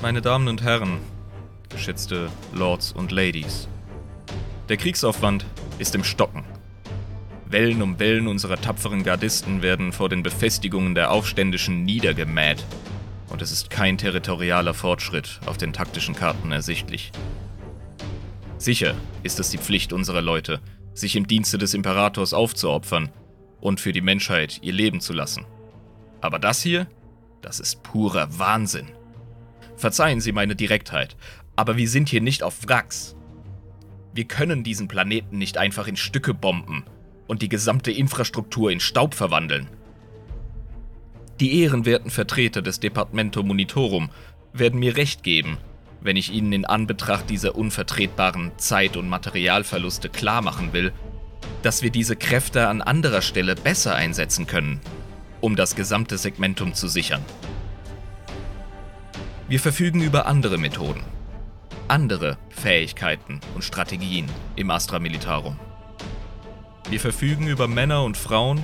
Meine Damen und Herren, geschätzte Lords und Ladies, der Kriegsaufwand ist im Stocken. Wellen um Wellen unserer tapferen Gardisten werden vor den Befestigungen der Aufständischen niedergemäht. Und es ist kein territorialer Fortschritt auf den taktischen Karten ersichtlich. Sicher ist es die Pflicht unserer Leute, sich im Dienste des Imperators aufzuopfern und für die Menschheit ihr Leben zu lassen. Aber das hier, das ist purer Wahnsinn. Verzeihen Sie meine Direktheit, aber wir sind hier nicht auf Wracks. Wir können diesen Planeten nicht einfach in Stücke bomben und die gesamte Infrastruktur in Staub verwandeln. Die ehrenwerten Vertreter des Departamento Monitorum werden mir recht geben, wenn ich ihnen in Anbetracht dieser unvertretbaren Zeit- und Materialverluste klarmachen will, dass wir diese Kräfte an anderer Stelle besser einsetzen können, um das gesamte Segmentum zu sichern. Wir verfügen über andere Methoden, andere Fähigkeiten und Strategien im Astra Militarum. Wir verfügen über Männer und Frauen,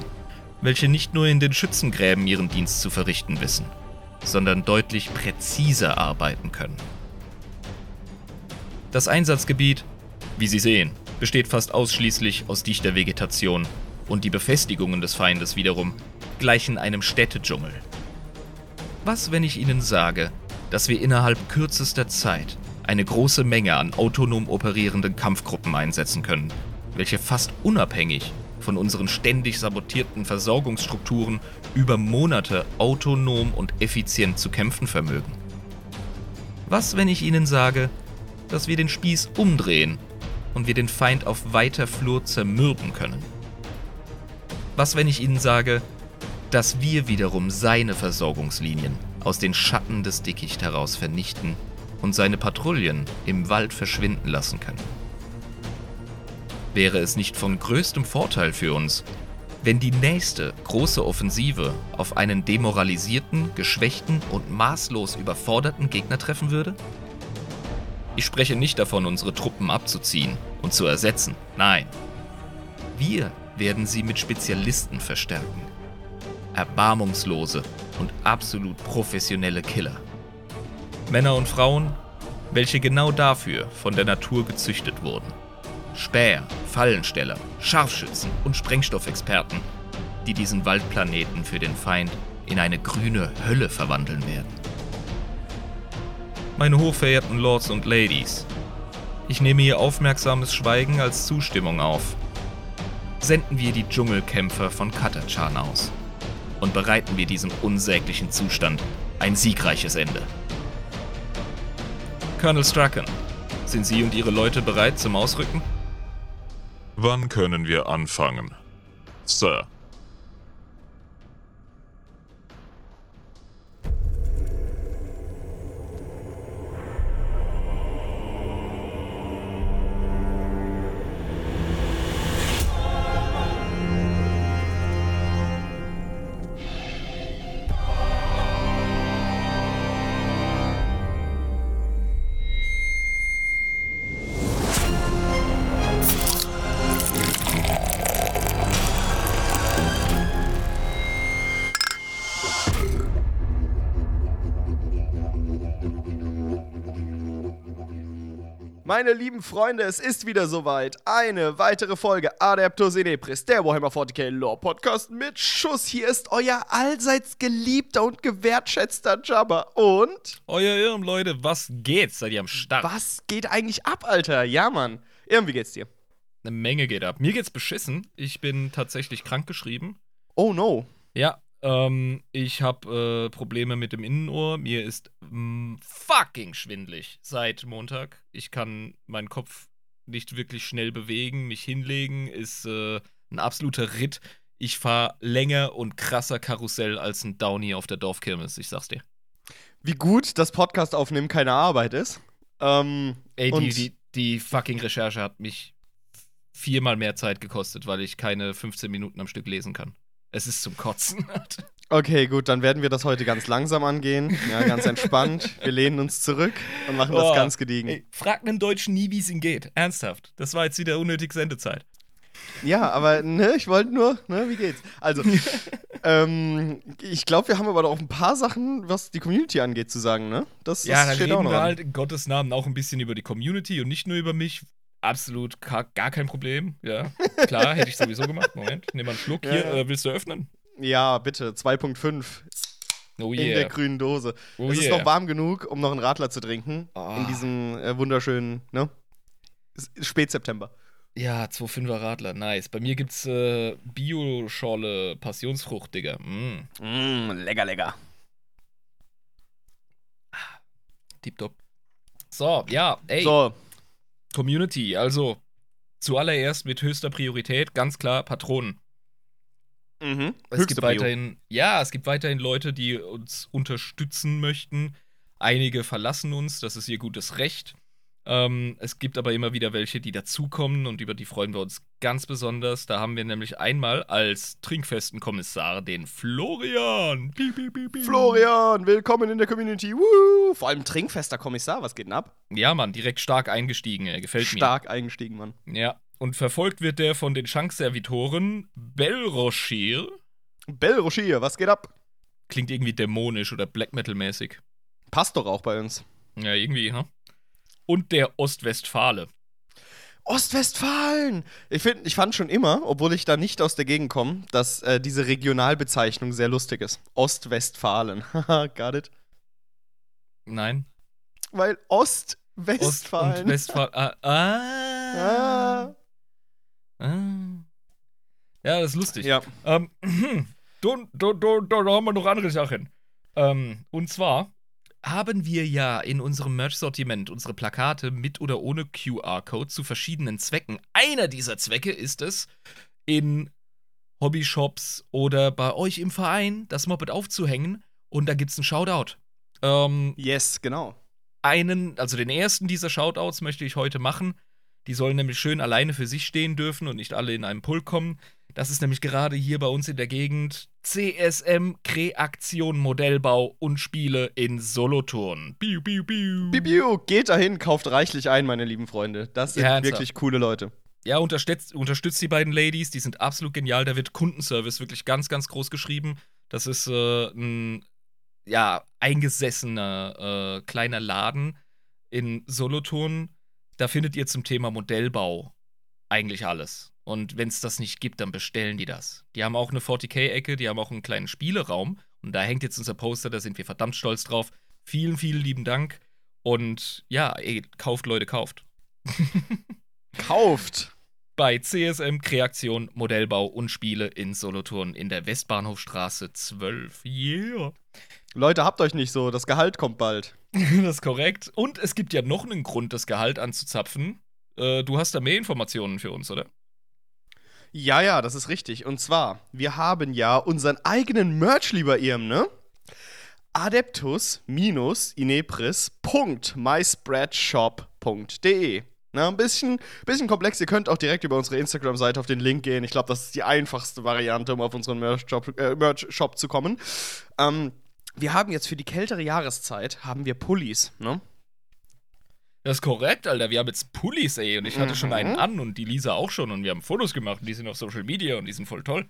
welche nicht nur in den Schützengräben ihren Dienst zu verrichten wissen, sondern deutlich präziser arbeiten können. Das Einsatzgebiet, wie Sie sehen, besteht fast ausschließlich aus dichter Vegetation und die Befestigungen des Feindes wiederum gleichen einem Städtedschungel. Was, wenn ich Ihnen sage, dass wir innerhalb kürzester Zeit eine große Menge an autonom operierenden Kampfgruppen einsetzen können, welche fast unabhängig von unseren ständig sabotierten Versorgungsstrukturen über Monate autonom und effizient zu kämpfen vermögen. Was, wenn ich Ihnen sage, dass wir den Spieß umdrehen und wir den Feind auf weiter Flur zermürben können? Was, wenn ich Ihnen sage, dass wir wiederum seine Versorgungslinien aus den Schatten des Dickicht heraus vernichten und seine Patrouillen im Wald verschwinden lassen können? Wäre es nicht von größtem Vorteil für uns, wenn die nächste große Offensive auf einen demoralisierten, geschwächten und maßlos überforderten Gegner treffen würde? Ich spreche nicht davon, unsere Truppen abzuziehen und zu ersetzen. Nein. Wir werden sie mit Spezialisten verstärken. Erbarmungslose und absolut professionelle Killer. Männer und Frauen, welche genau dafür von der Natur gezüchtet wurden. Späher, Fallensteller, Scharfschützen und Sprengstoffexperten, die diesen Waldplaneten für den Feind in eine grüne Hölle verwandeln werden. Meine hochverehrten Lords und Ladies, ich nehme Ihr aufmerksames Schweigen als Zustimmung auf. Senden wir die Dschungelkämpfer von Katachan aus und bereiten wir diesem unsäglichen Zustand ein siegreiches Ende. Colonel Strachan, sind Sie und Ihre Leute bereit zum Ausrücken? Wann können wir anfangen? Sir. Meine lieben Freunde, es ist wieder soweit. Eine weitere Folge Adeptus Inepris, der Warhammer 40k Lore Podcast mit Schuss. Hier ist euer allseits geliebter und gewertschätzter Jabba. Und? Euer Irm, Leute, was geht's? Seid ihr am Start? Was geht eigentlich ab, Alter? Ja, Mann. Irm, wie geht's dir? Eine Menge geht ab. Mir geht's beschissen. Ich bin tatsächlich krankgeschrieben. Oh no. Ja, ähm, ich habe äh, Probleme mit dem Innenohr. Mir ist mm, fucking schwindlig seit Montag. Ich kann meinen Kopf nicht wirklich schnell bewegen. Mich hinlegen ist äh, ein absoluter Ritt. Ich fahre länger und krasser Karussell als ein Downy auf der Dorfkirmes, ich sag's dir. Wie gut das Podcast aufnehmen keine Arbeit ist. Ähm, Ey, die, die, die fucking Recherche hat mich viermal mehr Zeit gekostet, weil ich keine 15 Minuten am Stück lesen kann. Es ist zum Kotzen. Okay, gut, dann werden wir das heute ganz langsam angehen. Ja, ganz entspannt. Wir lehnen uns zurück und machen das Oh, ganz gediegen. Ey, frag einen Deutschen nie, wie es ihm geht. Ernsthaft. Das war jetzt wieder unnötig Sendezeit. Ja, aber ne, ich wollte nur, ne, wie geht's? Also, ähm, ich glaube, wir haben aber noch ein paar Sachen, was die Community angeht, zu sagen, ne? Das, Ja, das dann steht reden auch noch wir an. halt in Gottes Namen auch ein bisschen über die Community und nicht nur über mich. Absolut gar, gar kein Problem. Ja, klar, hätte ich sowieso gemacht. Moment, nimm mal einen Schluck. Ja, Hier, äh, willst du öffnen? Ja, bitte, 2.5 Oh in der yeah. grünen Dose. Oh es ist yeah. noch warm genug, um noch einen Radler zu trinken. Ah. In diesem äh, wunderschönen, ne? Ist Spätseptember. Ja, 2,5er Radler, nice. Bei mir gibt's äh, Bio-Schorle Passionsfrucht, Digga. Mm, Mm, lecker, lecker. tipptopp. So, ja, ey, So, Community, also zuallererst mit höchster Priorität, ganz klar Patronen. mhm. Es höchste gibt weiterhin, ja, es gibt weiterhin Leute, die uns unterstützen möchten. Einige verlassen uns, das ist ihr gutes Recht. Ähm, es gibt aber immer wieder welche, die dazukommen und über die freuen wir uns ganz besonders. Da haben wir nämlich einmal als trinkfesten Kommissar den Florian. Piep, piep, piep. Florian, willkommen in der Community. Woo! Vor allem trinkfester Kommissar, was geht denn ab? Ja, Mann, direkt stark eingestiegen, gefällt Stark eingestiegen, Mann. mir. Ja, und verfolgt wird der von den Schankservitoren Belrochir. Bell Rocher, was geht ab? Klingt irgendwie dämonisch oder Black Metal-mäßig. Passt doch auch bei uns. Ja, irgendwie, ha? Und der Ostwestfale. Ostwestfalen! Ich, find, ich fand schon immer, obwohl ich da nicht aus der Gegend komme, dass äh, diese Regionalbezeichnung sehr lustig ist. Ostwestfalen. Haha, got it. Nein. Weil Ost- Ostwestfalen. und Westfalen. Ah, ah. ah. ah. Ja, das ist lustig. Ja. Ähm, da, da, da, da haben wir noch andere Sachen. Ähm, und zwar haben wir ja in unserem Merch-Sortiment unsere Plakate mit oder ohne QR-Code zu verschiedenen Zwecken. Einer dieser Zwecke ist es, in Hobbyshops oder bei euch im Verein das Moped aufzuhängen und da gibt's einen Shoutout. Ähm, Yes, genau. einen, also den ersten dieser Shoutouts möchte ich heute machen. Die sollen nämlich schön alleine für sich stehen dürfen und nicht alle in einem Pulk kommen. Das ist nämlich gerade hier bei uns in der Gegend CSM Kreaktion Modellbau und Spiele in Solothurn. Biu, biu, biu. Bibiu, geht dahin, kauft reichlich ein, meine lieben Freunde. Das sind Ja, wirklich coole Leute. Ja, unterstützt, unterstützt die beiden Ladies, die sind absolut genial. Da wird Kundenservice wirklich ganz, ganz groß geschrieben. Das ist äh, ein ja, eingesessener äh, kleiner Laden in Solothurn. Da findet ihr zum Thema Modellbau eigentlich alles. Und wenn es das nicht gibt, dann bestellen die das. Die haben auch eine 40k-Ecke, die haben auch einen kleinen Spieleraum. Und da hängt jetzt unser Poster, da sind wir verdammt stolz drauf. Vielen, vielen lieben Dank. Und ja, ey, kauft, Leute, kauft. Kauft! bei CSM Kreation, Modellbau und Spiele in Solothurn in der Westbahnhofstraße 12. Yeah. Leute, habt euch nicht so, das Gehalt kommt bald. Das ist korrekt. Und es gibt ja noch einen Grund, das Gehalt anzuzapfen. Äh, du hast da mehr Informationen für uns, oder? Ja, ja, das ist richtig. Und zwar, wir haben ja unseren eigenen Merch, lieber Irm, ne? adeptus-inepris.myspreadshop.de Na, ein bisschen, bisschen komplex. Ihr könnt auch direkt über unsere Instagram-Seite auf den Link gehen. Ich glaube, das ist die einfachste Variante, um auf unseren Merch-Shop äh, Merch zu kommen. Ähm, wir haben jetzt für die kältere Jahreszeit haben wir Pullis, ne? Das ist korrekt, Alter. Wir haben jetzt Pullis, ey. Und ich hatte schon Mhm. einen an und die Lisa auch schon. Und wir haben Fotos gemacht und die sind auf Social Media und die sind voll toll.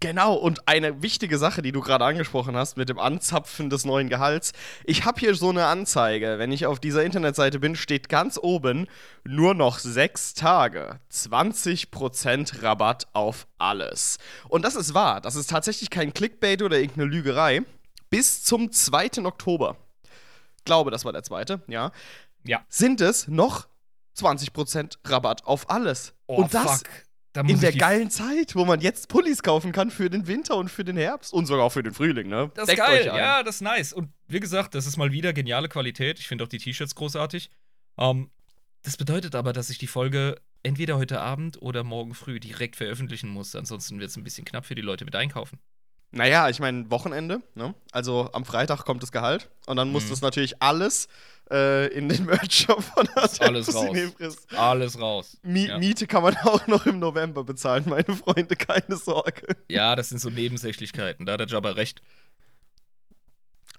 Genau, und eine wichtige Sache, die du gerade angesprochen hast mit dem Anzapfen des neuen Gehalts. Ich habe hier so eine Anzeige. Wenn ich auf dieser Internetseite bin, steht ganz oben nur noch sechs Tage. 20% Rabatt auf alles. Und das ist wahr. Das ist tatsächlich kein Clickbait oder irgendeine Lügerei. Bis zum 2. Oktober. Glaube, das war der zweite, ja. Ja. Sind es noch 20% Rabatt auf alles. und das Da muss in der geilen Zeit, wo man jetzt Pullis kaufen kann für den Winter und für den Herbst und sogar auch für den Frühling, ne? Das ist Deckt geil, ja, das ist nice. Und wie gesagt, das ist mal wieder geniale Qualität. Ich finde auch die T-Shirts großartig. Ähm, das bedeutet aber, dass ich die Folge entweder heute Abend oder morgen früh direkt veröffentlichen muss. Ansonsten wird es ein bisschen knapp für die Leute mit einkaufen. Naja, ich meine, Wochenende, ne? Also am Freitag kommt das Gehalt und dann muss Mhm. das natürlich alles äh, in den Merch-Shop von Ist alles raus. Alles raus. Mi Ja. Miete kann man auch noch im November bezahlen, meine Freunde, keine Sorge. Ja, das sind so Nebensächlichkeiten. Da hat der Jabba recht.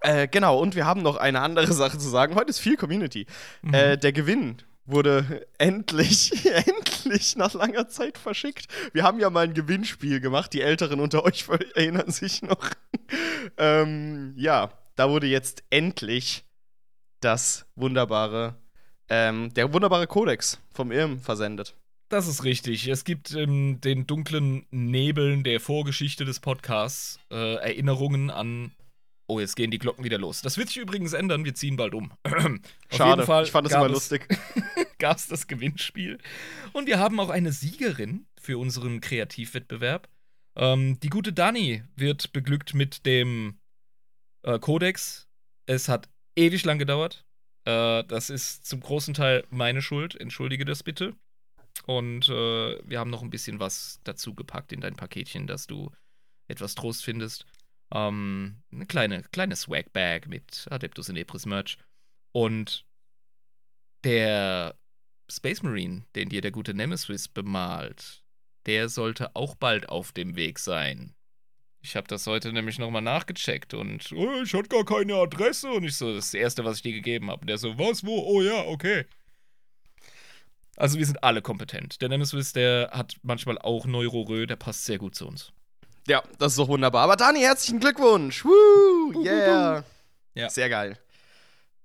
Äh, genau, und wir haben noch eine andere Sache zu sagen. Heute ist viel Community. Mhm. Äh, der Gewinn wurde endlich, endlich nach langer Zeit verschickt. Wir haben ja mal ein Gewinnspiel gemacht, die Älteren unter euch erinnern sich noch. ähm, ja, da wurde jetzt endlich das wunderbare, ähm, der wunderbare Kodex vom Irm versendet. Das ist richtig. Es gibt in den dunklen Nebeln der Vorgeschichte des Podcasts äh, Erinnerungen an. Oh, jetzt gehen die Glocken wieder los. Das wird sich übrigens ändern. Wir ziehen bald um. Schade. ich fand das immer lustig. gab es das Gewinnspiel. Und wir haben auch eine Siegerin für unseren Kreativwettbewerb. Ähm, die gute Dani wird beglückt mit dem äh, Kodex. Es hat ewig lang gedauert. Äh, das ist zum großen Teil meine Schuld. Entschuldige das bitte. Und äh, wir haben noch ein bisschen was dazu gepackt in dein Paketchen, dass du etwas Trost findest. Ähm, eine kleine, kleine Swag-Bag mit Adeptus in Ebris Merch. Und der Space Marine, den dir der gute Nemesis bemalt, der sollte auch bald auf dem Weg sein. Ich habe das heute nämlich nochmal nachgecheckt und oh, ich hatte gar keine Adresse und ich so, das ist das Erste, was ich dir gegeben habe. Und der so, was, wo? Oh ja, okay. Also wir sind alle kompetent. Der Nemesis, der hat manchmal auch Neurorö, der passt sehr gut zu uns. Ja, das ist doch wunderbar. Aber Dani, herzlichen Glückwunsch. Woo, yeah. Ja. Sehr geil.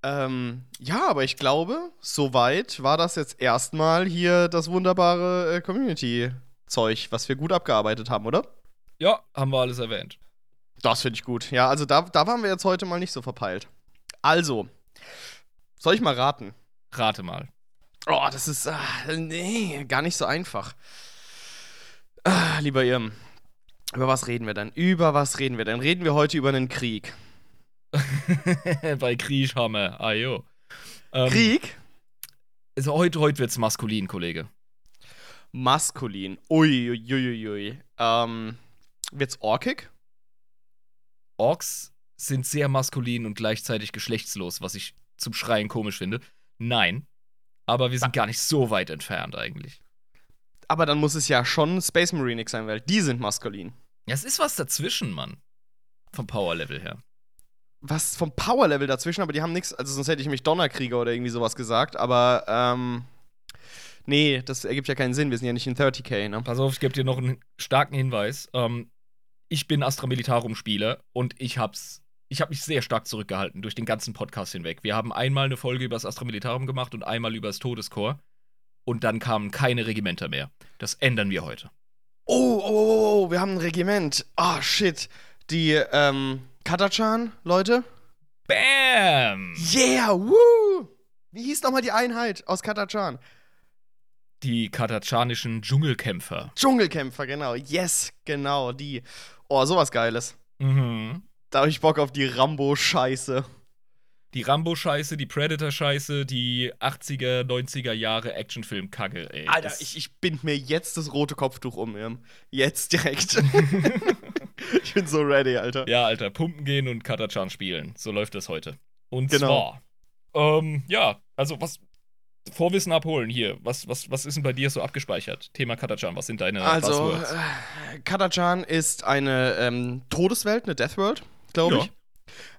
Ähm, ja, aber ich glaube, soweit war das jetzt erstmal hier das wunderbare äh, Community-Zeug, was wir gut abgearbeitet haben, oder? Ja, haben wir alles erwähnt. Das finde ich gut. Ja, also da, da waren wir jetzt heute mal nicht so verpeilt. Also, soll ich mal raten? Rate mal. Oh, das ist. Ah, nee, gar nicht so einfach. Ah, lieber Irm, über was reden wir denn? Über was reden wir denn? Reden wir heute über einen Krieg. Bei Krieg haben wir. Ah, jo. Ähm, Krieg? Also heute, heute wird's maskulin, Kollege. Maskulin. Uiuiuiui. Ui, ui, ui. Ähm, wird's orkig? Orks sind sehr maskulin und gleichzeitig geschlechtslos, was ich zum Schreien komisch finde. Nein aber wir sind gar nicht so weit entfernt eigentlich. Aber dann muss es ja schon Space Marinic sein, weil die sind maskulin. Ja, es ist was dazwischen, Mann. Vom Power-Level her. Was vom Power-Level dazwischen, aber die haben nichts, also sonst hätte ich mich Donnerkrieger oder irgendwie sowas gesagt, aber ähm, nee, das ergibt ja keinen Sinn, wir sind ja nicht in 30k, ne? Pass auf, ich gebe dir noch einen starken Hinweis. Ähm, ich bin Astra Militarum-Spieler und ich hab's ich habe mich sehr stark zurückgehalten durch den ganzen Podcast hinweg. Wir haben einmal eine Folge über das Astra Militarum gemacht und einmal über das Todeskorps. Und dann kamen keine Regimenter mehr. Das ändern wir heute. Oh, oh, oh, oh, wir haben ein Regiment. Ah, oh, shit. Die, ähm, Katachan, Leute? Bam! Yeah, woo! Wie hieß nochmal die Einheit aus Katachan? Die katachanischen Dschungelkämpfer. Dschungelkämpfer, genau. Yes, genau, die. Oh, sowas Geiles. Mhm. Da hab ich Bock auf die Rambo-Scheiße. Die Rambo-Scheiße, die Predator-Scheiße, die 80er, 90er Jahre Actionfilm-Kacke, ey. Alter, ich, ich bind mir jetzt das rote Kopftuch um, Irm. Jetzt direkt. ich bin so ready, Alter. Ja, Alter, pumpen gehen und Katachan spielen. So läuft das heute. Und genau. zwar, ähm, ja, also was, Vorwissen abholen hier. Was, was, was ist denn bei dir so abgespeichert? Thema Katachan, was sind deine also, Buzzwords? Äh, Katachan ist eine ähm, Todeswelt, eine Deathworld glaube ich.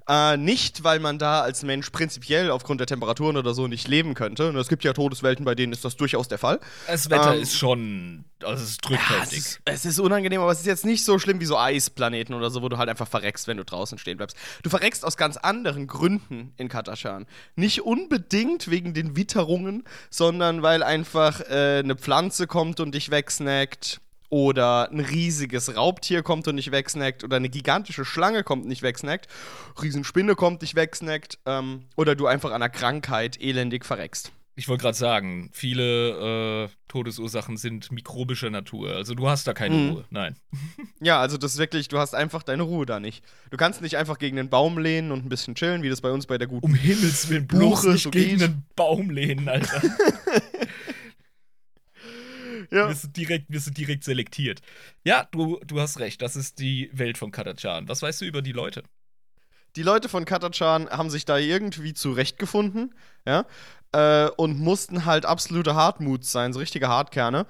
Äh, nicht, weil man da als Mensch prinzipiell aufgrund der Temperaturen oder so nicht leben könnte. Und es gibt ja Todeswelten, bei denen ist das durchaus der Fall. Das Wetter ähm, ist schon. Also es drückt ja. Es ist, es ist, unangenehm, aber es ist jetzt nicht so schlimm wie so Eisplaneten oder so, wo du halt einfach verreckst, wenn du draußen stehen bleibst. Du verreckst aus ganz anderen Gründen in Katachan. Nicht unbedingt wegen den Witterungen, sondern weil einfach äh, eine Pflanze kommt und dich wegsnackt oder ein riesiges Raubtier kommt und nicht wegsnackt oder eine gigantische Schlange kommt und nicht wegsnackt, Riesenspinne kommt nicht wegsnackt ähm, oder du einfach an einer Krankheit elendig verreckst. Ich wollte gerade sagen, viele äh, Todesursachen sind mikrobischer Natur. Also du hast da keine mhm. Ruhe. Nein. Ja, also das ist wirklich, du hast einfach deine Ruhe da nicht. Du kannst nicht einfach gegen den Baum lehnen und ein bisschen chillen, wie das bei uns bei der guten Um Himmels Willen, bloß Buche nicht so gegen geht. einen Baum lehnen, Alter. ja. wirst, du direkt, wirst du direkt selektiert. Ja, du, du hast recht, das ist die Welt von Katachan. Was weißt du über die Leute? Die Leute von Katachan haben sich da irgendwie zurechtgefunden, ja, äh, und mussten halt absolute Hartmuts sein, so richtige Hartkerne,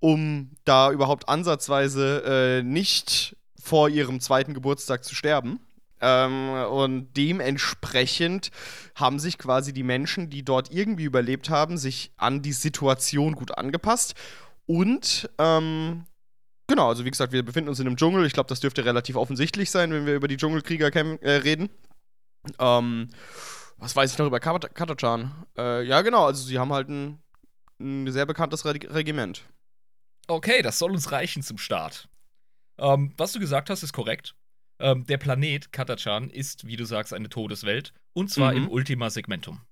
um da überhaupt ansatzweise äh, nicht vor ihrem zweiten Geburtstag zu sterben. Ähm, und dementsprechend haben sich quasi die Menschen, die dort irgendwie überlebt haben, sich an die Situation gut angepasst. Und ähm, genau, also wie gesagt, wir befinden uns in einem Dschungel. Ich glaube, das dürfte relativ offensichtlich sein, wenn wir über die Dschungelkrieger äh, reden. Ähm, was weiß ich noch über Katachan? Äh, ja, genau, also sie haben halt ein, ein sehr bekanntes Re Regiment. Okay, das soll uns reichen zum Start. Ähm, was du gesagt hast, ist korrekt. Ähm, der Planet Katachan ist, wie du sagst, eine Todeswelt. Und zwar mhm. im Ultima Segmentum.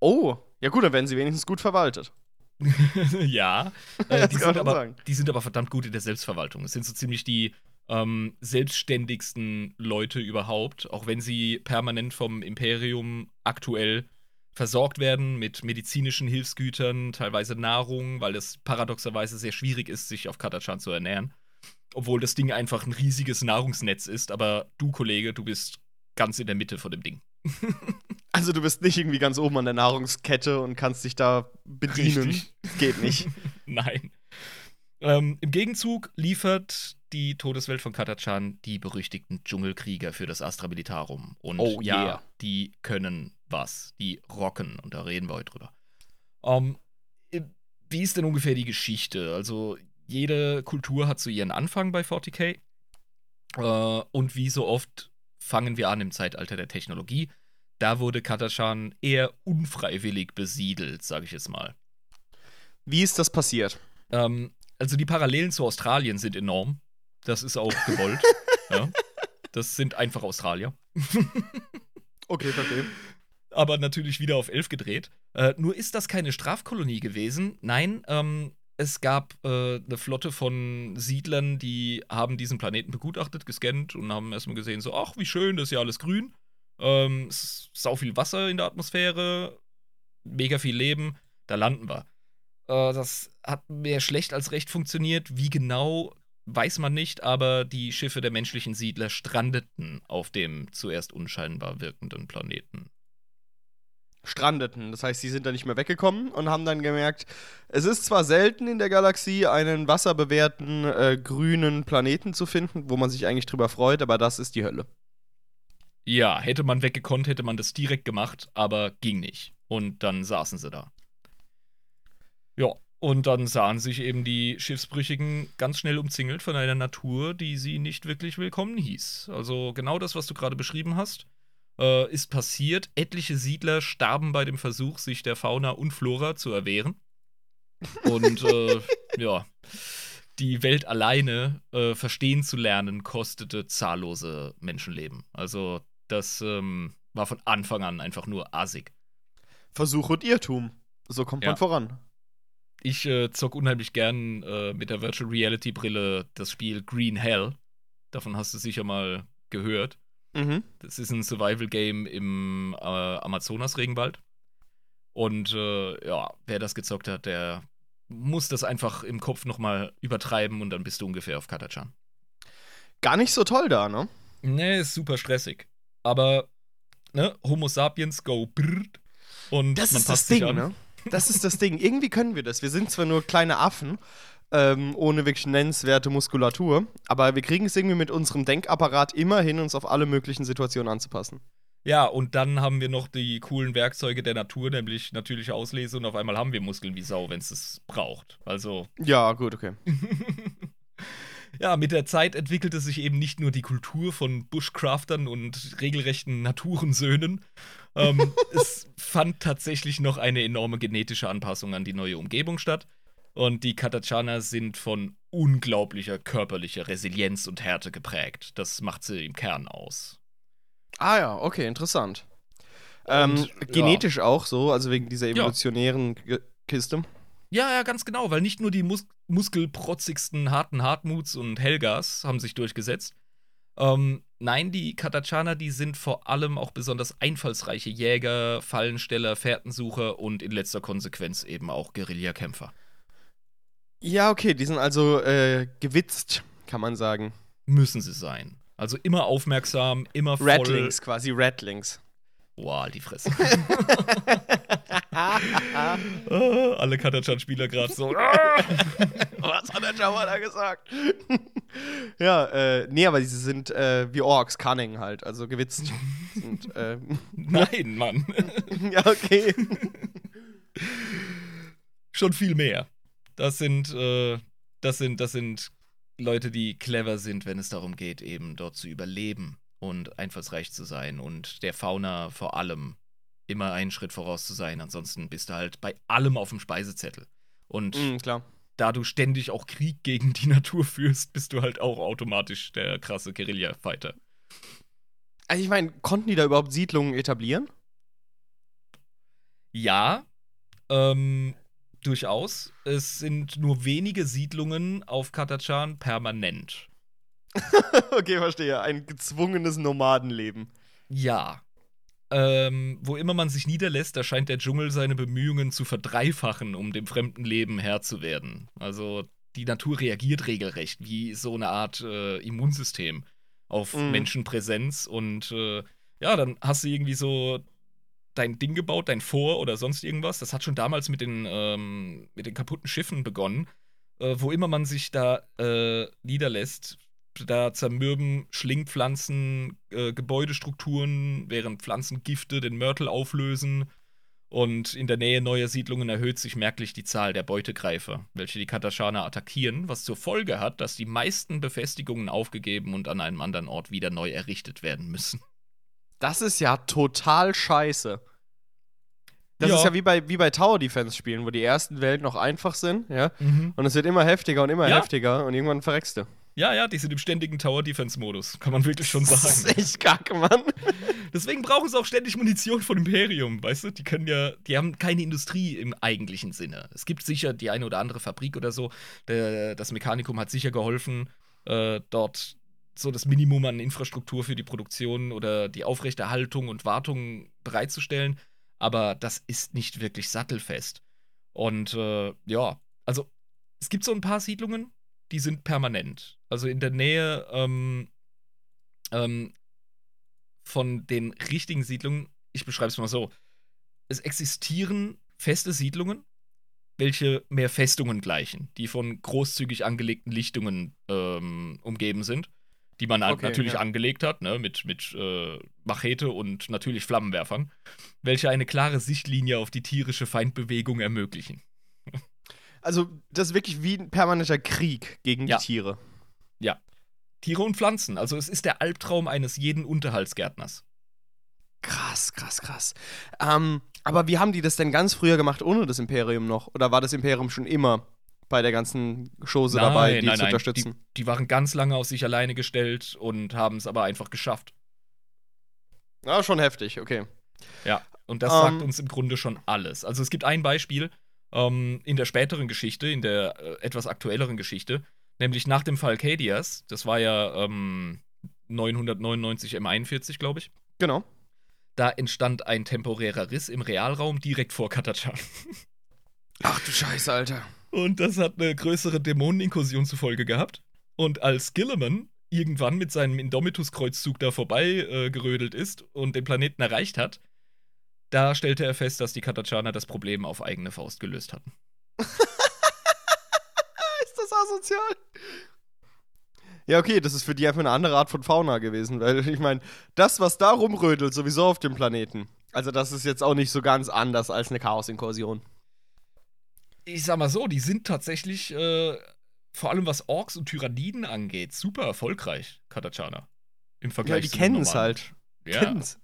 Oh, ja gut, dann werden sie wenigstens gut verwaltet. ja, äh, die, sind aber, die, sind aber, verdammt gut in der Selbstverwaltung. Es sind so ziemlich die ähm, selbstständigsten Leute überhaupt, auch wenn sie permanent vom Imperium aktuell versorgt werden mit medizinischen Hilfsgütern, teilweise Nahrung, weil es paradoxerweise sehr schwierig ist, sich auf Katachan zu ernähren. Obwohl das Ding einfach ein riesiges Nahrungsnetz ist, aber du, Kollege, du bist ganz in der Mitte von dem Ding. also du bist nicht irgendwie ganz oben an der Nahrungskette und kannst dich da bedienen. Richtig. Geht nicht. Nein. Ähm, Im Gegenzug liefert die Todeswelt von Katachan die berüchtigten Dschungelkrieger für das Astra Militarum. Und oh, ja, yeah. die können was. Die rocken. Und da reden wir heute drüber. Ähm, wie ist denn ungefähr die Geschichte? Also, jede Kultur hat so ihren Anfang bei 40k. Äh, und wie so oft fangen wir an im Zeitalter der Technologie. Da wurde Katachan eher unfreiwillig besiedelt, sage ich jetzt mal. Wie ist das passiert? Ähm, also die Parallelen zu Australien sind enorm. Das ist auch gewollt. ja. Das sind einfach Australier. okay, verstehe. Aber natürlich wieder auf elf gedreht. Äh, nur ist das keine Strafkolonie gewesen. Nein, ähm, es gab äh, eine Flotte von Siedlern, die haben diesen Planeten begutachtet, gescannt und haben erstmal gesehen, so, ach, wie schön, das ist ja alles grün. Ähm, sau viel Wasser in der Atmosphäre, mega viel Leben, da landen wir. Äh, das hat mehr schlecht als recht funktioniert. Wie genau, weiß man nicht, aber die Schiffe der menschlichen Siedler strandeten auf dem zuerst unscheinbar wirkenden Planeten. Strandeten. Das heißt, sie sind da nicht mehr weggekommen und haben dann gemerkt, es ist zwar selten in der Galaxie einen wasserbewehrten äh, grünen Planeten zu finden, wo man sich eigentlich drüber freut, aber das ist die Hölle. Ja, hätte man weggekonnt, hätte man das direkt gemacht, aber ging nicht. Und dann saßen sie da. Ja, und dann sahen sich eben die Schiffsbrüchigen ganz schnell umzingelt von einer Natur, die sie nicht wirklich willkommen hieß. Also genau das, was du gerade beschrieben hast, äh, ist passiert. Etliche Siedler starben bei dem Versuch, sich der Fauna und Flora zu erwehren. Und äh, ja, die Welt alleine äh, verstehen zu lernen, kostete zahllose Menschenleben. Also das ähm, war von Anfang an einfach nur assig. Versuch und Irrtum. So kommt ja. man voran ich äh, zock unheimlich gern äh, mit der Virtual Reality Brille das Spiel Green Hell. Davon hast du sicher mal gehört. Mhm. Das ist ein Survival Game im äh, Amazonas-Regenwald. Und äh, ja, wer das gezockt hat, der muss das einfach im Kopf nochmal übertreiben und dann bist du ungefähr auf Katachan. Gar nicht so toll da, ne? Nee, ist super stressig. Aber, ne, Homo sapiens go brrrt und das man ist passt das Ding, an. ne? Das ist das Ding. Irgendwie können wir das. Wir sind zwar nur kleine Affen, ähm, ohne wirklich nennenswerte Muskulatur, aber wir kriegen es irgendwie mit unserem Denkapparat immer hin, uns auf alle möglichen Situationen anzupassen. Ja, und dann haben wir noch die coolen Werkzeuge der Natur, nämlich natürliche Auslese, und auf einmal haben wir Muskeln wie Sau, wenn es es braucht. Also. Ja, gut, okay. ja, mit der Zeit entwickelte sich eben nicht nur die Kultur von Bushcraftern und regelrechten Naturensöhnen, ähm, es fand tatsächlich noch eine enorme genetische Anpassung an die neue Umgebung statt. Und die Katachaner sind von unglaublicher körperlicher Resilienz und Härte geprägt. Das macht sie im Kern aus. Ah ja, okay, interessant. Und, ähm, genetisch ja. auch so, also wegen dieser evolutionären ja. Kiste. Ja, ja, ganz genau, weil nicht nur die mus muskelprotzigsten harten Hartmuts und Helgas haben sich durchgesetzt, ähm, nein, die Katachaner, die sind vor allem auch besonders einfallsreiche Jäger, Fallensteller, Fährtensucher und in letzter Konsequenz eben auch Guerillakämpfer. Ja, okay, die sind also äh, gewitzt, kann man sagen. Müssen sie sein. Also immer aufmerksam, immer voll. Rattlings, quasi Rattlings. Boah, die Fresse. Ah, alle Katachan-Spieler gerade so. Was hat der Java da gesagt? ja, äh, nee, aber diese sind äh, wie Orks, cunning halt, also gewitzt. Und, äh, Nein, Mann. ja, okay. Schon viel mehr. Das sind, äh, das sind, das sind Leute, die clever sind, wenn es darum geht, eben dort zu überleben und einfallsreich zu sein und der Fauna vor allem immer einen Schritt voraus zu sein. Ansonsten bist du halt bei allem auf dem Speisezettel. Und Mhm, da du ständig auch Krieg gegen die Natur führst, bist du halt auch automatisch der krasse Guerilla-Fighter. Also ich meine, konnten die da überhaupt Siedlungen etablieren? Ja, ähm, durchaus. Es sind nur wenige Siedlungen auf Katachan permanent. okay, verstehe. Ein gezwungenes Nomadenleben. Ja. Ähm, wo immer man sich niederlässt, da scheint der Dschungel seine Bemühungen zu verdreifachen, um dem fremden Leben Herr zu werden. Also die Natur reagiert regelrecht wie so eine Art äh, Immunsystem auf Mhm. Menschenpräsenz und äh, ja, dann hast du irgendwie so dein Ding gebaut, dein Vor oder sonst irgendwas. Das hat schon damals mit den, ähm, mit den kaputten Schiffen begonnen. Äh, wo immer man sich da äh, niederlässt, da zermürben Schlingpflanzen äh, Gebäudestrukturen, während Pflanzengifte den Mörtel auflösen. Und in der Nähe neuer Siedlungen erhöht sich merklich die Zahl der Beutegreifer, welche die Kataschaner attackieren, was zur Folge hat, dass die meisten Befestigungen aufgegeben und an einem anderen Ort wieder neu errichtet werden müssen. Das ist ja total scheiße. Das Ja. ist ja wie bei, wie bei Tower Defense Spielen, wo die ersten Welt noch einfach sind, ja. Und es wird immer heftiger und immer Ja. heftiger und irgendwann verreckst du. Ja, ja, die sind im ständigen Tower-Defense-Modus, kann man wirklich schon Das sagen. ist echt kacke, Mann. Deswegen brauchen sie auch ständig Munition von Imperium, weißt du? Die können ja, die haben keine Industrie im eigentlichen Sinne. Es gibt sicher die eine oder andere Fabrik oder so. Der, das Mechanikum hat sicher geholfen, äh, dort so das Minimum an Infrastruktur für die Produktion oder die Aufrechterhaltung und Wartung bereitzustellen. Aber das ist nicht wirklich sattelfest. Und äh, ja, also es gibt so ein paar Siedlungen, die sind permanent. Also in der Nähe ähm, ähm, von den richtigen Siedlungen, ich beschreibe es mal so, es existieren feste Siedlungen, welche mehr Festungen gleichen, die von großzügig angelegten Lichtungen ähm, umgeben sind, die man halt Okay, natürlich ja. angelegt hat, ne, mit, mit äh, Machete und natürlich Flammenwerfern, welche eine klare Sichtlinie auf die tierische Feindbewegung ermöglichen. Also, das ist wirklich wie ein permanenter Krieg gegen Ja. die Tiere. Tiere und Pflanzen, also es ist der Albtraum eines jeden Unterhaltsgärtners. Krass, krass, krass. Ähm, aber wie haben die das denn ganz früher gemacht ohne das Imperium noch? Oder war das Imperium schon immer bei der ganzen Chose dabei, die zu unterstützen? Die, die waren ganz lange auf sich alleine gestellt und haben es aber einfach geschafft. Ja, schon heftig, okay. Ja, und das Ähm. sagt uns im Grunde schon alles. Also es gibt ein Beispiel ähm, in der späteren Geschichte, in der äh, etwas aktuelleren Geschichte, nämlich nach dem Fall Cadias, das war ja ähm, 999 M41, glaube ich, Genau. da entstand ein temporärer Riss im Realraum direkt vor Katachan. Ach du Scheiße, Alter. Und das hat eine größere Dämoneninkursion zur Folge gehabt. Und als Gilliman irgendwann mit seinem Indomitus-Kreuzzug da vorbei äh, gerödelt ist und den Planeten erreicht hat, da stellte er fest, dass die Katachaner das Problem auf eigene Faust gelöst hatten. Ist das asozial? Ja, okay, das ist für die einfach eine andere Art von Fauna gewesen, weil ich meine, das, was da rumrödelt, sowieso auf dem Planeten. Also, das ist jetzt auch nicht so ganz anders als eine Chaos-Inkursion. Ich sag mal so, die sind tatsächlich, äh, vor allem was Orks und Tyranniden angeht, super erfolgreich, Katachaner. Im Ja, Vergleich die zu den kennen es halt. Ja. Kennen's.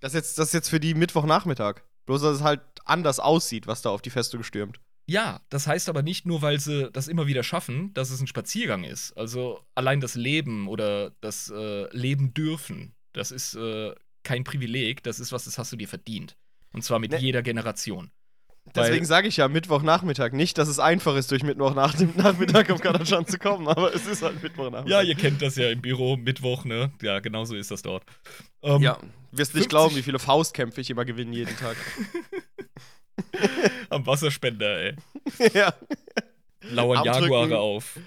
Das ist, jetzt, das ist jetzt für die Mittwochnachmittag. Bloß, dass es halt anders aussieht, was da auf die Festung stürmt. Ja, das heißt aber nicht nur, weil sie das immer wieder schaffen, dass es ein Spaziergang ist. Also allein das Leben oder das äh, Leben dürfen, das ist äh, kein Privileg, das ist was, das hast du dir verdient. Und zwar mit Ne. jeder Generation. Deswegen sage ich ja Mittwochnachmittag. Nicht, dass es einfach ist, durch Mittwochnachmittag auf Kadachan zu kommen, aber es ist halt Mittwochnachmittag. Ja, ihr kennt das ja im Büro, Mittwoch, ne? Ja, genau so ist das dort. Ähm, Ja, wirst 50 nicht glauben, wie viele Faustkämpfe ich immer gewinne jeden Tag. Am Wasserspender, ey. ja. Lauern. Jaguare auf.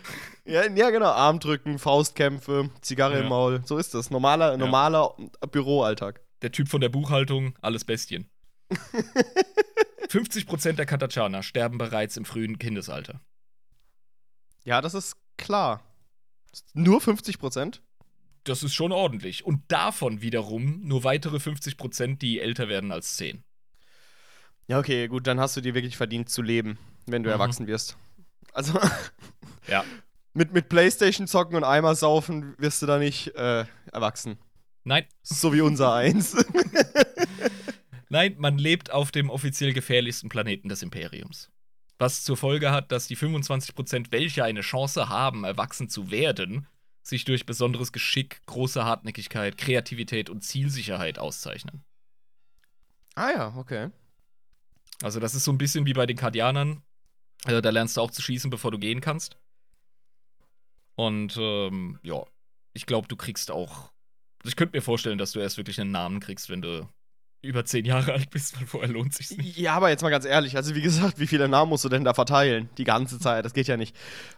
ja. Ja, genau. Armdrücken, Faustkämpfe, Zigarre Ja. im Maul. So ist das. Normaler, normaler Büroalltag. Der Typ von der Buchhaltung, alles Bestien. 50% der Katachaner sterben bereits im frühen Kindesalter. Ja, das ist klar. Nur 50 Prozent? Das ist schon ordentlich. Und davon wiederum nur weitere 50%, die älter werden als 10. Ja, okay, gut, dann hast du dir wirklich verdient zu leben, wenn du Mhm. erwachsen wirst. Also, Ja. mit, mit Playstation zocken und Eimer saufen wirst du da nicht äh, erwachsen. Nein, So wie unser eins. Nein, man lebt auf dem offiziell gefährlichsten Planeten des Imperiums. Was zur Folge hat, dass die 25%, welche eine Chance haben, erwachsen zu werden, sich durch besonderes Geschick, große Hartnäckigkeit, Kreativität und Zielsicherheit auszeichnen. ah ja, okay. Also, das ist so ein bisschen wie bei den Kardianern. Äh, da lernst du auch zu schießen, bevor du gehen kannst. Und ähm, ja, ich glaube, du kriegst auch. Ich könnte mir vorstellen, dass du erst wirklich einen Namen kriegst, wenn du über zehn Jahre alt bist, weil vorher lohnt sich's nicht. Ja, aber jetzt mal ganz ehrlich, also wie gesagt, wie viele Namen musst du denn da verteilen? Die ganze Zeit, das geht ja nicht.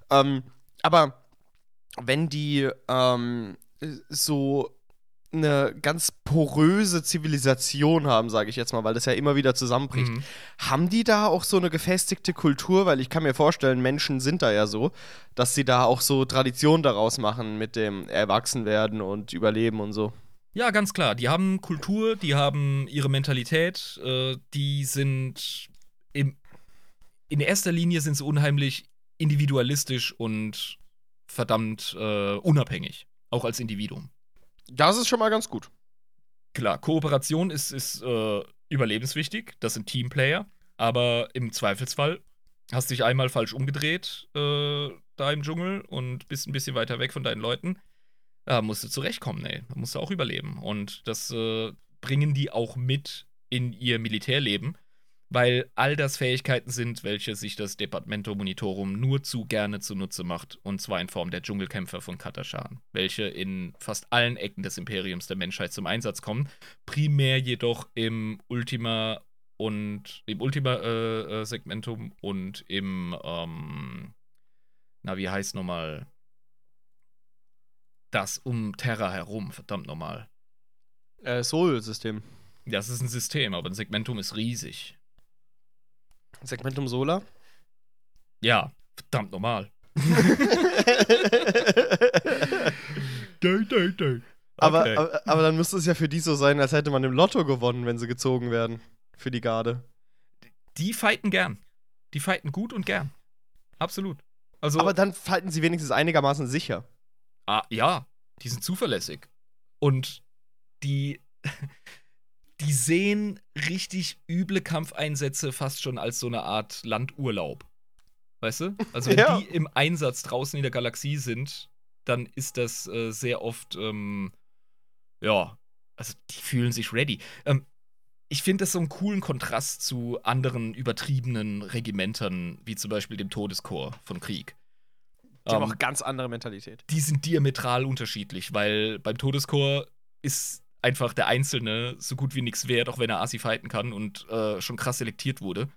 Ähm, aber wenn die ähm, so eine ganz poröse Zivilisation haben, sage ich jetzt mal, weil das ja immer wieder zusammenbricht, Mhm. haben die da auch so eine gefestigte Kultur? Weil ich kann mir vorstellen, Menschen sind da ja so, dass sie da auch so Tradition daraus machen mit dem Erwachsenwerden und Überleben und so. Ja, ganz klar. Die haben Kultur, die haben ihre Mentalität, äh, die sind im, in erster Linie sind sie unheimlich individualistisch und verdammt äh, unabhängig, auch als Individuum. Das ist schon mal ganz gut. Klar, Kooperation ist, ist äh, überlebenswichtig, das sind Teamplayer, aber im Zweifelsfall hast dich einmal falsch umgedreht äh, da im Dschungel und bist ein bisschen weiter weg von deinen Leuten, da musst du zurechtkommen, ey. Da musst du auch überleben. Und das äh, bringen die auch mit in ihr Militärleben, weil all das Fähigkeiten sind, welche sich das Departamento Monitorum nur zu gerne zunutze macht, und zwar in Form der Dschungelkämpfer von Katashan, welche in fast allen Ecken des Imperiums der Menschheit zum Einsatz kommen, primär jedoch im Ultima und im Ultima äh, äh, Segmentum und im ähm, na wie heißt nochmal das um Terra herum, verdammt nochmal. Äh, Soul-System. Das ist ein System, aber ein Segmentum ist riesig. Segmentum Solar. Ja, verdammt normal. aber, Okay. aber, aber dann müsste es ja für die so sein, als hätte man im Lotto gewonnen, wenn sie gezogen werden. Für die Garde. Die fighten gern. Die fighten gut und gern. Absolut. Also, Aber dann halten sie wenigstens einigermaßen sicher. ah, ja, die sind zuverlässig. Und die, die sehen richtig üble Kampfeinsätze fast schon als so eine Art Landurlaub. Weißt du? Also, wenn Ja. die im Einsatz draußen in der Galaxie sind, dann ist das äh, sehr oft, ähm, ja, also die fühlen sich ready. Ähm, ich finde das so einen coolen Kontrast zu anderen übertriebenen Regimentern, wie zum Beispiel dem Todeskorps von Krieg. Die haben Ähm, auch ganz andere Mentalität. die sind diametral unterschiedlich, weil beim Todeskorps ist einfach der Einzelne so gut wie nichts wert, auch wenn er Asi fighten kann und äh, schon krass selektiert wurde.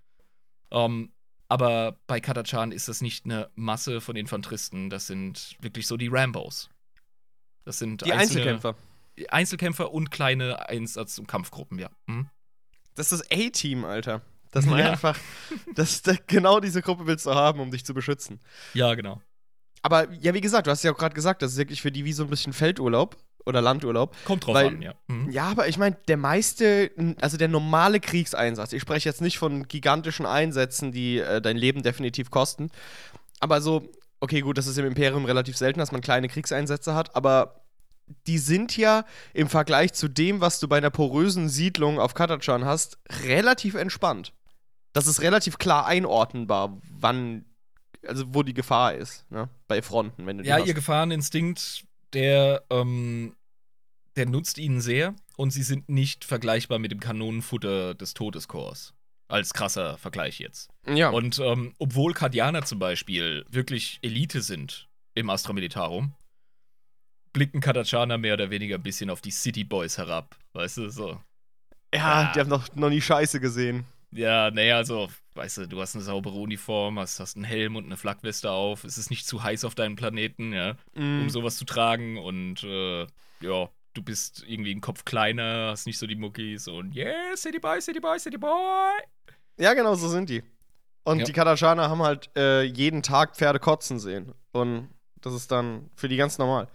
Ähm, aber bei Katachan ist das nicht eine Masse von Infanteristen, das sind wirklich so die Rambos. Das sind Die Einzelkämpfer. Einzelkämpfer und kleine Einsatz- und Kampfgruppen, ja. Mhm. Das ist das A-Team, Alter. Das man Ja. einfach. Das, das, genau diese Gruppe willst du haben, um dich zu beschützen. Ja, genau. Aber ja, wie gesagt, du hast ja auch gerade gesagt, das ist wirklich für die wie so ein bisschen Feldurlaub oder Landurlaub. Kommt drauf Weil- an, ja. Mhm. Ja, aber ich meine, der meiste, also der normale Kriegseinsatz, ich spreche jetzt nicht von gigantischen Einsätzen, die äh, dein Leben definitiv kosten, aber so, okay, gut, das ist im Imperium relativ selten, dass man kleine Kriegseinsätze hat, aber die sind ja im Vergleich zu dem, was du bei einer porösen Siedlung auf Katachan hast, relativ entspannt. Das ist relativ klar einordnenbar, wann, also wo die Gefahr ist, ne? Bei Fronten, wenn du Ja, hast. ihr Gefahreninstinkt, der, ähm, der nutzt ihnen sehr und sie sind nicht vergleichbar mit dem Kanonenfutter des Todeskorps. Als krasser Vergleich jetzt. ja. Und ähm, obwohl Kardianer zum Beispiel wirklich Elite sind im Astra Militarum, blicken Katachaner mehr oder weniger ein bisschen auf die City Boys herab. Weißt du, so. ja, Ja. die haben noch, noch nie Scheiße gesehen. Ja, naja, also, weißt du, du hast eine saubere Uniform, hast, hast einen Helm und eine Flakweste auf, es ist nicht zu heiß auf deinem Planeten, ja, Mm. um sowas zu tragen und äh, ja, du bist irgendwie einen Kopf kleiner, hast nicht so die Muckis und yeah, City Boy, City Boy, City Boy. Ja, genau, so sind die. Und Ja. die Katachaner haben halt äh, jeden Tag Pferde kotzen sehen. Und das ist dann für die ganz normal.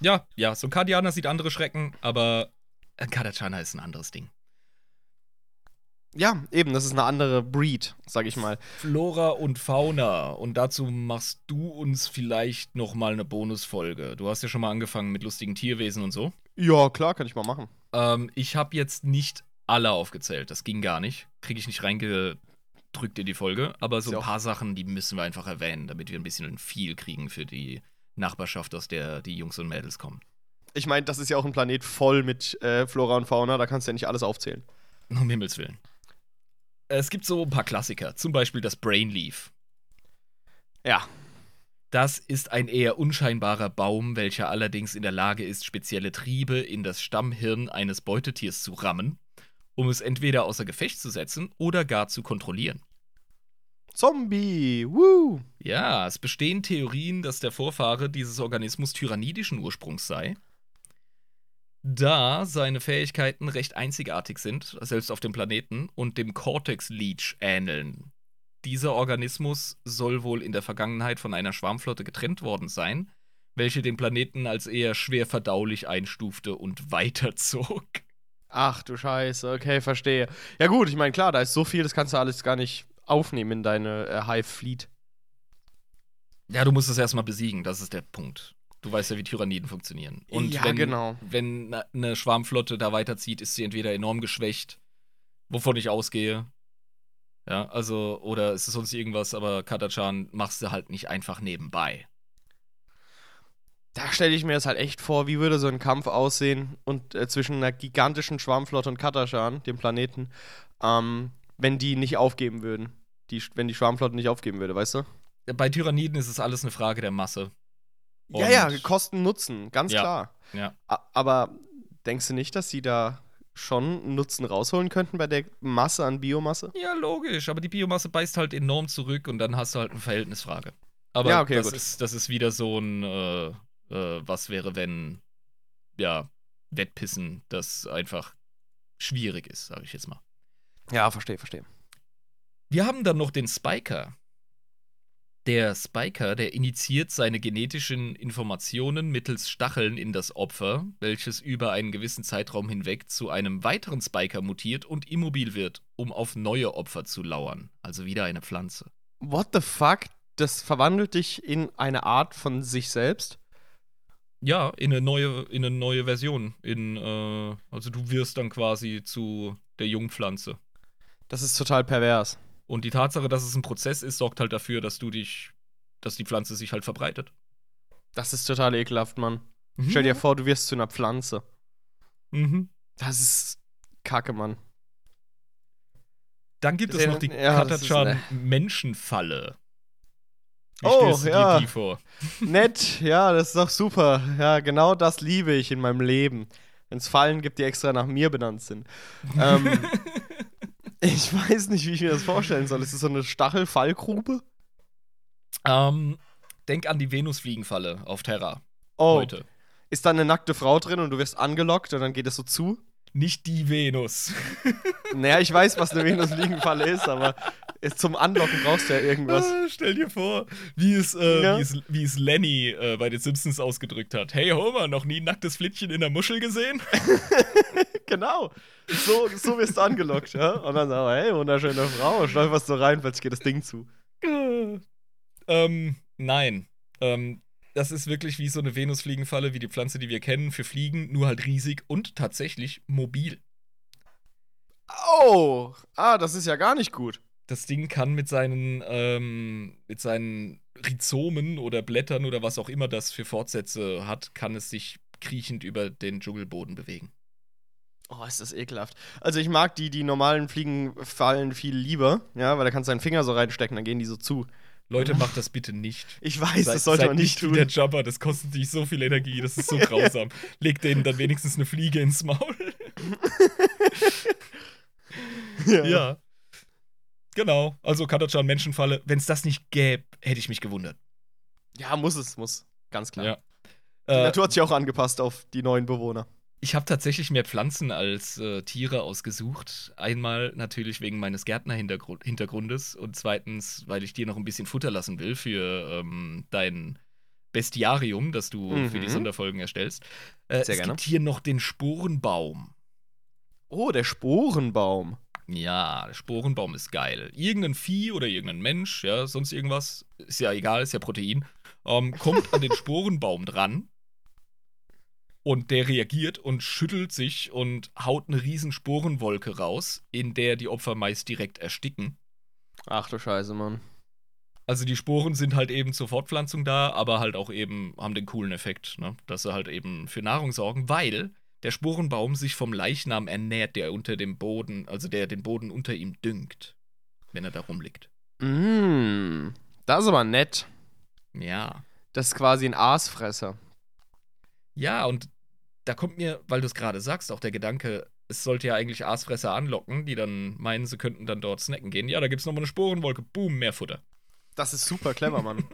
Ja, ja, so ein Kardianer sieht andere Schrecken, aber ein Kadachana ist ein anderes Ding. Ja, eben, das ist eine andere Breed, sag ich mal. Flora und Fauna. Und dazu machst du uns vielleicht noch mal eine Bonusfolge. Du hast ja schon mal angefangen mit lustigen Tierwesen und so. Ja, klar, kann ich mal machen. Ähm, ich habe jetzt nicht alle aufgezählt. Das ging gar nicht. Kriege ich nicht reingedrückt in die Folge. Aber so ein paar Sachen, die müssen wir einfach erwähnen, damit wir ein bisschen viel kriegen für die Nachbarschaft, aus der die Jungs und Mädels kommen. Ich meine, das ist ja auch ein Planet voll mit äh, Flora und Fauna, da kannst du ja nicht alles aufzählen. Um Himmels Willen. Es gibt so ein paar Klassiker. Zum Beispiel das Brainleaf. Ja. Das ist ein eher unscheinbarer Baum, welcher allerdings in der Lage ist, spezielle Triebe in das Stammhirn eines Beutetiers zu rammen, um es entweder außer Gefecht zu setzen oder gar zu kontrollieren. Zombie, woo! Ja, es bestehen Theorien, dass der Vorfahre dieses Organismus tyrannidischen Ursprungs sei, da seine Fähigkeiten recht einzigartig sind, selbst auf dem Planeten, und dem Cortex-Leech ähneln. Dieser Organismus soll wohl in der Vergangenheit von einer Schwarmflotte getrennt worden sein, welche den Planeten als eher schwer verdaulich einstufte und weiterzog. Ach du Scheiße, okay, verstehe. Ja gut, ich meine, klar, da ist so viel, das kannst du alles gar nicht aufnehmen in deine äh, Hive Fleet. Ja, du musst es erstmal besiegen, das ist der Punkt. Du weißt ja, wie Tyranniden funktionieren. Und Ja, wenn, genau. wenn eine Schwarmflotte da weiterzieht, ist sie entweder enorm geschwächt, wovon ich ausgehe. Ja, also, oder ist es sonst irgendwas, aber Katachan machst du halt nicht einfach nebenbei. Da stelle ich mir das halt echt vor, wie würde so ein Kampf aussehen und äh, zwischen einer gigantischen Schwarmflotte und Katachan, dem Planeten, ähm, wenn die nicht aufgeben würden. Die, wenn die Schwarmflotte nicht aufgeben würde, weißt du? Bei Tyranniden ist es alles eine Frage der Masse. Ja, Und- ja, Kosten Nutzen, ganz Ja. klar. Ja. Aber denkst du nicht, dass sie da schon Nutzen rausholen könnten bei der Masse an Biomasse? Ja, logisch, aber die Biomasse beißt halt enorm zurück und dann hast du halt eine Verhältnisfrage. Aber Ja, okay, das, gut. Ist, das ist wieder so ein, äh, äh, was wäre, wenn, ja, Wettpissen, das einfach schwierig ist, sage ich jetzt mal. Ja, verstehe, verstehe. Wir haben dann noch den Spiker. Der Spiker, der initiiert seine genetischen Informationen mittels Stacheln in das Opfer, welches über einen gewissen Zeitraum hinweg zu einem weiteren Spiker mutiert und immobil wird, um auf neue Opfer zu lauern. Also wieder eine Pflanze. What the fuck? Das verwandelt dich in eine Art von sich selbst? Ja, in eine neue, in eine neue Version. In, äh, also du wirst dann quasi zu der Jungpflanze. Das ist total pervers. Und die Tatsache, dass es ein Prozess ist, sorgt halt dafür, dass du dich, dass die Pflanze sich halt verbreitet. Das ist total ekelhaft, Mann. Stell dir vor, du wirst zu einer Pflanze. Mhm. Das ist Kacke, Mann. Dann gibt es noch die ja, Katachan-Menschenfalle. Oh, ja. die vor? Nett, ja, das ist doch super. Ja, genau das liebe ich in meinem Leben. Wenn es Fallen gibt, die extra nach mir benannt sind. ähm, ich weiß nicht, wie ich mir das vorstellen soll. Ist das so eine Stachelfallgrube? ähm, denk an die Venusfliegenfalle auf Terra Oh, heute. ist da eine nackte Frau drin und du wirst angelockt und dann geht es so zu? Nicht die Venus. Naja, ich weiß, was eine Venusfliegenfalle ist, aber zum Anlocken brauchst du ja irgendwas. Ah, Stell dir vor, wie es, äh, Ja. wie es, wie es Lenny äh, bei den Simpsons ausgedrückt hat. Hey Homer, noch nie ein nacktes Flittchen in der Muschel gesehen? Genau. So, so wirst du angelockt, ja? Und dann sagst du, hey, wunderschöne Frau, stolperst du rein, plötzlich geht das Ding zu. ähm, nein. Ähm, das ist wirklich wie so eine Venusfliegenfalle, wie die Pflanze, die wir kennen, für Fliegen, nur halt riesig und tatsächlich mobil. Oh, ah, das ist ja gar nicht gut. Das Ding kann mit seinen, ähm, mit seinen Rhizomen oder Blättern oder was auch immer das für Fortsätze hat, kann es sich kriechend über den Dschungelboden bewegen. Oh, ist das ekelhaft. Also ich mag die, die normalen Fliegenfallen viel lieber, ja, weil da kannst du deinen Finger so reinstecken, dann gehen die so zu. Leute, macht das bitte nicht. Ich weiß, Seid- das sollte man nicht wie tun. der Jabber, das kostet dich so viel Energie, das ist so grausam. Leg denen dann wenigstens eine Fliege ins Maul. ja. Genau, also Katachan Menschenfalle. Wenn es das nicht gäbe, hätte ich mich gewundert. Ja, muss es, muss. Ganz klar. Ja. Die Natur hat sich auch angepasst auf die neuen Bewohner. Ich habe tatsächlich mehr Pflanzen als äh, Tiere ausgesucht. Einmal natürlich wegen meines Gärtnerhintergrundes und zweitens, weil ich dir noch ein bisschen Futter lassen will für ähm, dein Bestiarium, das du Mhm. für die Sonderfolgen erstellst. Äh, Sehr es gerne. gibt hier noch den Sporenbaum. Oh, der Sporenbaum. Ja, der Sporenbaum ist geil. Irgendein Vieh oder irgendein Mensch, ja, sonst irgendwas, ist ja egal, ist ja Protein, ähm, kommt an den Sporenbaum dran und der reagiert und schüttelt sich und haut eine riesen Sporenwolke raus, in der die Opfer meist direkt ersticken. Ach du Scheiße, Mann. Also die Sporen sind halt eben zur Fortpflanzung da, aber halt auch eben haben den coolen Effekt, ne? dass sie halt eben für Nahrung sorgen, weil der Sporenbaum sich vom Leichnam ernährt, der unter dem Boden, also der den Boden unter ihm düngt, wenn er da rumliegt. Mm, das ist aber nett. Ja. Das ist quasi ein Aasfresser. Ja, und da kommt mir, weil du es gerade sagst, auch der Gedanke, es sollte ja eigentlich Aasfresser anlocken, die dann meinen, sie könnten dann dort snacken gehen. Ja, da gibt's nochmal eine Sporenwolke, boom, mehr Futter. Das ist super clever, Mann.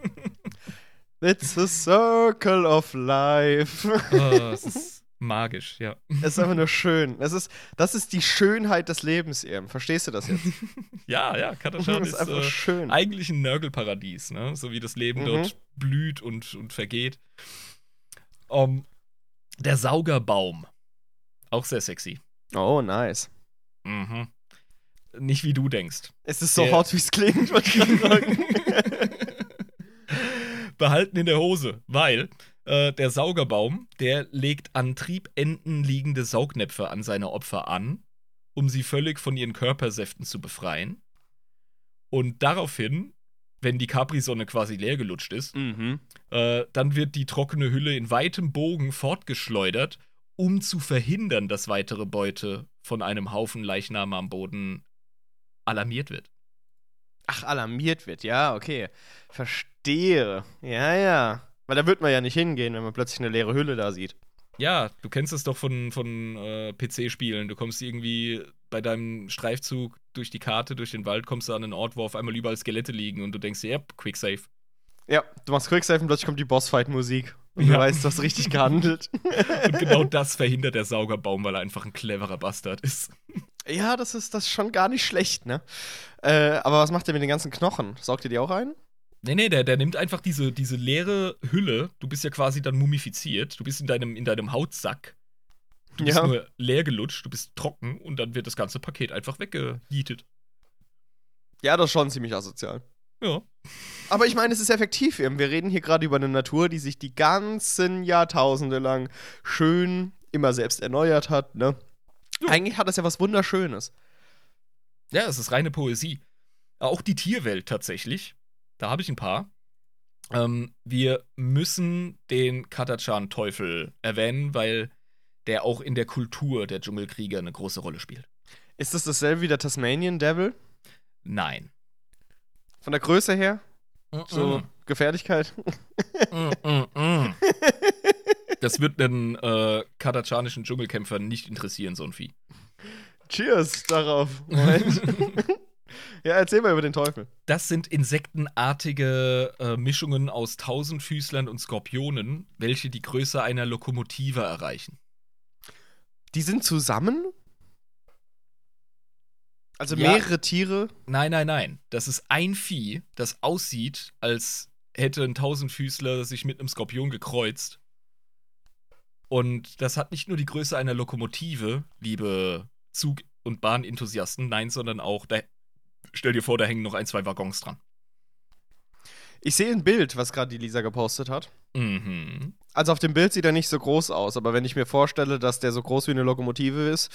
It's a circle of life. Oh, es ist magisch, ja. Es ist einfach nur schön. Es ist, das ist die Schönheit des Lebens, eben. Verstehst du das jetzt? Ja, ja, Katachan Das ist, ist einfach äh, schön. eigentlich ein Nörgelparadies, ne? So wie das Leben Mhm. dort blüht und, und vergeht. Um, der Saugerbaum. Auch sehr sexy. Oh, nice. Mhm. Nicht wie du denkst. Es ist so Der- hot, wie es klingt, wollte ich sagen. Behalten in der Hose, weil äh, der Saugerbaum, der legt an Triebenden liegende Saugnäpfe an seine Opfer an, um sie völlig von ihren Körpersäften zu befreien. Und daraufhin, wenn die Capri-Sonne quasi leer gelutscht ist, mhm. äh, dann wird die trockene Hülle in weitem Bogen fortgeschleudert, um zu verhindern, dass weitere Beute von einem Haufen Leichname am Boden alarmiert wird. Ach, alarmiert wird, ja, okay. Verstehe. Ja, ja. Weil da wird man ja nicht hingehen, wenn man plötzlich eine leere Hülle da sieht. Ja, du kennst es doch von, von äh, PC-Spielen. Du kommst irgendwie bei deinem Streifzug durch die Karte, durch den Wald, kommst du an einen Ort, wo auf einmal überall Skelette liegen und du denkst dir, yep, quick save. Ja, du machst Quicksave und plötzlich kommt die Bossfight-Musik. Und du Ja. weißt, du hast richtig gehandelt. Und genau das verhindert der Saugerbaum, weil er einfach ein cleverer Bastard ist. ja, das ist, das ist schon gar nicht schlecht, ne? Äh, aber was macht der mit den ganzen Knochen? Saugt ihr die auch ein? Nee, nee, der, der nimmt einfach diese, diese leere Hülle. Du bist ja quasi dann mumifiziert. Du bist in deinem, in deinem Hautsack. Du bist Ja. nur leer gelutscht, du bist trocken und dann wird das ganze Paket einfach weggejietet. Ja, das ist schon ziemlich asozial. Ja. Aber ich meine, es ist effektiv. eben. Wir reden hier gerade über eine Natur, die sich die ganzen Jahrtausende lang schön immer selbst erneuert hat, ne? Ja. Eigentlich hat das ja was Wunderschönes. Ja, es ist reine Poesie. Auch die Tierwelt tatsächlich. Da habe ich ein paar. Ähm, wir müssen den Katachan-Teufel erwähnen, weil der auch in der Kultur der Dschungelkrieger eine große Rolle spielt. Ist das dasselbe wie der Tasmanian Devil? Nein. Von der Größe her? So Gefährlichkeit? Das wird einen äh, katachanischen Dschungelkämpfer nicht interessieren, so ein Vieh. Cheers darauf. Moment. ja, erzähl mal über den Teufel. Das sind insektenartige äh, Mischungen aus Tausendfüßlern und Skorpionen, welche die Größe einer Lokomotive erreichen. Die sind zusammen? Also Ja. mehrere Tiere? Nein, nein, nein. Das ist ein Vieh, das aussieht, als hätte ein Tausendfüßler sich mit einem Skorpion gekreuzt. Und das hat nicht nur die Größe einer Lokomotive, liebe Zug- und Bahnenthusiasten, nein, sondern auch, da, stell dir vor, da hängen noch ein, zwei Waggons dran. Ich sehe ein Bild, was gerade die Lisa gepostet hat. Mhm. Also auf dem Bild sieht er nicht so groß aus, aber wenn ich mir vorstelle, dass der so groß wie eine Lokomotive ist,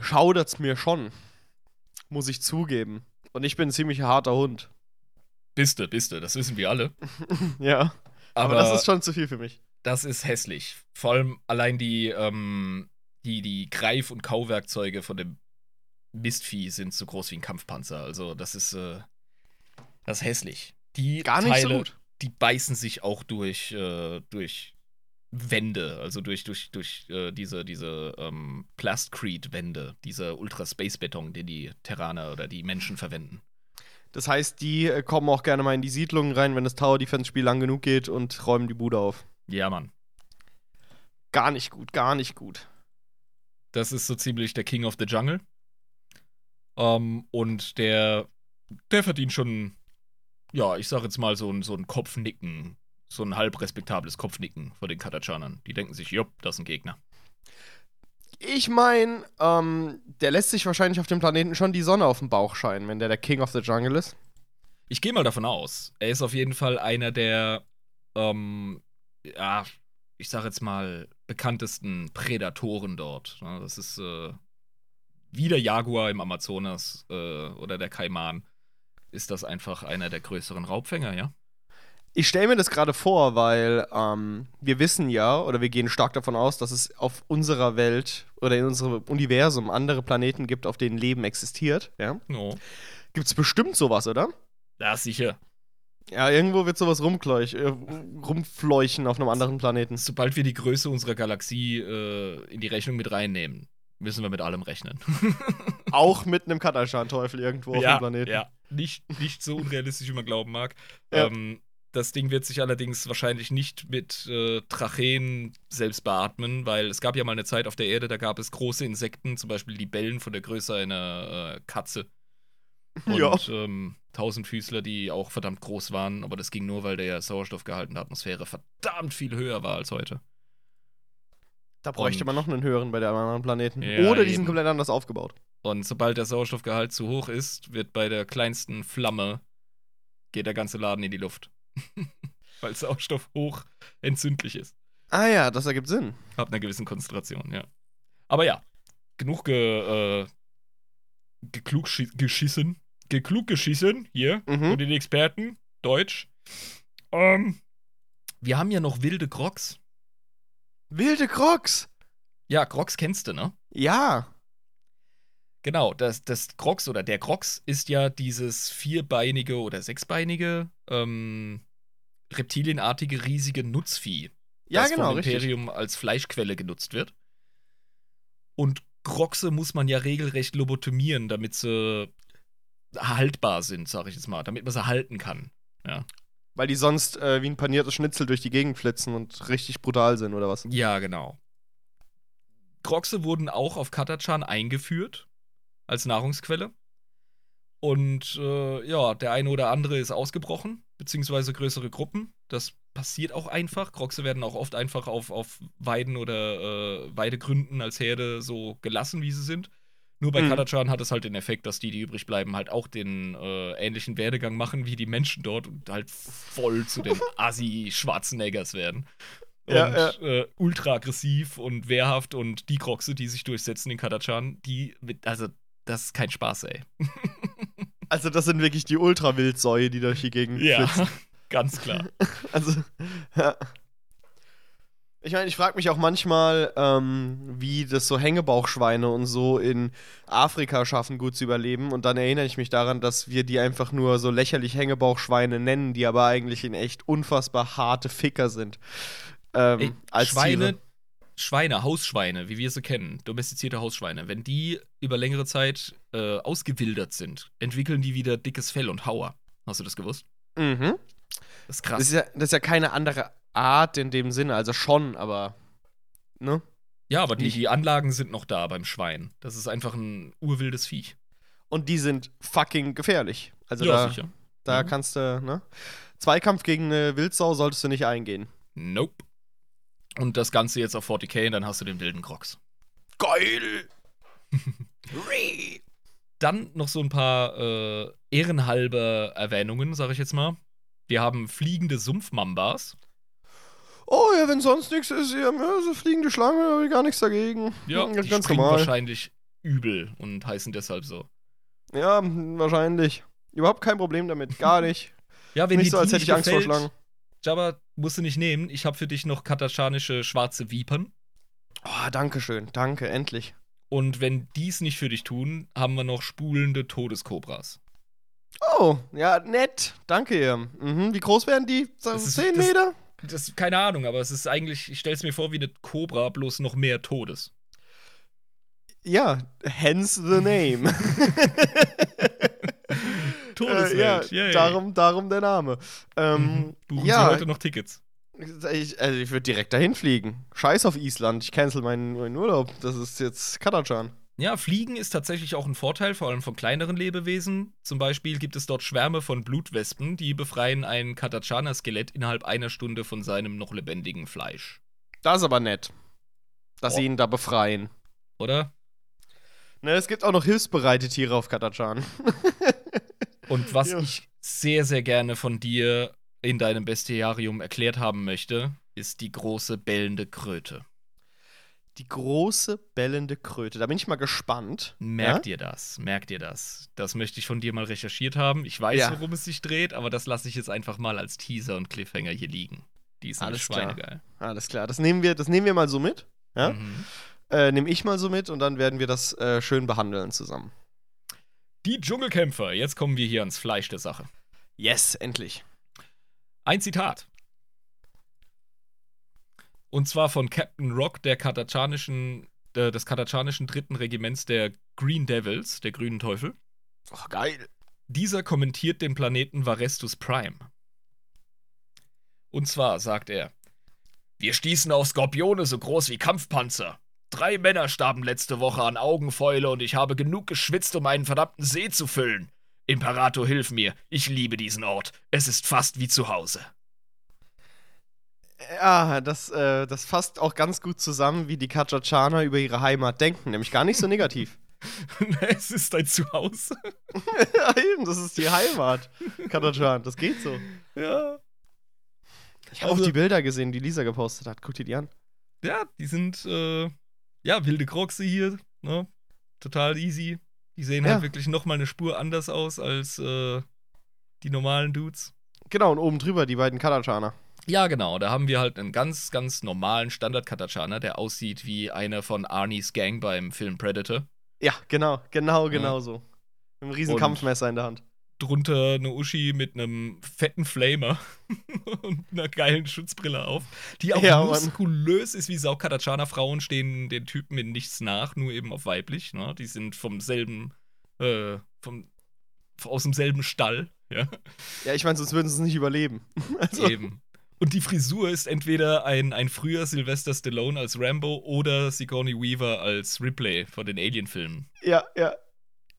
schaudert's mir schon. Muss ich zugeben. Und ich bin ein ziemlich harter Hund. Biste, biste, das wissen wir alle. Ja. Aber, das ist schon zu viel für mich. Das ist hässlich. Vor allem allein die, ähm, die, die Greif- und Kauwerkzeuge von dem Mistvieh sind so groß wie ein Kampfpanzer. Also, das ist, äh, das ist hässlich. Die Gar nicht Teile, so gut. Die beißen sich auch durch, äh, durch Wände, also durch, durch, durch äh, diese, diese ähm, Plastcrete-Wände, dieser Ultra-Space-Beton, den die Terraner oder die Menschen verwenden. Das heißt, die äh, kommen auch gerne mal in die Siedlungen rein, wenn das Tower Defense Spiel lang genug geht und räumen die Bude auf. Ja, Mann. Gar nicht gut, gar nicht gut. Das ist so ziemlich der King of the Jungle. Ähm, und der, der verdient schon, ja, ich sag jetzt mal so ein, so ein Kopfnicken, so ein halb respektables Kopfnicken vor den Katachanern. Die denken sich, jopp, das ist ein Gegner. Ich meine, ähm, der lässt sich wahrscheinlich auf dem Planeten schon die Sonne auf dem Bauch scheinen, wenn der der King of the Jungle ist. Ich gehe mal davon aus. Er ist auf jeden Fall einer der, ähm, ja, ich sag jetzt mal, bekanntesten Prädatoren dort. Ja, Das ist äh, wie der Jaguar im Amazonas äh, oder der Kaiman. Ist das einfach einer der größeren Raubfänger, ja? Ich stelle mir das gerade vor, weil ähm, wir wissen ja, oder wir gehen stark davon aus, dass es auf unserer Welt oder in unserem Universum andere Planeten gibt, auf denen Leben existiert. Ja? No. Gibt es bestimmt sowas, oder? Ja, sicher. Ja, irgendwo wird sowas rumkleuch, äh, rumfleuchen auf einem anderen Planeten. Sobald wir die Größe unserer Galaxie äh, in die Rechnung mit reinnehmen, müssen wir mit allem rechnen. Auch mit einem Katachan-Teufel irgendwo auf dem Planeten. Ja, nicht, nicht so unrealistisch, wie man glauben mag. Ja. Ähm, das Ding wird sich allerdings wahrscheinlich nicht mit äh, Tracheen selbst beatmen, weil es gab ja mal eine Zeit auf der Erde, da gab es große Insekten, zum Beispiel Libellen von der Größe einer äh, Katze. Und Ja. ähm, Tausendfüßler, die auch verdammt groß waren, aber das ging nur, weil der Sauerstoffgehalt in der Atmosphäre verdammt viel höher war als heute. Da bräuchte Und- man noch einen höheren bei der anderen Planeten. Ja, Oder die sind komplett anders aufgebaut. Und sobald der Sauerstoffgehalt zu hoch ist, wird bei der kleinsten Flamme geht der ganze Laden in die Luft. Weil Sauerstoff hoch entzündlich ist. Ah ja, das ergibt Sinn. Ab einer gewissen Konzentration, ja. Aber ja, genug ge, äh, geklug schi- geschissen. Geklug geschissen, hier, Mhm. und den Experten, Deutsch. Ähm, wir haben ja noch wilde Crocs. Wilde Crocs. Ja, Crocs kennst du, ne? Ja. Genau, das, das Crocs oder der Crocs ist ja dieses vierbeinige oder sechsbeinige, ähm, reptilienartige, riesige Nutzvieh, Ja, das genau, vom richtig. Imperium als Fleischquelle genutzt wird. Und Croxe muss man ja regelrecht lobotomieren, damit sie haltbar sind, sag ich jetzt mal, damit man sie halten kann. Weil die sonst äh, wie ein paniertes Schnitzel durch die Gegend flitzen und richtig brutal sind, oder was? Ja, genau. Croxe wurden auch auf Katachan eingeführt als Nahrungsquelle. Und äh, ja, der eine oder andere ist ausgebrochen, beziehungsweise größere Gruppen. Das passiert auch einfach. Croxe werden auch oft einfach auf, auf Weiden oder äh, Weidegründen als Herde so gelassen, wie sie sind. Nur bei Mhm. Katachan hat es halt den Effekt, dass die, die übrig bleiben, halt auch den äh, ähnlichen Werdegang machen wie die Menschen dort und halt voll zu den Assi-Schwarzeneggers werden. Und Ja, Äh, ultra aggressiv und wehrhaft und die Kroxe, die sich durchsetzen in Katachan, die, mit, also, das ist kein Spaß, ey. Also, das sind wirklich die Ultrawildsäue, die durch die Gegend flitzen. ganz klar. Also, ja. Ich meine, ich frage mich auch manchmal, ähm, wie das so Hängebauchschweine und so in Afrika schaffen, gut zu überleben. Und dann erinnere ich mich daran, dass wir die einfach nur so lächerlich Hängebauchschweine nennen, die aber eigentlich in echt unfassbar harte Ficker sind. Ähm, Ey, als Schweine, Tiere. Schweine, Hausschweine, wie wir sie kennen, domestizierte Hausschweine, wenn die über längere Zeit äh, ausgewildert sind, entwickeln die wieder dickes Fell und Hauer. Hast du das gewusst? Mhm. Das ist Das krass. ist, ja, das ist ja keine andere Art in dem Sinne, also schon, aber. Ne? ja, aber die, die Anlagen sind noch da beim Schwein. Das ist einfach ein urwildes Viech. Und die sind fucking gefährlich. Also ja, da, sicher. da Mhm. kannst du, ne? Zweikampf gegen eine Wildsau solltest du nicht eingehen. Nope. Und das Ganze jetzt auf 40k und dann hast du den wilden Crocs. Geil! Dann noch so ein paar äh, ehrenhalber Erwähnungen, sag ich jetzt mal. Wir haben fliegende Sumpfmambas. Oh ja, wenn sonst nichts ist, ja, ja, so fliegende Schlange, habe ich gar nichts dagegen. Ja, Hm, die ganz normal. wahrscheinlich übel und heißen deshalb so. Ja, wahrscheinlich. Überhaupt kein Problem damit, gar nicht. Ja, wenn nicht die so, als hätte ich Angst vor Schlangen. Jabba, musst du nicht nehmen. Ich habe für dich noch katachanische schwarze Vipern. Oh, danke schön, danke, endlich. Und wenn dies nicht für dich tun, haben wir noch spulende Todeskobras. Oh, ja, nett. Danke ihr. Mhm, wie groß werden die? So Das ist- 10 das- Meter? Das keine Ahnung, aber es ist eigentlich, ich stell's mir vor wie eine Kobra, bloß noch mehr Todes. Ja, hence the name. äh, ja, Todeswelt. yay. darum, darum der Name. Ähm, Mhm. Buchen ja, Sie heute noch Tickets. Ich, also ich würde direkt dahin fliegen. Scheiß auf Island. Ich cancel meinen, meinen Urlaub. Das ist jetzt Katachan. Ja, Fliegen ist tatsächlich auch ein Vorteil, vor allem von kleineren Lebewesen. Zum Beispiel gibt es dort Schwärme von Blutwespen, die befreien ein Katachana-Skelett innerhalb einer Stunde von seinem noch lebendigen Fleisch. Das ist aber nett. Dass Oh. sie ihn da befreien. Oder? Ne, es gibt auch noch hilfsbereite Tiere auf Katachan. Und was Ja. ich sehr, sehr gerne von dir in deinem Bestiarium erklärt haben möchte, ist die große bellende Kröte. Die große bellende Kröte. Da bin ich mal gespannt. Merk dir das, merk dir das. Das möchte ich von dir mal recherchiert haben. Ich weiß, Ja. worum es sich dreht, aber das lasse ich jetzt einfach mal als Teaser und Cliffhanger hier liegen. Die ist Alles klar. schweinegeil. Alles klar. Das nehmen wir, das nehmen wir mal so mit. Ja? Mhm. Äh, nehme ich mal so mit und dann werden wir das äh, schön behandeln zusammen. Die Dschungelkämpfer, jetzt kommen wir hier ans Fleisch der Sache. Yes, endlich. Ein Zitat. Und zwar von Captain Rock der katachanischen, äh, des katachanischen dritten Regiments der Green Devils, der grünen Teufel. Oh, geil. Dieser kommentiert den Planeten Varestus Prime. Und zwar sagt er: Wir stießen auf Skorpione so groß wie Kampfpanzer. Drei Männer starben letzte Woche an Augenfäule und ich habe genug geschwitzt, um einen verdammten See zu füllen. Imperator, hilf mir. Ich liebe diesen Ort. Es ist fast wie zu Hause. Ja, das, äh, das fasst auch ganz gut zusammen, wie die Kachachaner über ihre Heimat denken. Nämlich gar nicht so negativ. es ist ein Zuhause. ja, eben, das ist die Heimat. Katachan, das geht so. Ja. Ich habe Also- auch die Bilder gesehen, die Lisa gepostet hat. Guck dir die an. Ja, die sind, äh, ja, wilde Kroxe hier, ne? Total easy. Die sehen Ja. halt wirklich nochmal eine Spur anders aus als äh, die normalen Dudes. Genau, und oben drüber die beiden Katachaner. Ja, genau. Da haben wir halt einen ganz, ganz normalen Standard-Katachaner, der aussieht wie einer von Arnie's Gang beim Film Predator. Ja, genau, genau, Ja. genau so. Mit einem riesen Und- Kampfmesser in der Hand. Drunter eine Uschi mit einem fetten Flamer und einer geilen Schutzbrille auf, die auch Ja, muskulös ist wie Sau. Katachaner-Frauen stehen den Typen in nichts nach, nur eben auf weiblich. Ne? Die sind vom selben, äh, vom, aus demselben Stall. Ja, Ja, ich meine, sonst würden sie es nicht überleben. Also, eben. Und die Frisur ist entweder ein, ein früher Sylvester Stallone als Rambo oder Sigourney Weaver als Ripley von den Alien-Filmen. ja, ja.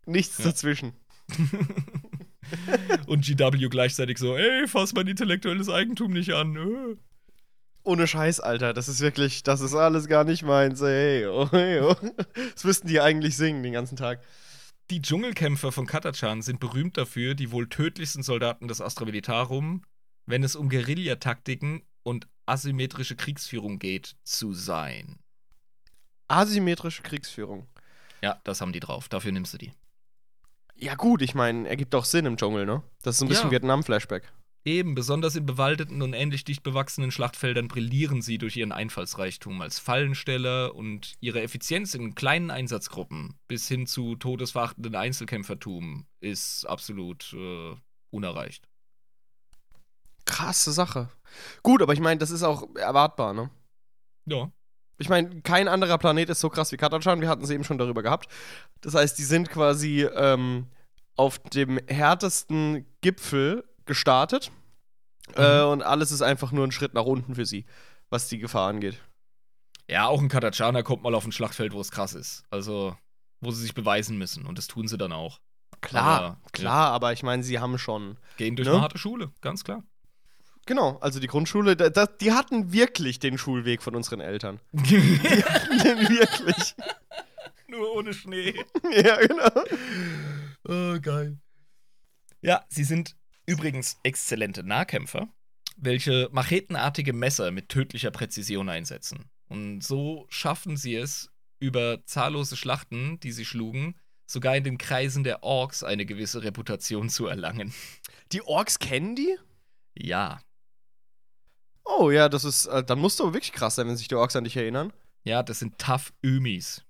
Nichts Ja. dazwischen. Und GW gleichzeitig so, ey, fass mein intellektuelles Eigentum nicht an. äh. Ohne Scheiß, Alter. Das ist wirklich, das ist alles gar nicht meins. Hey, oh, hey, oh. Das müssten die eigentlich singen den ganzen Tag. Die Dschungelkämpfer von Katachan sind berühmt dafür, die wohl tödlichsten Soldaten des Astra Militarum, wenn es um Guerillataktiken und asymmetrische Kriegsführung geht, zu sein. Asymmetrische Kriegsführung. Ja, das haben die drauf. Dafür nimmst du die. Ja, gut, ich meine, ergibt auch Sinn im Dschungel, ne? Das ist ein bisschen Ja. Vietnam-Flashback. Eben, besonders in bewaldeten und ähnlich dicht bewachsenen Schlachtfeldern brillieren sie durch ihren Einfallsreichtum als Fallensteller und ihre Effizienz in kleinen Einsatzgruppen bis hin zu todesverachtenden Einzelkämpfertum ist absolut äh, unerreicht. Krasse Sache. Gut, aber ich meine, das ist auch erwartbar, ne? Ja. Ich meine, kein anderer Planet ist so krass wie Katachan. Wir hatten es eben schon darüber gehabt. Das heißt, die sind quasi ähm, auf dem härtesten Gipfel gestartet. Äh, und alles ist einfach nur ein Schritt nach unten für sie, was die Gefahr angeht. Ja, auch ein Katachaner kommt mal auf ein Schlachtfeld, wo es krass ist. Also, wo sie sich beweisen müssen. Und das tun sie dann auch. Klar, Aber, klar, aber ich meine, sie haben schon. Gehen durch Ne? eine harte Schule, ganz klar. Genau, also die Grundschule, da, da, die hatten wirklich den Schulweg von unseren Eltern. Die hatten den wirklich. Nur ohne Schnee. ja, genau. Oh, geil. Ja, sie sind übrigens exzellente Nahkämpfer, welche machetenartige Messer mit tödlicher Präzision einsetzen. Und so schaffen sie es, über zahllose Schlachten, die sie schlugen, sogar in den Kreisen der Orks eine gewisse Reputation zu erlangen. Die Orks kennen die? Ja, Oh ja, das ist, äh, dann musst du aber wirklich krass sein, wenn sich die Orks an dich erinnern. ja, das sind Tough Ömis.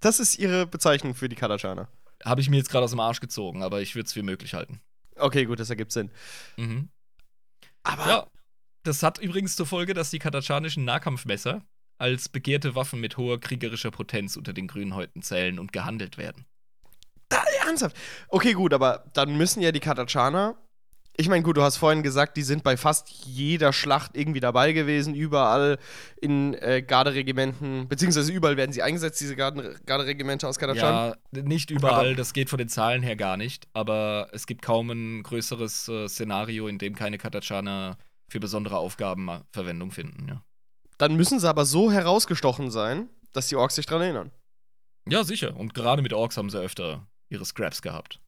Das ist ihre Bezeichnung für die Kadachaner. Habe ich mir jetzt gerade aus dem Arsch gezogen, aber ich würde es für möglich halten. Okay, gut, das ergibt Sinn. Mhm. Aber Ja, das hat übrigens zur Folge, dass die katachanischen Nahkampfmesser als begehrte Waffen mit hoher kriegerischer Potenz unter den Grünhäuten zählen und gehandelt werden. da, ernsthaft. Okay, gut, aber dann müssen ja die Katachaner Ich meine, gut, du hast vorhin gesagt, die sind bei fast jeder Schlacht irgendwie dabei gewesen, überall in äh, Garderegimenten, beziehungsweise überall werden sie eingesetzt, diese Garden Garderegimenter aus Kadachan. Ja, nicht überall, Aber- das geht von den Zahlen her gar nicht, aber es gibt kaum ein größeres äh, Szenario, in dem keine Katachaner für besondere Aufgaben Verwendung finden, ja. Dann müssen sie aber so herausgestochen sein, dass die Orks sich dran erinnern. Ja, sicher. Und gerade mit Orks haben sie öfter ihre Scraps gehabt.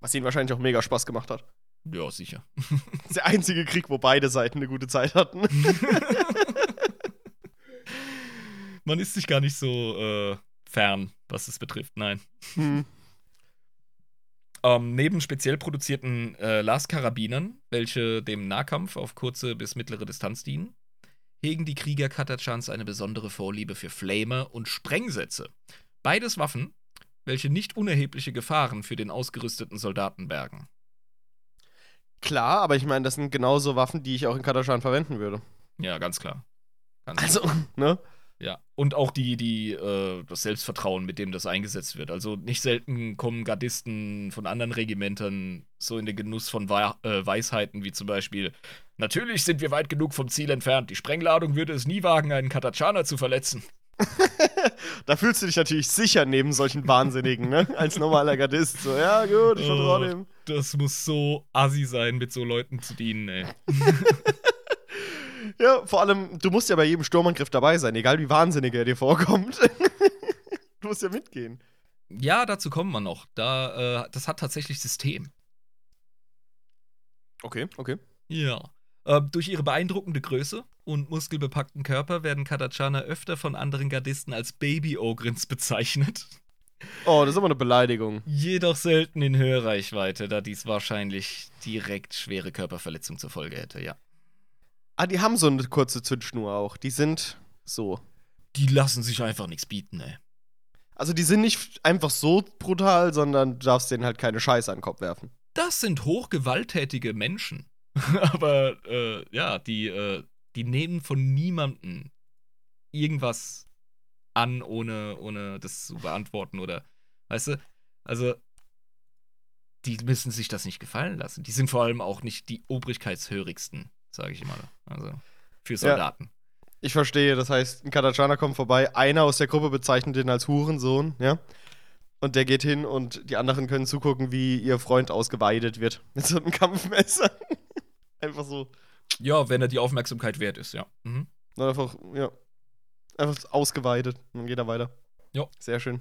Was ihnen wahrscheinlich auch mega Spaß gemacht hat. Ja, sicher. Das ist der einzige Krieg, wo beide Seiten eine gute Zeit hatten. Man ist sich gar nicht so äh, fern, was es betrifft, nein. Hm. Ähm, neben speziell produzierten äh, Las-Karabinern, welche dem Nahkampf auf kurze bis mittlere Distanz dienen, hegen die Krieger Katachans eine besondere Vorliebe für Flamer und Sprengsätze. Beides Waffen, welche nicht unerhebliche Gefahren für den ausgerüsteten Soldaten bergen. Klar, aber ich meine, das sind genauso Waffen, die ich auch in Kadachan verwenden würde. Ja, ganz klar. Ganz Also, ne? Ja, und auch die, die, äh, das Selbstvertrauen, mit dem das eingesetzt wird. Also nicht selten kommen Gardisten von anderen Regimentern so in den Genuss von Wei äh, Weisheiten, wie zum Beispiel, natürlich sind wir weit genug vom Ziel entfernt. Die Sprengladung würde es nie wagen, einen Katachaner zu verletzen. Da fühlst du dich natürlich sicher neben solchen Wahnsinnigen, ne? Als normaler Gardist. So, ja, gut, ich vertraue Oh. dem. Das muss so assi sein, mit so Leuten zu dienen, ey. Ja, vor allem, du musst ja bei jedem Sturmangriff dabei sein, egal wie wahnsinnig er dir vorkommt. du musst ja mitgehen. Ja, dazu kommen wir noch. Da, äh, das hat tatsächlich System. Okay, okay. Ja. Äh, durch ihre beeindruckende Größe und muskelbepackten Körper werden Katachaner öfter von anderen Gardisten als Baby-Ogrins bezeichnet. Oh, das ist aber eine Beleidigung. Jedoch selten in Hörreichweite, da dies wahrscheinlich direkt schwere Körperverletzung zur Folge hätte, ja. Ah, die haben so eine kurze Zündschnur auch. Die sind so. Die lassen sich einfach nichts bieten, ey. Also, die sind nicht einfach so brutal, sondern du darfst denen halt keine Scheiße an den Kopf werfen. Das sind hochgewalttätige Menschen. Aber, äh, ja, die, äh, die nehmen von niemandem irgendwas an, ohne, ohne das zu beantworten oder, weißt du, also, die müssen sich das nicht gefallen lassen. Die sind vor allem auch nicht die obrigkeitshörigsten, sage ich mal. Also, für Soldaten. Ich verstehe, das heißt, ein Katachaner kommt vorbei, einer aus der Gruppe bezeichnet ihn als Hurensohn, ja? Und der geht hin und die anderen können zugucken, wie ihr Freund ausgeweidet wird. Mit so einem Kampfmesser. Einfach so. Ja. wenn er die Aufmerksamkeit wert ist, ja. Mhm. Einfach, ja. Einfach ausgeweidet. Und dann geht er weiter. Ja. Sehr schön.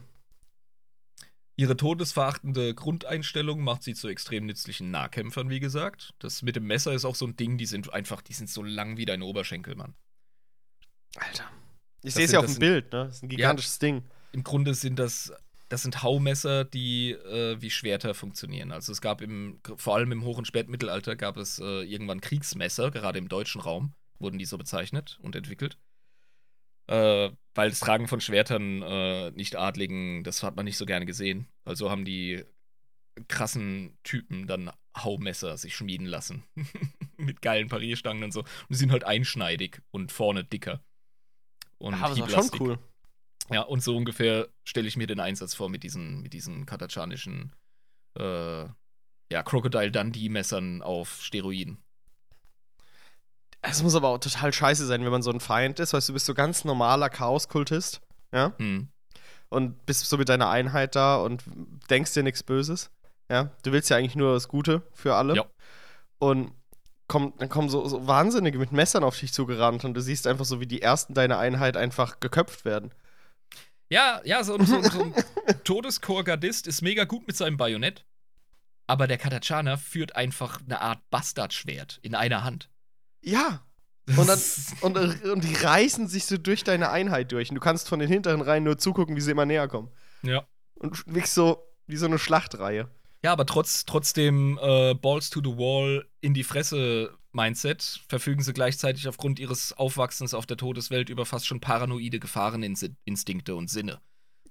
Ihre todesverachtende Grundeinstellung macht sie zu extrem nützlichen Nahkämpfern, wie gesagt. Das mit dem Messer ist auch so ein Ding, die sind einfach, die sind so lang wie dein Oberschenkel, Mann. Alter. Ich sehe es ja auf dem Bild, ne? Das ist ein gigantisches Ding. Im Grunde sind das, das sind Haumesser, die äh, wie Schwerter funktionieren. Also es gab im, vor allem im Hoch- und Spätmittelalter gab es äh, irgendwann Kriegsmesser, gerade im deutschen Raum wurden die so bezeichnet und entwickelt. Äh, weil das Tragen von Schwertern äh, nicht Adligen, das hat man nicht so gerne gesehen. Also haben die krassen Typen dann Haumesser sich schmieden lassen. Mit geilen Parierstangen und so. Und die sind halt einschneidig und vorne dicker. Und Ja, aber das hieblastig. schon cool. Ja, und so ungefähr stelle ich mir den Einsatz vor mit diesen, mit diesen katachanischen äh, ja, Crocodile Dundee-Messern auf Steroiden. Es muss aber auch total scheiße sein, wenn man so ein Feind ist. Weißt du, du bist so ganz normaler Chaoskultist, ja? Hm. Und bist so mit deiner Einheit da und denkst dir nichts Böses. Ja? Du willst ja eigentlich nur das Gute für alle. Ja. Und komm, dann kommen so, so Wahnsinnige mit Messern auf dich zugerannt und du siehst einfach so, wie die ersten deiner Einheit einfach geköpft werden. Ja, ja, so, so, so ein Todeschor-Gardist ist mega gut mit seinem Bajonett. Aber der Katachaner führt einfach eine Art Bastardschwert in einer Hand. Ja. Und, dann, und, und die reißen sich so durch deine Einheit durch. Und du kannst von den hinteren Reihen nur zugucken, wie sie immer näher kommen. ja. Und wirklich so wie so eine Schlachtreihe. Ja, aber trotz, trotzdem äh, Balls to the Wall in die Fresse Mindset verfügen sie gleichzeitig aufgrund ihres Aufwachsens auf der Todeswelt über fast schon paranoide Gefahreninstinkte und Sinne.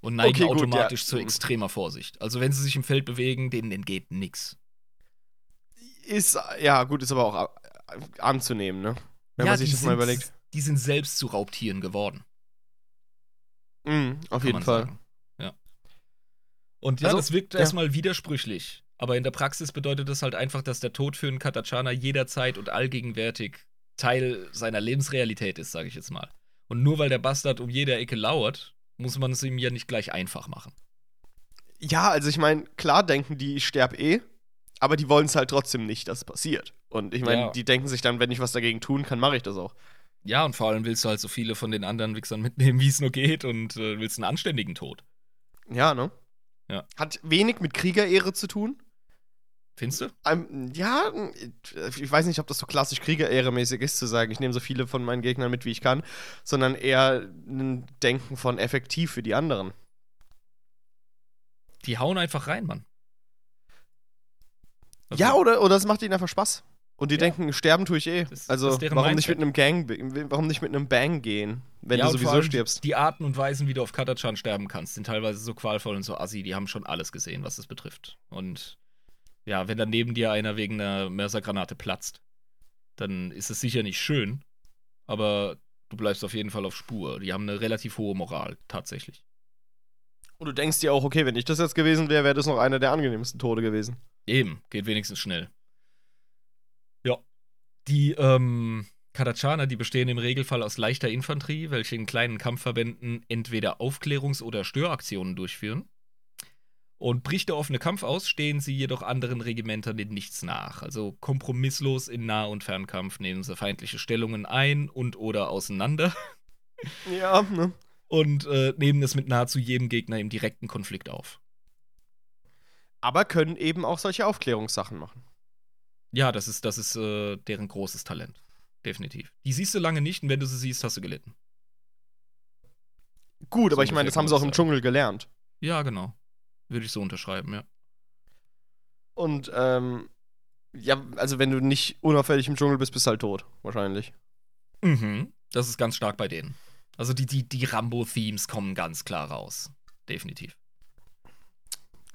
Und neigen Okay, gut, automatisch ja. zu extremer Vorsicht. Also wenn sie sich im Feld bewegen, denen entgeht nix. Ist, ja, gut, ist aber auch äh, anzunehmen, ne? Wenn ja, man sich die das mal sind- überlegt. Die sind selbst zu Raubtieren geworden. Mhm, auf kann jeden Fall. sagen. Ja. Und ja, Also, das wirkt ja. erstmal widersprüchlich. Aber in der Praxis bedeutet das halt einfach, dass der Tod für einen Katachana jederzeit und allgegenwärtig Teil seiner Lebensrealität ist, sage ich jetzt mal. Und nur weil der Bastard um jede Ecke lauert, muss man es ihm ja nicht gleich einfach machen. Ja, also ich meine, klar denken die, ich sterbe eh, aber die wollen es halt trotzdem nicht, dass es passiert. Und ich meine, Ja. die denken sich dann, wenn ich was dagegen tun kann, mache ich das auch. Ja, und vor allem willst du halt so viele von den anderen Wichsern mitnehmen, wie es nur geht und äh, willst einen anständigen Tod. Ja, ne? Ja. Hat wenig mit Kriegerehre zu tun. Findest du? Ähm, ja, ich weiß nicht, ob das so klassisch Kriegerehre-mäßig ist, zu sagen, ich nehme so viele von meinen Gegnern mit, wie ich kann, sondern eher ein Denken von effektiv für die anderen. Die hauen einfach rein, Mann. Also, Ja, oder, oder es macht ihnen einfach Spaß. Und die Ja. denken, sterben tue ich eh. Das- also, das warum nicht mit einem Gang, warum nicht mit einem Bang gehen, wenn ja, du sowieso stirbst? Die Arten und Weisen, wie du auf Katachan sterben kannst, sind teilweise so qualvoll und so assi, die haben schon alles gesehen, was es betrifft. Und ja, wenn dann neben dir einer wegen einer Mörsergranate platzt, dann ist es sicher nicht schön, aber du bleibst auf jeden Fall auf Spur. Die haben eine relativ hohe Moral, tatsächlich. Und du denkst dir auch, okay, wenn ich das jetzt gewesen wäre, wäre das noch einer der angenehmsten Tode gewesen. Eben, geht wenigstens schnell. Die ähm, Kadachaner, die bestehen im Regelfall aus leichter Infanterie, welche in kleinen Kampfverbänden entweder Aufklärungs- oder Störaktionen durchführen. Und bricht der offene Kampf aus, stehen sie jedoch anderen Regimentern in nichts nach. Also kompromisslos in Nah- und Fernkampf nehmen sie feindliche Stellungen ein und oder auseinander Ja, ne? und äh, nehmen es mit nahezu jedem Gegner im direkten Konflikt auf. Aber können eben auch solche Aufklärungssachen machen. Ja, das ist, das ist äh, deren großes Talent. Definitiv. Die siehst du lange nicht und wenn du sie siehst, hast du gelitten. Gut, So aber ich meine, das haben sie auch im. Dschungel gelernt. Ja, genau. Würde ich so unterschreiben, ja. Und, ähm, ja, also wenn du nicht unauffällig im Dschungel bist, bist du halt tot, wahrscheinlich. Mhm. Das ist ganz stark bei denen. Also die, die, die Rambo-Themes kommen ganz klar raus. Definitiv.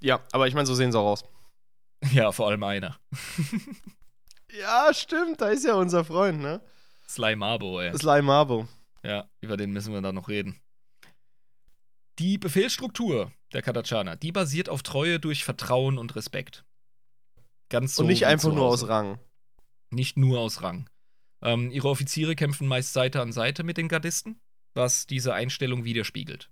Ja, aber ich meine, so sehen sie auch aus. Ja, vor allem einer. Ja, stimmt, da ist ja unser Freund, ne? Sly Marbo, ey. Sly Marbo. Ja, über den müssen wir dann noch reden. Die Befehlsstruktur der Katachaner, die basiert auf Treue durch Vertrauen und Respekt. Ganz so Und nicht einfach nur aus. Rang. Nicht nur aus Rang. Ähm, ihre Offiziere kämpfen meist Seite an Seite mit den Gardisten, was diese Einstellung widerspiegelt.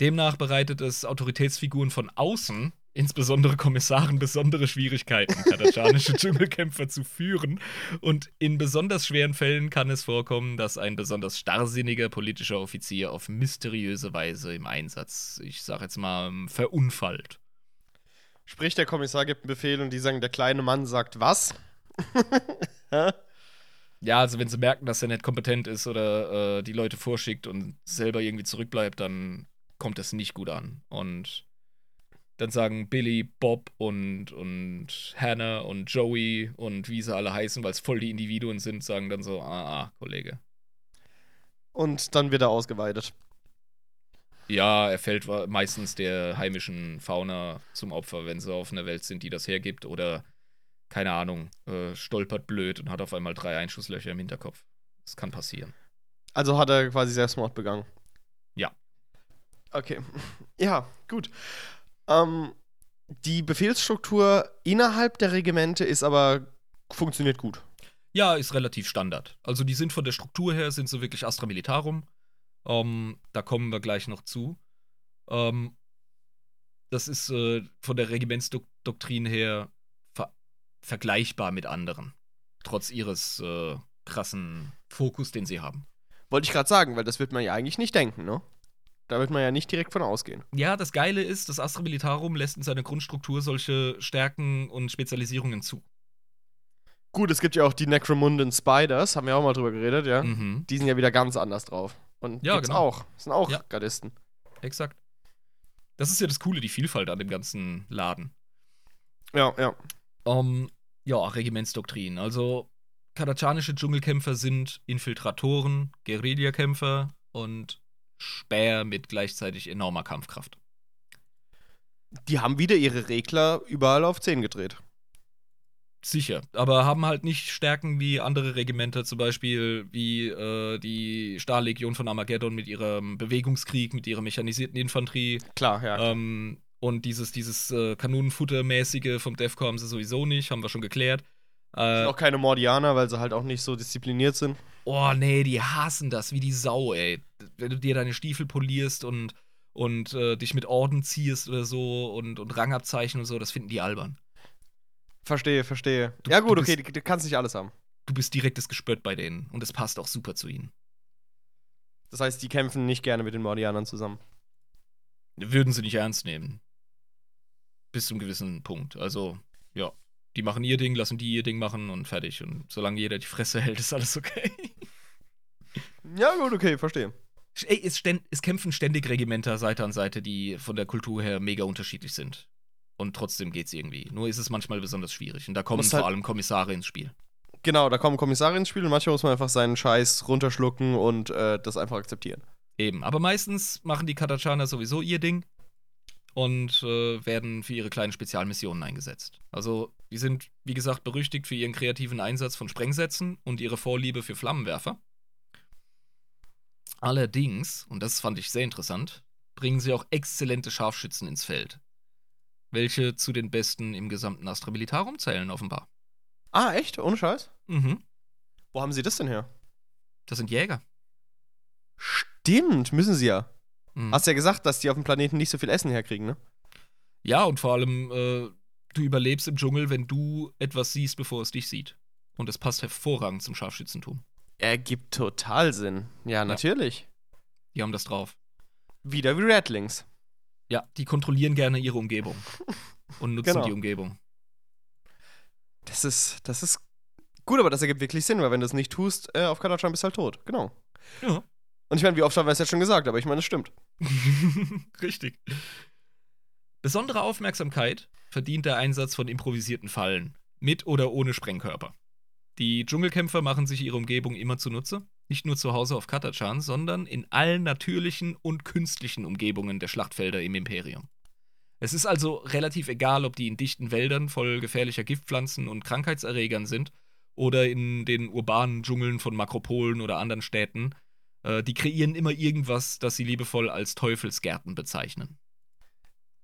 Demnach bereitet es Autoritätsfiguren von außen, insbesondere Kommissaren, besondere Schwierigkeiten, katachanische Dschungelkämpfer zu führen. Und in besonders schweren Fällen kann es vorkommen, dass ein besonders starrsinniger politischer Offizier auf mysteriöse Weise im Einsatz, ich sag jetzt mal, verunfallt. Sprich, der Kommissar gibt einen Befehl und die sagen, der kleine Mann sagt was? Ja, also wenn sie merken, dass er nicht kompetent ist oder äh, die Leute vorschickt und selber irgendwie zurückbleibt, dann kommt das nicht gut an. Und dann sagen Billy, Bob und, und Hannah und Joey und wie sie alle heißen, weil es voll die Individuen sind, sagen dann so, ah, ah, Kollege. und dann wird er ausgeweitet. Ja, er fällt meistens der heimischen Fauna zum Opfer, wenn sie auf einer Welt sind, die das hergibt oder, keine Ahnung, äh, stolpert blöd und hat auf einmal drei Einschusslöcher im Hinterkopf. Das kann passieren. Also hat er quasi Selbstmord begangen. Ja. Okay. Ja, gut. Ähm, die Befehlsstruktur innerhalb der Regimente ist aber funktioniert gut. Ja, ist relativ Standard. Also die sind von der Struktur her, sind so wirklich Astra Militarum. Ähm, da kommen wir gleich noch zu. Ähm, das ist äh, von der Regimentsdoktrin her ver vergleichbar mit anderen. Trotz ihres äh, krassen Fokus, den sie haben. Wollte ich gerade sagen, weil das wird man ja eigentlich nicht denken, ne? Da wird man ja nicht direkt von ausgehen. Ja, das Geile ist, das Astra Militarum lässt in seiner Grundstruktur solche Stärken und Spezialisierungen zu. Gut, es gibt ja auch die Necromunden Spiders, haben wir auch mal drüber geredet, ja? Mhm, Die sind ja wieder ganz anders drauf. Und Ja, gibt's genau. auch. Das sind auch Ja. Gardisten. exakt. Das ist ja das Coole, die Vielfalt an dem ganzen Laden. Ja, ja. Ähm, ja, Regimentsdoktrin. Also, kadachanische Dschungelkämpfer sind Infiltratoren, Guerillakämpfer und Späher mit gleichzeitig enormer Kampfkraft. Die haben wieder ihre Regler überall auf 10 gedreht. Sicher, aber haben halt nicht Stärken wie andere Regimenter, zum Beispiel wie äh, die Stahllegion von Armageddon mit ihrem Bewegungskrieg, mit ihrer mechanisierten Infanterie Klar, ja. ähm, Und dieses, dieses äh, Kanonenfutter-mäßige vom Defco haben sie sowieso nicht, haben wir schon geklärt. Äh, Auch keine Mordianer, weil sie halt auch nicht so diszipliniert sind. oh nee, die hassen das wie die Sau, ey. Wenn du dir deine Stiefel polierst und, und äh, dich mit Orden ziehst oder so und, und Rangabzeichen und so, das finden die albern. Verstehe, verstehe. Du- ja, gut, du okay, bist- du, kannst nicht alles haben. Du bist direktes Gespött bei denen und es passt auch super zu ihnen. Das heißt, die kämpfen nicht gerne mit den Mordianern zusammen. Würden sie nicht ernst nehmen. Bis zu einem gewissen Punkt. Also, ja. Die machen ihr Ding, lassen die ihr Ding machen und fertig. Und solange jeder die Fresse hält, ist alles okay. Ja, gut, okay, verstehe. Ey, es, ständ, es kämpfen ständig Regimenter Seite an Seite, die von der Kultur her mega unterschiedlich sind. Und trotzdem geht's irgendwie. Nur ist es manchmal besonders schwierig. Und da kommen Muss vor halt- allem Kommissare ins Spiel. Genau, da kommen Kommissare ins Spiel und manchmal muss man einfach seinen Scheiß runterschlucken und äh, das einfach akzeptieren. Eben. Aber meistens machen die Katachaner sowieso ihr Ding und äh, werden für ihre kleinen Spezialmissionen eingesetzt. Also, die sind, wie gesagt, berüchtigt für ihren kreativen Einsatz von Sprengsätzen und ihre Vorliebe für Flammenwerfer. Allerdings, und das fand ich sehr interessant, bringen sie auch exzellente Scharfschützen ins Feld. Welche zu den besten im gesamten Astra Militarum zählen, offenbar. Ah, echt? Ohne Scheiß? Mhm. Wo haben sie das denn her? Das sind Jäger. Stimmt, müssen sie ja. Mhm. Hast ja gesagt, dass die auf dem Planeten nicht so viel Essen herkriegen, ne? Ja, und vor allem, äh, du überlebst im Dschungel, wenn du etwas siehst, bevor es dich sieht. Und das passt hervorragend zum Scharfschützentum. Ergibt total Sinn. Ja, natürlich. Die haben das drauf. Wieder wie Redlings. Ja, die kontrollieren gerne ihre Umgebung. Und nutzen Genau. die Umgebung. Das ist, das ist gut, aber das ergibt wirklich Sinn, weil wenn du es nicht tust, äh, auf Kadachan bist du halt tot. Genau. Ja. Und ich meine, wie oft haben wir es jetzt schon gesagt, aber ich meine, es stimmt. Richtig. Besondere Aufmerksamkeit verdient der Einsatz von improvisierten Fallen. Mit oder ohne Sprengkörper. Die Dschungelkämpfer machen sich ihre Umgebung immer zunutze. Nicht nur zu Hause auf Katachan, sondern in allen natürlichen und künstlichen Umgebungen der Schlachtfelder im Imperium. Es ist also relativ egal, ob die in dichten Wäldern voll gefährlicher Giftpflanzen und Krankheitserregern sind oder in den urbanen Dschungeln von Makropolen oder anderen Städten. Äh, die kreieren immer irgendwas, das sie liebevoll als Teufelsgärten bezeichnen.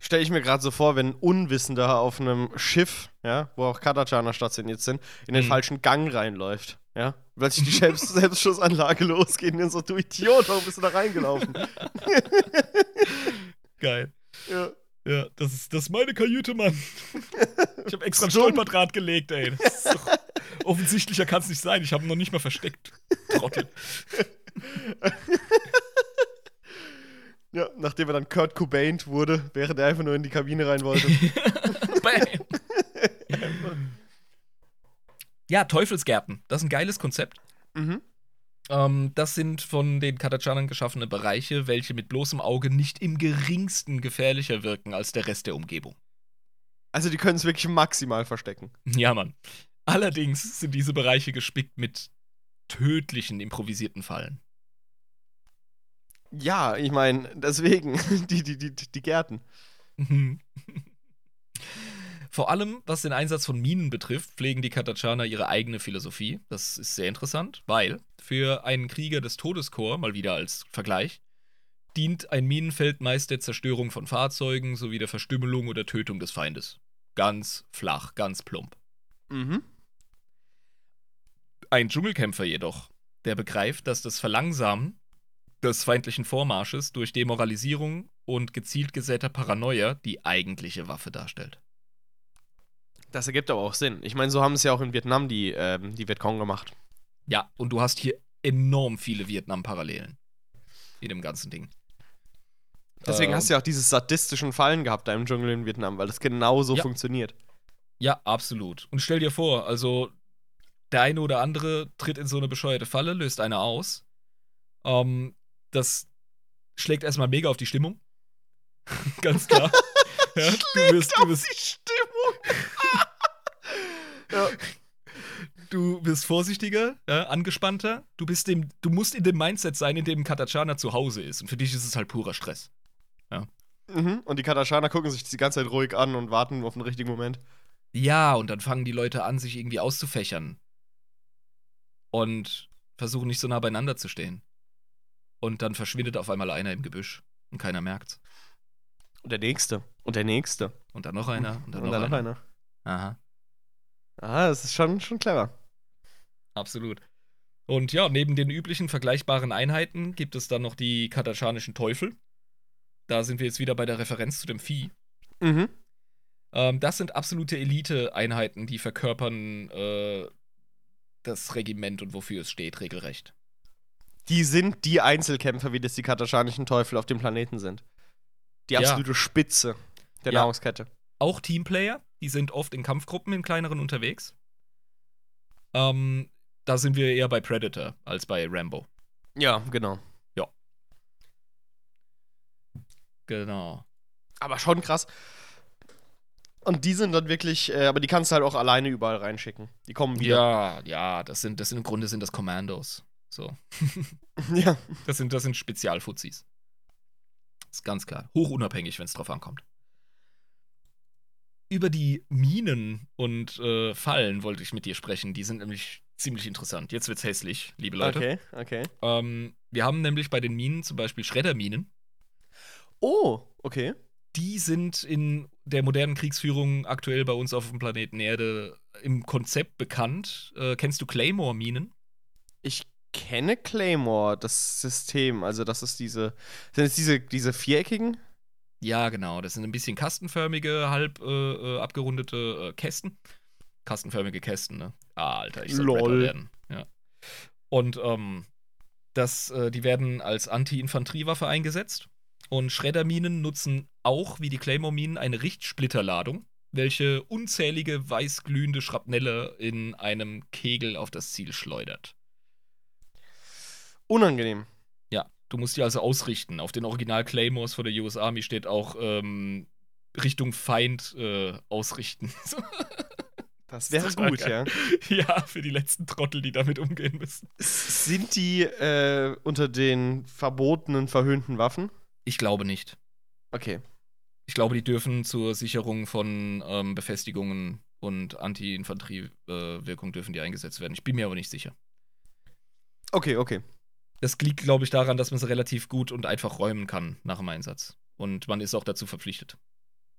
Stelle ich mir gerade so vor, wenn ein Unwissender auf einem Schiff, ja, wo auch Kadachaner stationiert sind, in den Mhm. falschen Gang reinläuft, ja, plötzlich die Selbst Selbstschussanlage losgeht und so, du Idiot, warum bist du da reingelaufen? Geil. ja. Ja, das ist, das ist meine Kajüte, Mann. Ich habe extra ein. Stolperdraht gelegt, ey. Das ist doch, offensichtlicher kann es nicht sein. Ich habe ihn noch nicht mal versteckt. Trottel. nachdem er dann Kurt Cobain wurde, während er einfach nur in die Kabine rein wollte. Ja, Teufelsgärten. Das ist ein geiles Konzept. mhm. Ähm, das sind von den Katachanern geschaffene Bereiche, welche mit bloßem Auge nicht im geringsten gefährlicher wirken als der Rest der Umgebung. Also die können es wirklich maximal verstecken. Ja, Mann. Allerdings sind diese Bereiche gespickt mit tödlichen improvisierten Fallen. Ja, ich meine, deswegen, die, die, die, die Gärten. Mhm. Vor allem, was den Einsatz von Minen betrifft, pflegen die Katachaner ihre eigene Philosophie. Das ist sehr interessant, weil für einen Krieger des Todeskorps, mal wieder als Vergleich, dient ein Minenfeld meist der Zerstörung von Fahrzeugen sowie der Verstümmelung oder Tötung des Feindes. Ganz flach, ganz plump. Mhm. Ein Dschungelkämpfer jedoch, der begreift, dass das Verlangsamen des feindlichen Vormarsches durch Demoralisierung und gezielt gesäter Paranoia die eigentliche Waffe darstellt. Das ergibt aber auch Sinn. Ich meine, so haben es ja auch in Vietnam die, ähm, die Vietcong gemacht. Ja, und du hast hier enorm viele Vietnam-Parallelen in dem ganzen Ding. Deswegen Ähm, hast du ja auch diese sadistischen Fallen gehabt da im Dschungel in Vietnam, weil das genauso Ja. funktioniert. Ja, absolut. Und stell dir vor, also der eine oder andere tritt in so eine bescheuerte Falle, löst eine aus. Ähm, das schlägt erstmal mega auf die Stimmung. Ganz klar. ja, du wirst, du wirst, die Stimmung. ja. du bist vorsichtiger, ja, angespannter. Du bist dem, du musst in dem Mindset sein, in dem Katachana zu Hause ist. Und für dich ist es halt purer Stress. Mhm. Und die Kataschaner gucken sich die ganze Zeit ruhig an und warten auf den richtigen Moment. Ja, und dann fangen die Leute an, sich irgendwie auszufächern. Und versuchen nicht so nah beieinander zu stehen. Und dann verschwindet auf einmal einer im Gebüsch. Und keiner merkt's. Und der nächste. Und der nächste. Und dann noch einer. Und dann, Und noch, dann noch einer. einer. Aha, Ah, das ist schon, schon clever. absolut. Und ja, neben den üblichen vergleichbaren Einheiten gibt es dann noch die katachanischen Teufel. Da sind wir jetzt wieder bei der Referenz zu dem Vieh. Mhm. Ähm, das sind absolute Elite-Einheiten, die verkörpern äh, das Regiment und wofür es steht, regelrecht. Die sind die Einzelkämpfer, wie das die katachanischen Teufel auf dem Planeten sind. Die Ja. absolute Spitze der Ja. Nahrungskette. Auch Teamplayer, die sind oft in Kampfgruppen im kleineren unterwegs. Ähm, da sind wir eher bei Predator als bei Rambo. Ja, genau. Genau. Aber schon krass. Und die sind dann wirklich, äh, aber die kannst du halt auch alleine überall reinschicken. Die kommen wieder. Ja, ja, das sind, das sind im Grunde sind das Commandos. So. Ja. Das sind, das sind Spezialfuzis. Ist ganz klar. Hochunabhängig, wenn es drauf ankommt. Über die Minen und äh, Fallen wollte ich mit dir sprechen. Die sind nämlich ziemlich interessant. Jetzt wird's hässlich, liebe Leute. Okay, okay. Ähm, wir haben nämlich bei den Minen zum Beispiel Schredderminen. Oh, okay. Die sind in der modernen Kriegsführung aktuell bei uns auf dem Planeten Erde im Konzept bekannt. Äh, kennst du Claymore-Minen? Ich kenne Claymore, das System. Also, das ist diese. Sind es diese, diese viereckigen? Ja, genau. Das sind ein bisschen kastenförmige, halb äh, äh, abgerundete äh, Kästen. Kastenförmige Kästen, ne? Ah, Alter, ich soll Lol. Werden. Ja. Und ähm, das, äh, die werden als Anti-Infanteriewaffe eingesetzt. Und Schredderminen nutzen auch, wie die Claymore-Minen, eine Richtsplitterladung, welche unzählige weißglühende Schrapnelle in einem Kegel auf das Ziel schleudert. Unangenehm. Ja, du musst die also ausrichten. Auf den Original Claymores von der US Army steht auch ähm, Richtung Feind äh, ausrichten. Das wäre Total gut, ja. ja, für die letzten Trottel, die damit umgehen müssen. Sind die äh, unter den verbotenen, verhöhnten Waffen? Ich glaube nicht. Okay. Ich glaube, die dürfen zur Sicherung von ähm, Befestigungen und Anti-Infanteriewirkung dürfen die eingesetzt werden. Ich bin mir aber nicht sicher. Okay, okay. Das liegt, glaube ich, daran, dass man sie relativ gut und einfach räumen kann nach dem Einsatz. Und man ist auch dazu verpflichtet.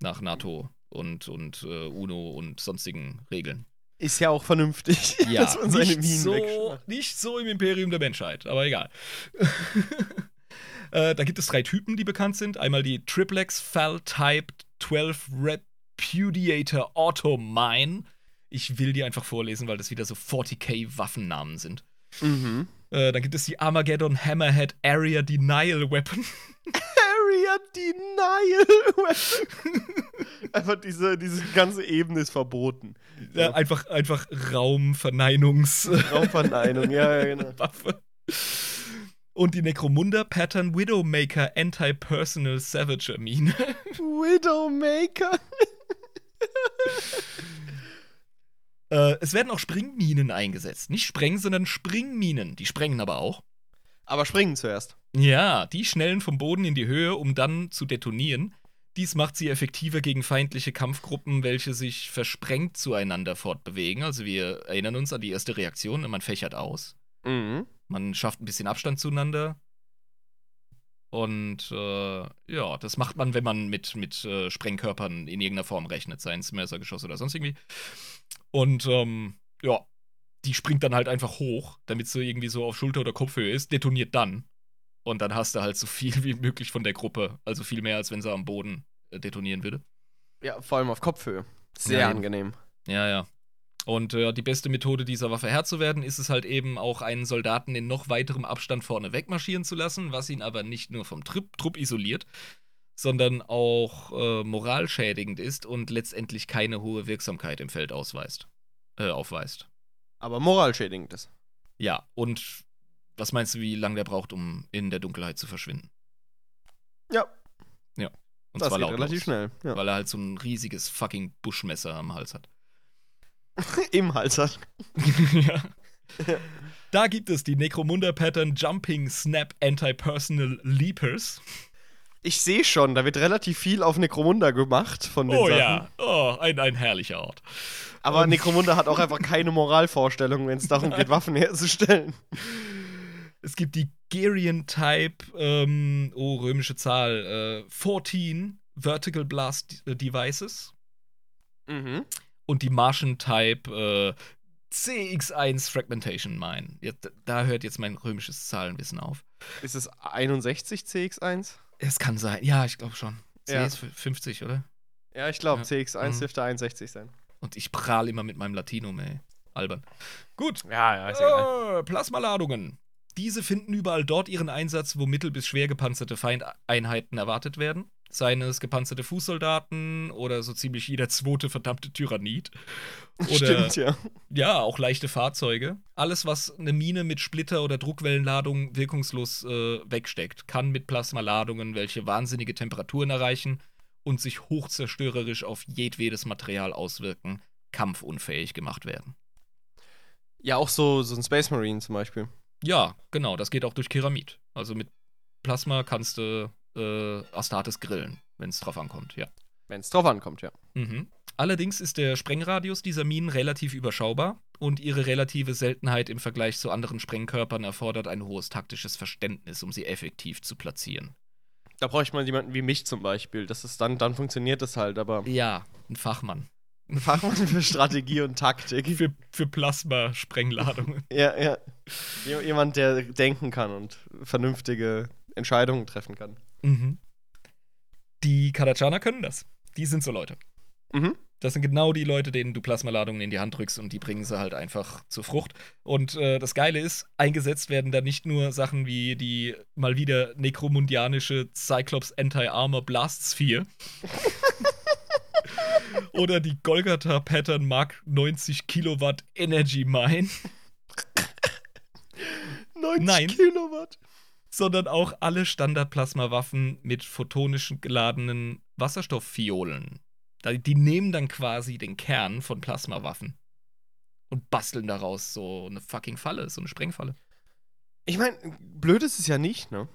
Nach NATO und, und äh, UNO und sonstigen Regeln. Ist ja auch vernünftig, Ja, dass man seine nicht, Minen so, nicht so im Imperium der Menschheit, aber egal. äh, da gibt es drei Typen, die bekannt sind. Einmal die Triplex Fal Type 12 Repudiator Auto Mine. Ich will die einfach vorlesen, weil das wieder so 40k Waffennamen sind. Mhm. Äh, dann gibt es die Armageddon Hammerhead Area Denial Weapon. Area Denial Weapon. Einfach diese, diese ganze Ebene ist verboten. Ja, einfach, einfach Raumverneinungswaffe. Raumverneinung, ja, ja, genau. Und die Necromunda Pattern Widowmaker Anti-Personal Savager Mine. Widowmaker. Äh, es werden auch Springminen eingesetzt. Nicht Spreng, sondern Springminen. Die sprengen aber auch. Aber springen zuerst. Ja, die schnellen vom Boden in die Höhe, um dann zu detonieren. Dies macht sie effektiver gegen feindliche Kampfgruppen, welche sich versprengt zueinander fortbewegen. Also wir erinnern uns an die erste Reaktion, man fächert aus. Mhm. Man schafft ein bisschen Abstand zueinander. Und äh, ja, das macht man, wenn man mit, mit äh, Sprengkörpern in irgendeiner Form rechnet, seien es Messergeschosse oder sonst irgendwie. Und ähm, ja, die springt dann halt einfach hoch, damit sie irgendwie so auf Schulter- oder Kopfhöhe ist, detoniert dann. Und dann hast du halt so viel wie möglich von der Gruppe. Also viel mehr, als wenn sie am Boden äh, detonieren würde. Ja, vor allem auf Kopfhöhe. Sehr Ja, angenehm. Ja, ja. Und äh, die beste Methode, dieser Waffe Herr zu werden, ist es halt eben auch einen Soldaten in noch weiterem Abstand vorne wegmarschieren zu lassen, was ihn aber nicht nur vom Trupp, Trupp isoliert, sondern auch äh, moralschädigend ist und letztendlich keine hohe Wirksamkeit im Feld ausweist, äh, aufweist. Aber moralschädigend ist. Ja, und was meinst du, wie lange der braucht, um in der Dunkelheit zu verschwinden? Ja, Und das zwar geht lautlos, relativ schnell. Ja. Weil er halt so ein riesiges fucking Buschmesser am Hals hat. Im Hals hat. ja. Da gibt es die Necromunda Pattern Jumping Snap Anti-Personal Leapers. Ich sehe schon, da wird relativ viel auf Necromunda gemacht von den Oh Sachen. ja, oh, ein, ein herrlicher Ort. Aber Ähm. Necromunda hat auch einfach keine Moralvorstellung, wenn es darum geht, Waffen herzustellen. Es gibt die Gerian Type, ähm, oh, römische Zahl, äh, 14 Vertical Blast Devices Mhm. Und die Martian Type äh, CX1 Fragmentation Mine. Ja, d- da hört jetzt mein römisches Zahlenwissen auf. Ist es 61 CX1? Es kann sein. Ja, ich glaube schon. C Ja. ist 50, oder? Ja, ich glaube, Ja. CX1 Mhm. dürfte 61 sein. Und ich prahl immer mit meinem Latinum, ey. Albern. Gut. Ja, ja, ist. Äh, Plasmaladungen. Diese finden überall dort ihren Einsatz, wo mittel- bis schwer gepanzerte Feindeinheiten erwartet werden. Seien es gepanzerte Fußsoldaten oder so ziemlich jeder zweite verdammte Tyrannid. Oder Stimmt, ja. ja, auch leichte Fahrzeuge. Alles, was eine Mine mit Splitter- oder Druckwellenladung wirkungslos äh, wegsteckt, kann mit Plasmaladungen, welche wahnsinnige Temperaturen erreichen und sich hochzerstörerisch auf jedwedes Material auswirken, kampfunfähig gemacht werden. Ja, auch so, so ein Space Marine zum Beispiel. Ja, genau, das geht auch durch Keramid. Also mit Plasma kannst du äh, Astartes grillen, wenn es drauf ankommt, ja. Wenn es drauf ankommt, ja. Mhm. Allerdings ist der Sprengradius dieser Minen relativ überschaubar und ihre relative Seltenheit im Vergleich zu anderen Sprengkörpern erfordert ein hohes taktisches Verständnis, um sie effektiv zu platzieren. Da brauche ich mal jemanden wie mich zum Beispiel. Das ist dann, dann funktioniert das halt, aber Ja, ein Fachmann. ein Fachmann für Strategie und Taktik. Für, für Plasma-Sprengladungen. Ja, ja. Jemand, der denken kann und vernünftige Entscheidungen treffen kann. Mhm. Die Kadachaner können das. Die sind so Leute. Mhm. Das sind genau die Leute, denen du Plasmaladungen in die Hand drückst und die bringen sie halt einfach zur Frucht. Und äh, das Geile ist, eingesetzt werden da nicht nur Sachen wie die mal wieder nekromundianische Cyclops Anti-Armor Blast Sphere. Oder die Golgatha Pattern Mark 90 Kilowatt Energy Mine, 90 Nein. Kilowatt. Sondern auch alle Standard-Plasmawaffen mit photonischen geladenen Wasserstofffiolen. Die nehmen dann quasi den Kern von Plasmawaffen und basteln daraus so eine fucking Falle, so eine Sprengfalle. Ich meine, blöd ist es ja nicht, ne?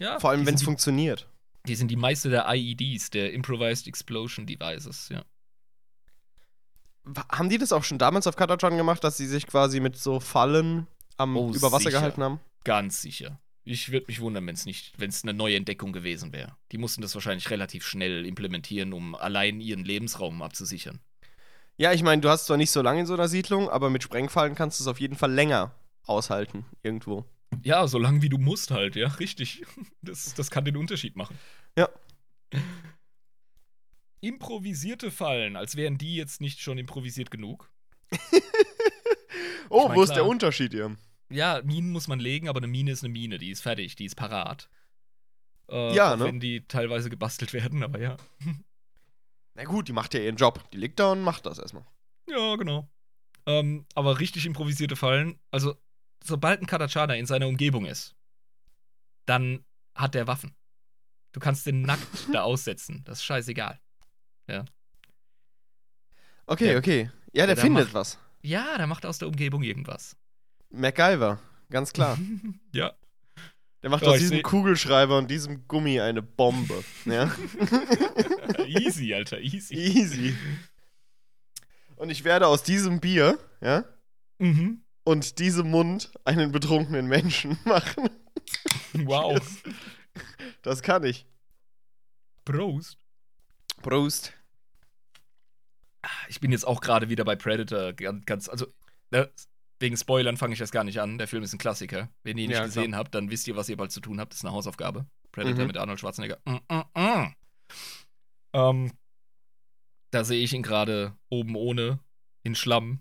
Ja, Vor allem, wenn es funktioniert. die, sind die meiste der IEDs, der Improvised Explosion Devices, ja. Haben die das auch schon damals auf Katatron gemacht, dass sie sich quasi mit so Fallen am Oh, über Wasser sicher. gehalten haben? Ganz sicher. Ich würde mich wundern, wenn es nicht, wenn es eine neue Entdeckung gewesen wäre. Die mussten das wahrscheinlich relativ schnell implementieren, um allein ihren Lebensraum abzusichern. Ja, ich meine, du hast zwar nicht so lange in so einer Siedlung, aber mit Sprengfallen kannst du es auf jeden Fall länger aushalten, irgendwo. Ja, so lange wie du musst halt, ja, richtig. Das, das kann den Unterschied machen. Ja. Improvisierte Fallen, als wären die jetzt nicht schon improvisiert genug. Oh, Ich mein, wo ist klar. der Unterschied hier? Ja, Minen muss man legen, aber eine Mine ist eine Mine, die ist fertig, die ist parat. Äh, Ja, ne? Wenn die teilweise gebastelt werden, aber ja. Na gut, die macht ja ihren Job. Die liegt da und macht das erstmal. Ja, genau. Ähm, aber richtig improvisierte Fallen, also sobald ein Katachana in seiner Umgebung ist, dann hat der Waffen. Du kannst den nackt da aussetzen, das ist scheißegal. Okay, Ja. okay. Ja, der der findet macht- was. Ja, der macht aus der Umgebung irgendwas. MacGyver, ganz klar. ja. Der macht Oh, aus diesem Kugelschreiber und diesem Gummi eine Bombe. ja? easy, Alter, easy. Easy. Und ich werde aus diesem Bier, ja, Mhm. und diesem Mund einen betrunkenen Menschen machen. Wow. Das kann ich. Prost. Prost. Ich bin jetzt auch gerade wieder bei Predator ganz, ganz also ne, wegen Spoilern fange ich das gar nicht an. Der Film ist ein Klassiker. Wenn ihr ihn nicht Ja, gesehen habt, dann wisst ihr, was ihr bald zu tun habt. Das ist eine Hausaufgabe. Predator Mhm. mit Arnold Schwarzenegger. Mm, mm, mm. Ähm, da sehe ich ihn gerade oben ohne in Schlamm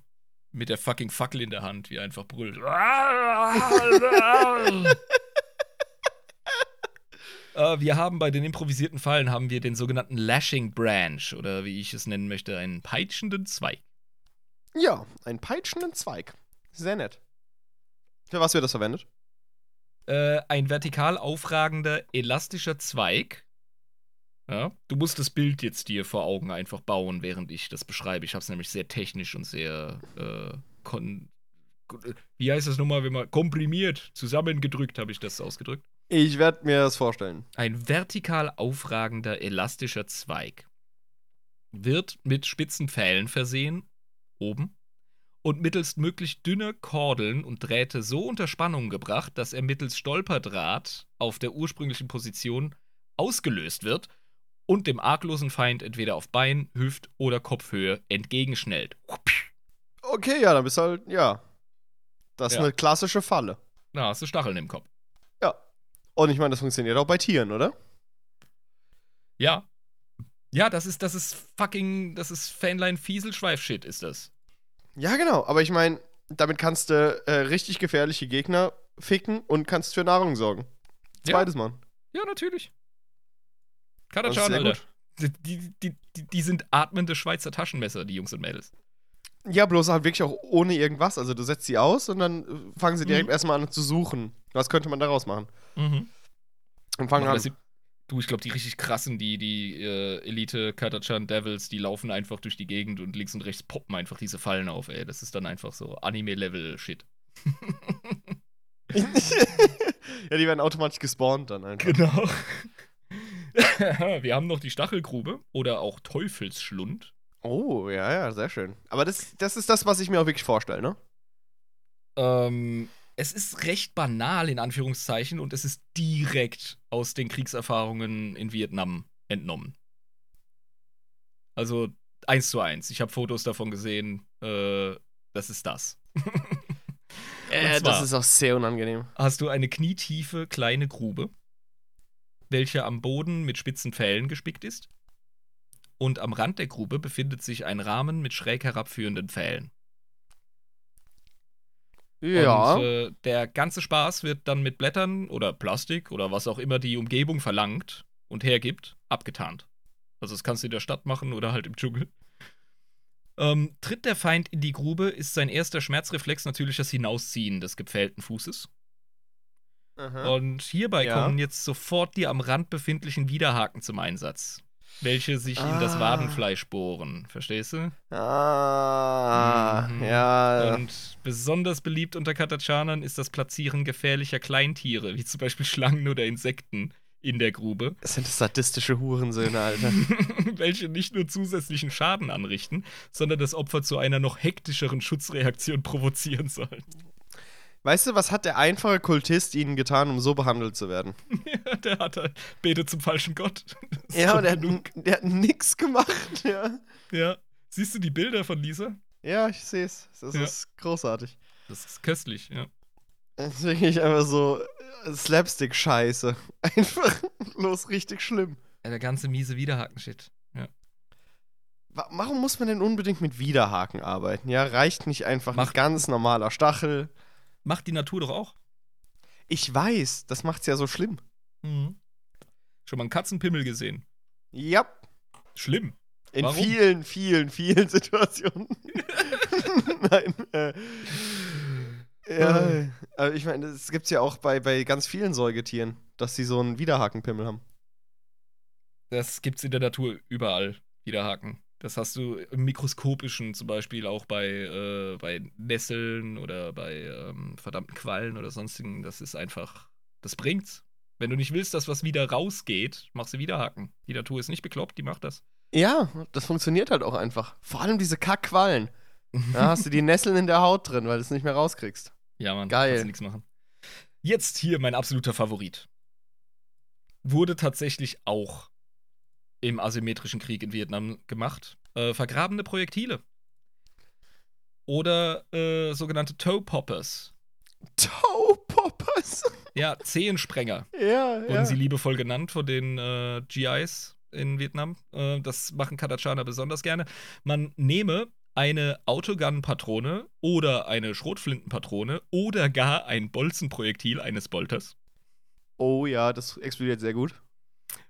mit der fucking Fackel in der Hand, wie er einfach brüllt. Äh, wir haben bei den improvisierten Fallen haben wir den sogenannten Lashing Branch oder wie ich es nennen möchte, einen peitschenden Zweig. Ja, einen peitschenden Zweig. Sehr nett. Für was wird das verwendet? Äh, ein vertikal aufragender, elastischer Zweig. Ja, du musst das Bild jetzt dir vor Augen einfach bauen, während ich das beschreibe. Ich habe es nämlich sehr technisch und sehr äh, kon wie heißt das nochmal, wenn man komprimiert, zusammengedrückt, habe ich das ausgedrückt. Ich werde mir das vorstellen. Ein vertikal aufragender, elastischer Zweig wird mit spitzen Pfählen versehen, oben, und mittels möglichst dünner Kordeln und Drähte so unter Spannung gebracht, dass er mittels Stolperdraht auf der ursprünglichen Position ausgelöst wird und dem arglosen Feind entweder auf Bein, Hüft oder Kopfhöhe entgegenschnellt. Okay, ja, dann bist du halt, ja. Das ist Ja. eine klassische Falle. Na, hast du Stacheln im Kopf. Ja. Und ich meine, das funktioniert auch bei Tieren, oder? Ja. Ja, das ist, das ist fucking, das ist Fähnlein-Fieselschweif-Shit, ist das. Ja, genau. Aber ich meine, damit kannst du äh, richtig gefährliche Gegner ficken und kannst für Nahrung sorgen. Ja. Zweites Mal. Ja, natürlich. Sehr Alter. Die, die, die, die, sind atmende Schweizer Taschenmesser, die Jungs und Mädels. Ja, bloß halt wirklich auch ohne irgendwas. Also du setzt sie aus und dann äh, fangen sie direkt Mhm. erstmal an zu suchen. Was könnte man daraus machen? Mhm. Und fangen an. Du, ich glaube, die richtig krassen, die, die äh, Elite Katachan Devils, die laufen einfach durch die Gegend und links und rechts poppen einfach diese Fallen auf, ey. Das ist dann einfach so Anime-Level-Shit. ja, die werden automatisch gespawnt dann einfach. Genau. Wir haben noch die Stachelgrube oder auch Teufelsschlund. Oh, ja, ja, sehr schön. Aber das, das ist das, was ich mir auch wirklich vorstelle, ne? Ähm, es ist recht banal, in Anführungszeichen, und es ist direkt aus den Kriegserfahrungen in Vietnam entnommen. Also eins zu eins. Ich habe Fotos davon gesehen. Äh, das ist das. Äh, zwar- das ist auch sehr unangenehm. Hast du eine knietiefe kleine Grube, welche am Boden mit spitzen Pfählen gespickt ist. Und am Rand der Grube befindet sich ein Rahmen mit schräg herabführenden Pfählen. Ja. Und äh, der ganze Spaß wird dann mit Blättern oder Plastik oder was auch immer die Umgebung verlangt und hergibt, abgetarnt. Also das kannst du in der Stadt machen oder halt im Dschungel. Ähm, tritt der Feind in die Grube, ist sein erster Schmerzreflex natürlich das Hinausziehen des gepfählten Fußes. Aha. Und hierbei Ja. kommen jetzt sofort die am Rand befindlichen Widerhaken zum Einsatz, welche sich in das Ah. Wadenfleisch bohren. Verstehst du? Ah, Mhm. ja. Und besonders beliebt unter Katachanern ist das Platzieren gefährlicher Kleintiere, wie zum Beispiel Schlangen oder Insekten, in der Grube, Das sind sadistische Hurensöhne, Alter. welche nicht nur zusätzlichen Schaden anrichten, sondern das Opfer zu einer noch hektischeren Schutzreaktion provozieren sollen. Weißt du, was hat der einfache Kultist ihnen getan, um so behandelt zu werden? Ja, der hat halt betet zum falschen Gott. Das Ja, und der hat, der hat nix gemacht, ja. Ja. Siehst du die Bilder von Lisa? Ja, ich sehe es. Das Ja. ist großartig. Das ist köstlich, ja. Das ist wirklich einfach so äh, Slapstick-Scheiße. Einfach los richtig schlimm. ja der ganze miese Widerhaken-Shit. Ja. Wa- Warum muss man denn unbedingt mit Widerhaken arbeiten? Ja, reicht nicht einfach ein Macht- ganz normaler Stachel. Macht die Natur doch auch. Ich weiß, das macht's ja so schlimm. Mhm. Schon mal einen Katzenpimmel gesehen. Ja, Schlimm. in Warum? vielen, vielen, vielen Situationen. Nein, äh, ja, aber ich meine, das gibt's ja auch bei, bei ganz vielen Säugetieren, dass sie so einen Widerhakenpimmel haben. Das gibt's in der Natur überall, Widerhaken. Das hast du im mikroskopischen zum Beispiel auch bei, äh, bei Nesseln oder bei ähm, verdammten Quallen oder sonstigen. Das ist einfach, das bringt's. Wenn du nicht willst, dass was wieder rausgeht, machst du Widerhaken. Die Natur ist nicht bekloppt, die macht das. Ja, das funktioniert halt auch einfach. Vor allem diese Kackquallen. Da hast du die Nesseln in der Haut drin, weil du es nicht mehr rauskriegst. Ja, man, Geil. kannst du nichts machen. Jetzt hier mein absoluter Favorit. Wurde tatsächlich auch im asymmetrischen Krieg in Vietnam gemacht. Äh, vergrabene Projektile. Oder äh, sogenannte Toe Poppers. Toe Poppers. Ja, Zehensprenger ja, wurden ja. sie liebevoll genannt von den äh, GIs in Vietnam. Äh, das machen Katachaner besonders gerne. Man nehme eine Autogun-Patrone oder eine Schrotflintenpatrone oder gar ein Bolzenprojektil eines Bolters. Oh ja, das explodiert sehr gut.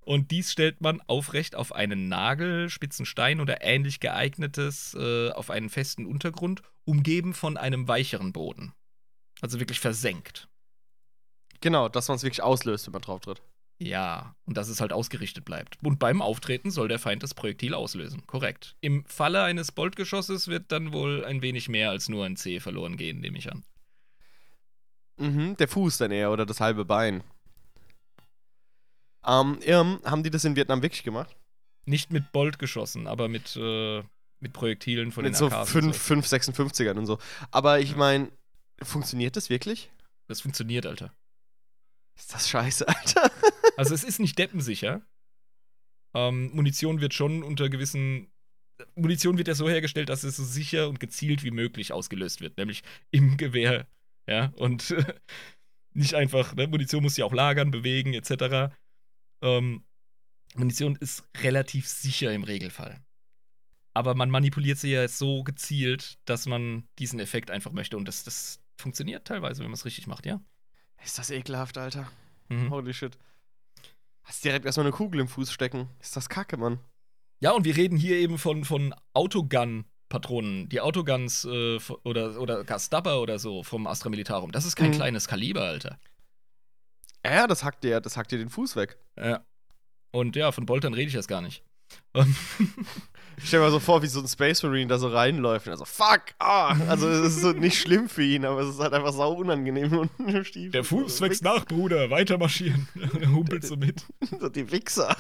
Und dies stellt man aufrecht auf einen Nagel, spitzen Stein oder ähnlich geeignetes äh, auf einen festen Untergrund, umgeben von einem weicheren Boden. Also wirklich versenkt. Genau, dass man es wirklich auslöst, wenn man drauf tritt. Ja, und dass es halt ausgerichtet bleibt. Und beim Auftreten soll der Feind das Projektil auslösen. Korrekt. Im Falle eines Boltgeschosses wird dann wohl ein wenig mehr als nur ein C verloren gehen, nehme ich an. Mhm, der Fuß dann eher oder das halbe Bein. Ähm, ähm, haben die das in Vietnam wirklich gemacht? Nicht mit Bolt geschossen, aber mit, äh, mit Projektilen von Mit den so AKs und 5, 5 56ern und so. Aber ich Ja. meine, funktioniert das wirklich? Das funktioniert, Alter. Ist das scheiße, Alter? Also es ist nicht deppensicher. Ähm, Munition wird schon unter gewissen. Munition wird ja so hergestellt, dass es so sicher und gezielt wie möglich ausgelöst wird, nämlich im Gewehr. Ja, und äh, nicht einfach, ne? Munition muss ja auch lagern, bewegen, etc. Ähm, Munition ist relativ sicher im Regelfall. Aber man manipuliert sie ja so gezielt, dass man diesen Effekt einfach möchte. Und das, das funktioniert teilweise, wenn man es richtig macht, ja? Ist das ekelhaft, Alter. Mhm. Holy shit. Hast direkt erstmal eine Kugel im Fuß stecken. Ist das kacke, Mann. Ja, und wir reden hier eben von, von Autogun-Patronen. Die Autoguns äh, oder, oder Gastubber oder so vom Astra Militarum. Das ist kein Mhm. kleines Kaliber, Alter. Ja, das hackt dir, das hackt dir den Fuß weg. Ja. Und ja, von Boltern rede ich jetzt gar nicht. Ich stell mir so vor, wie so ein Space Marine da so reinläuft und so, fuck, ah. Also es ist so nicht schlimm für ihn, aber es ist halt einfach sau unangenehm und Stiefel. der Fuß wächst nach, Bruder. Weiter marschieren. Er humpelt so mit. So die Wichser.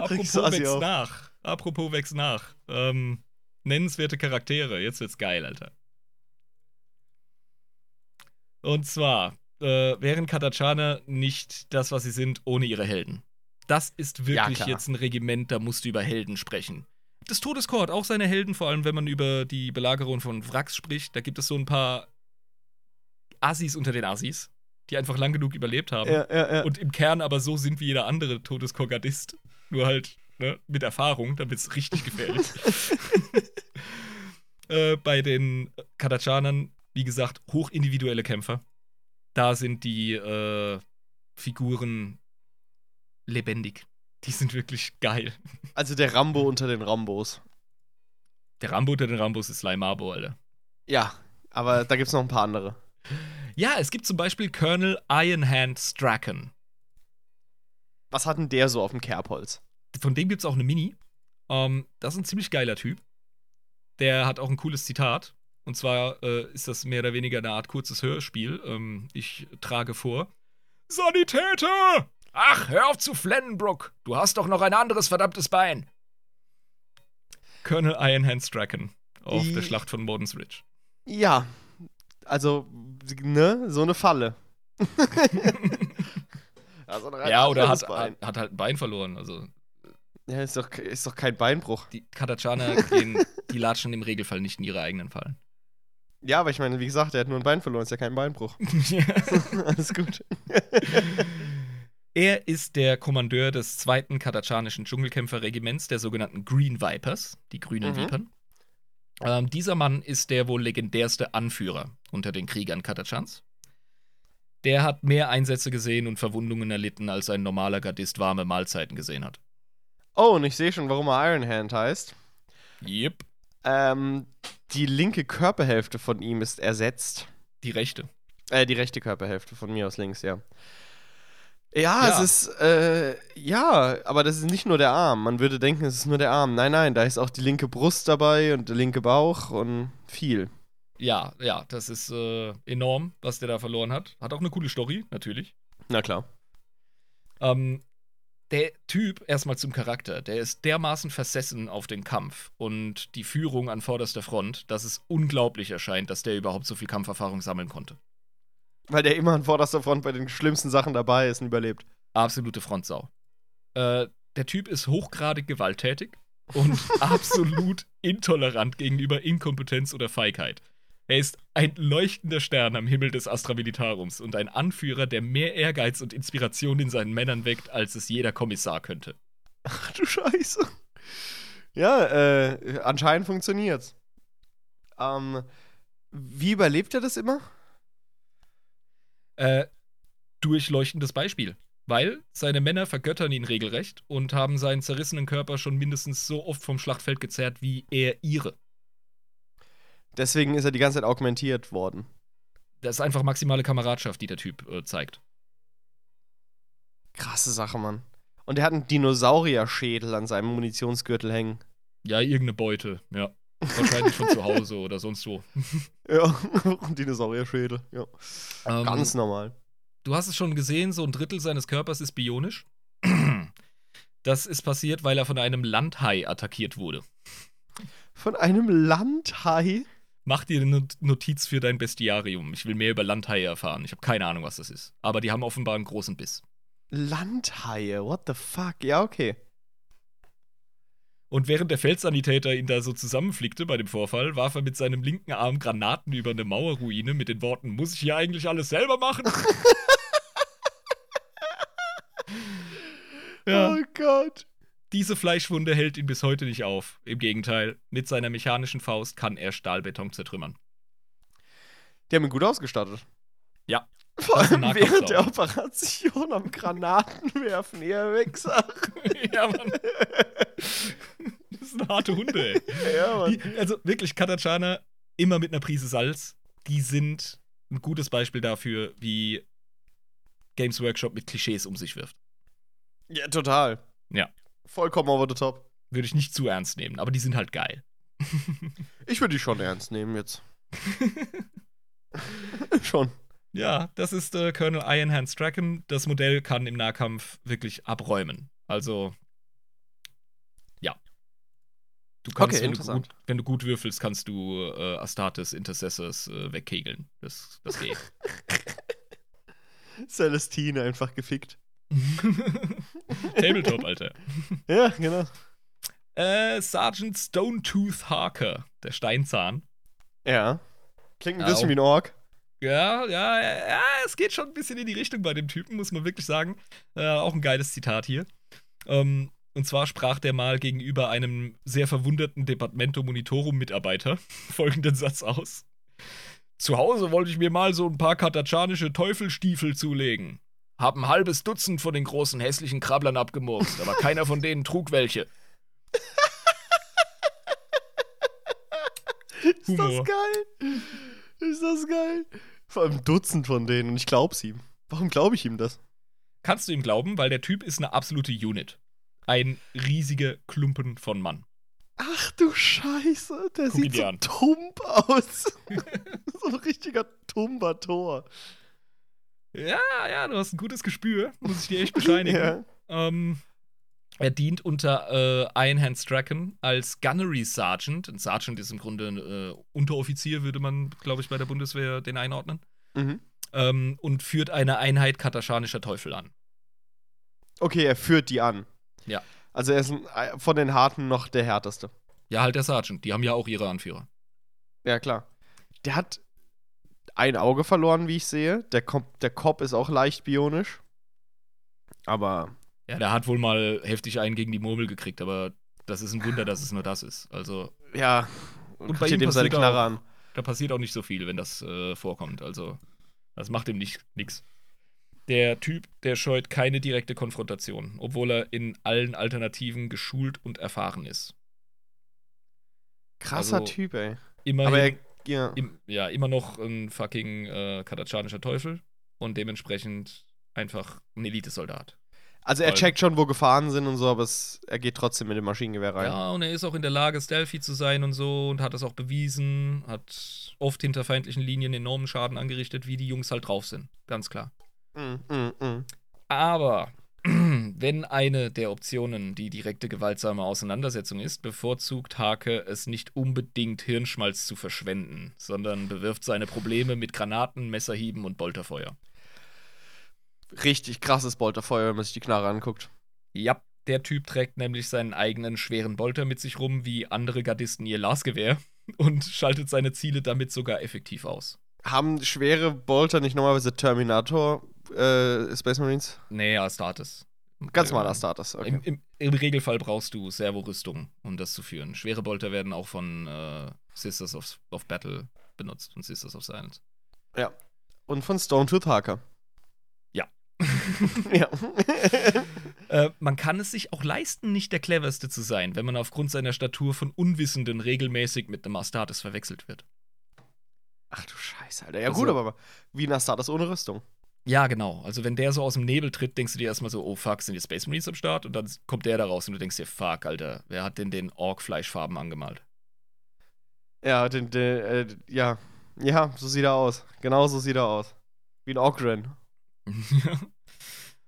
Apropos so wächst nach. Apropos wächst nach. Ähm, nennenswerte Charaktere. Jetzt wird's geil, Alter. Und zwar äh, wären Katachaner nicht das, was sie sind, ohne ihre Helden. Das ist wirklich klar. jetzt ein Regiment, da musst du über Helden sprechen. Das Todeskorps hat auch seine Helden, vor allem wenn man über die Belagerung von Wracks spricht. Da gibt es so ein paar Assis unter den Assis, die einfach lang genug überlebt haben Ja, ja, ja. und im Kern aber so sind wie jeder andere Todeskorgadist. Nur halt ne, mit Erfahrung, damit es richtig gefährlich. äh, bei den Katachanern, wie gesagt, hochindividuelle Kämpfer. Da sind die äh, Figuren lebendig. Die sind wirklich geil. Also der Rambo unter den Rambos. Der Rambo unter den Rambos ist Sly Marbo, Alter. Ja, aber da gibt's noch ein paar andere. Ja, es gibt zum Beispiel Colonel Ironhand Strachan. Was hat denn der so auf dem Kerbholz? Von dem gibt es auch eine Mini. Ähm, das ist ein ziemlich geiler Typ. Der hat auch ein cooles Zitat. Und zwar äh, ist das mehr oder weniger eine Art kurzes Hörspiel. Ähm, ich trage vor. Sanitäter! Ach, hör auf zu flennen, Brooke. Du hast doch noch ein anderes verdammtes Bein. Colonel Ironhand Strachan auf I- der Schlacht von Mordens Ridge. Ja, also, ne, so eine Falle. also ein Ja, oder hat, hat, hat halt ein Bein verloren. Also Ja, ist doch, ist doch kein Beinbruch. die gehen, die latschen im Regelfall nicht in ihre eigenen Fallen. Ja, aber ich meine, wie gesagt, er hat nur ein Bein verloren, ist ja kein Beinbruch. Alles gut. Er ist der Kommandeur des zweiten katachanischen Dschungelkämpferregiments, der sogenannten Green Vipers, die grünen Mhm. Vipern. Ähm, dieser Mann ist der wohl legendärste Anführer unter den Kriegern Katachans. Der hat mehr Einsätze gesehen und Verwundungen erlitten, als ein normaler Gardist warme Mahlzeiten gesehen hat. Oh, und ich sehe schon, warum er Iron Hand heißt. Yep. Ähm, die linke Körperhälfte von ihm ist ersetzt. Die Rechte. Äh, die rechte Körperhälfte von mir aus links, ja. Ja, Ja. es ist, äh, ja, aber das ist nicht nur der Arm. Man würde denken, es ist nur der Arm. Nein, nein, da ist auch die linke Brust dabei und der linke Bauch und viel. Ja, ja, das ist äh, enorm, was der da verloren hat. Hat auch eine coole Story, natürlich. Na klar. Ähm, der Typ, erstmal zum Charakter, der ist dermaßen versessen auf den Kampf und die Führung an vorderster Front, dass es unglaublich erscheint, dass der überhaupt so viel Kampferfahrung sammeln konnte. Weil der immer an vorderster Front bei den schlimmsten Sachen dabei ist und überlebt. Absolute Frontsau. Äh, der Typ ist hochgradig gewalttätig und absolut intolerant gegenüber Inkompetenz oder Feigheit. Er ist ein leuchtender Stern am Himmel des Astra Militarums und ein Anführer, der mehr Ehrgeiz und Inspiration in seinen Männern weckt, als es jeder Kommissar könnte. Ach du Scheiße. Ja, äh, anscheinend funktioniert's. Ähm, wie überlebt er das immer? Äh, durchleuchtendes Beispiel. Weil seine Männer vergöttern ihn regelrecht und haben seinen zerrissenen Körper schon mindestens so oft vom Schlachtfeld gezerrt wie er ihre. Deswegen ist er die ganze Zeit augmentiert worden. Das ist einfach maximale Kameradschaft, die der Typ äh, zeigt. Krasse Sache, Mann. Und er hat einen Dinosaurierschädel an seinem Munitionsgürtel hängen. Ja, irgendeine Beute, ja. Wahrscheinlich von zu Hause oder sonst wo. Ja, ein Dinosaurierschädel. Ja. Ähm, Ganz normal. Du hast es schon gesehen, so ein Drittel seines Körpers ist bionisch. Das ist passiert, weil er von einem Landhai attackiert wurde. Von einem Landhai? Mach dir eine Notiz für dein Bestiarium. Ich will mehr über Landhaie erfahren. Ich habe keine Ahnung, was das ist. Aber die haben offenbar einen großen Biss. Landhaie, what the fuck? Ja, okay. Und während der Feldsanitäter ihn da so zusammenflickte bei dem Vorfall, warf er mit seinem linken Arm Granaten über eine Mauerruine mit den Worten: Muss ich hier eigentlich alles selber machen? ja. Oh Gott. Diese Fleischwunde hält ihn bis heute nicht auf. Im Gegenteil, mit seiner mechanischen Faust kann er Stahlbeton zertrümmern. Die haben ihn gut ausgestattet. Ja. Vor allem während der. Operation am Granaten werfen, ihr Wichser. ja, Mann. Das sind harte Hunde, ey. ja, Mann. Die, also wirklich, Katachana immer mit einer Prise Salz. Die sind ein gutes Beispiel dafür, wie Games Workshop mit Klischees um sich wirft. Ja, total. Ja. Vollkommen over the top. Würde ich nicht zu ernst nehmen, aber die sind halt geil. Ich würde die schon ernst nehmen jetzt. schon. Ja, das ist äh, Colonel Iron Hand Strachan. Das Modell kann im Nahkampf wirklich abräumen. Also, ja. Du kannst, Okay, wenn, du gut, wenn du gut würfelst, kannst du äh, Astartes Intercessors äh, wegkegeln. Das, das geht. Celestine einfach gefickt. Tabletop, Alter. Ja, genau. Äh, Sergeant Stonetooth Harker, der Steinzahn. Ja. Klingt ein bisschen auch- wie ein Ork. Ja, ja, ja, ja, es geht schon ein bisschen in die Richtung bei dem Typen, muss man wirklich sagen. Äh, auch ein geiles Zitat hier. Ähm, und zwar sprach der mal gegenüber einem sehr verwunderten Departamento Monitorum-Mitarbeiter folgenden Satz aus. Zu Hause wollte ich mir mal so ein paar katachanische Teufelstiefel zulegen. Hab ein halbes Dutzend von den großen hässlichen Krabblern abgemurkst, aber keiner von denen trug welche. Ist das geil? Ist das geil? Vor allem Dutzend von denen und ich glaub's ihm. Warum glaube ich ihm das? Kannst du ihm glauben, weil der Typ ist eine absolute Unit. Ein riesiger Klumpen von Mann. Ach du Scheiße, der Guck sieht so an. tump aus. so ein richtiger tumber Tor. Ja, ja, du hast ein gutes Gespür, muss ich dir echt bescheinigen. Ja. ähm, er dient unter äh, Ironhand Strachan als Gunnery Sergeant. Ein Sergeant ist im Grunde ein äh, Unteroffizier, würde man, glaube ich, bei der Bundeswehr den einordnen. Mhm. Ähm, und führt eine Einheit kataschanischer Teufel an. Okay, er führt die an. Ja. Also er ist ein, äh, von den Harten noch der härteste. Ja, halt der Sergeant. Die haben ja auch ihre Anführer. Ja, klar. Der hat ein Auge verloren, wie ich sehe. Der, Kom der Kopf ist auch leicht bionisch. Aber Ja, der hat wohl mal heftig einen gegen die Murmel gekriegt, aber das ist ein Wunder, dass es nur das ist. Also, ja. Und bei ihm dem seine Knarre auch- an. da passiert auch nicht so viel, wenn das äh, vorkommt. Also, das macht ihm nicht nix. Der Typ, der scheut keine direkte Konfrontation, obwohl er in allen Alternativen geschult und erfahren ist. Krasser Also, Typ, ey. Immerhin, Aber er, ja. im, ja, immer noch ein fucking äh, katachanischer Teufel und dementsprechend einfach ein Elitesoldat. Also er Voll. checkt schon, wo Gefahren sind und so, aber es, er geht trotzdem mit dem Maschinengewehr rein. Ja, und er ist auch in der Lage, stealthy zu sein und so und hat das auch bewiesen, hat oft hinter feindlichen Linien enormen Schaden angerichtet, wie die Jungs halt drauf sind. Ganz klar. Mm, mm, mm. Aber wenn eine der Optionen die direkte gewaltsame Auseinandersetzung ist, bevorzugt Hake es nicht unbedingt Hirnschmalz zu verschwenden, sondern bewirft seine Probleme mit Granaten, Messerhieben und Bolterfeuer. Richtig krasses Bolterfeuer, wenn man sich die Knarre anguckt. Ja, der Typ trägt nämlich seinen eigenen schweren Bolter mit sich rum, wie andere Gardisten ihr Lasgewehr, und schaltet seine Ziele damit sogar effektiv aus. Haben schwere Bolter nicht normalerweise Terminator äh, Space Marines? Nee, Astartes. Ganz normal Ähm, Astartes, okay. Im, im, Im Regelfall brauchst du Servorüstung, um das zu führen. Schwere Bolter werden auch von äh, Sisters of, of Battle benutzt und Sisters of Silence. Und von Stone Tooth Harker. Ja. ja. Äh, man kann es sich auch leisten, nicht der cleverste zu sein, wenn man aufgrund seiner Statur von Unwissenden regelmäßig mit einem Astartes verwechselt wird. Ach du Scheiße, Alter. Ja Also- gut, aber wie ein Astartes ohne Rüstung. Ja, genau. Also wenn der so aus dem Nebel tritt, denkst du dir erstmal so, oh fuck, sind die Space Marines am Start? Und dann kommt der da raus und du denkst dir, fuck, Alter, wer hat denn den Ork-Fleischfarben angemalt? Ja, den, den, äh, ja. Ja, so sieht er aus. Genau so sieht er aus. Wie ein Ogren.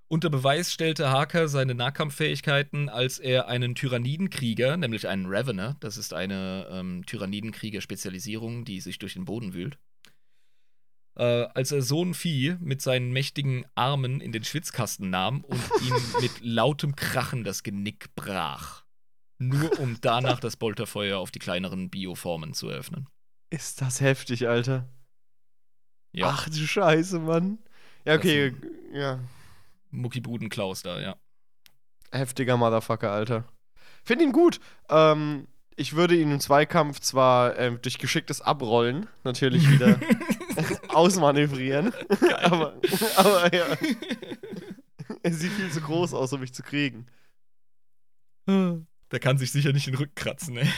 Unter Beweis stellte Harker seine Nahkampffähigkeiten, als er einen Tyrannidenkrieger, nämlich einen Ravener, das ist eine ähm, Tyrannidenkrieger-Spezialisierung, die sich durch den Boden wühlt, äh, als er so ein Vieh mit seinen mächtigen Armen in den Schwitzkasten nahm und ihm mit lautem Krachen das Genick brach. nur um danach das Bolterfeuer auf die kleineren Bioformen zu eröffnen. Ist das heftig, Alter. Ja, Ach du Scheiße, Mann. Ja, okay, ja. Muckibuden Klaus da, ja. Heftiger Motherfucker, Alter. Find ihn gut. Ähm, ich würde ihn im Zweikampf zwar ähm, durch geschicktes Abrollen natürlich wieder ausmanövrieren. aber, aber ja. er sieht viel zu groß aus, um mich zu kriegen. Der kann sich sicher nicht den Rücken kratzen, ey.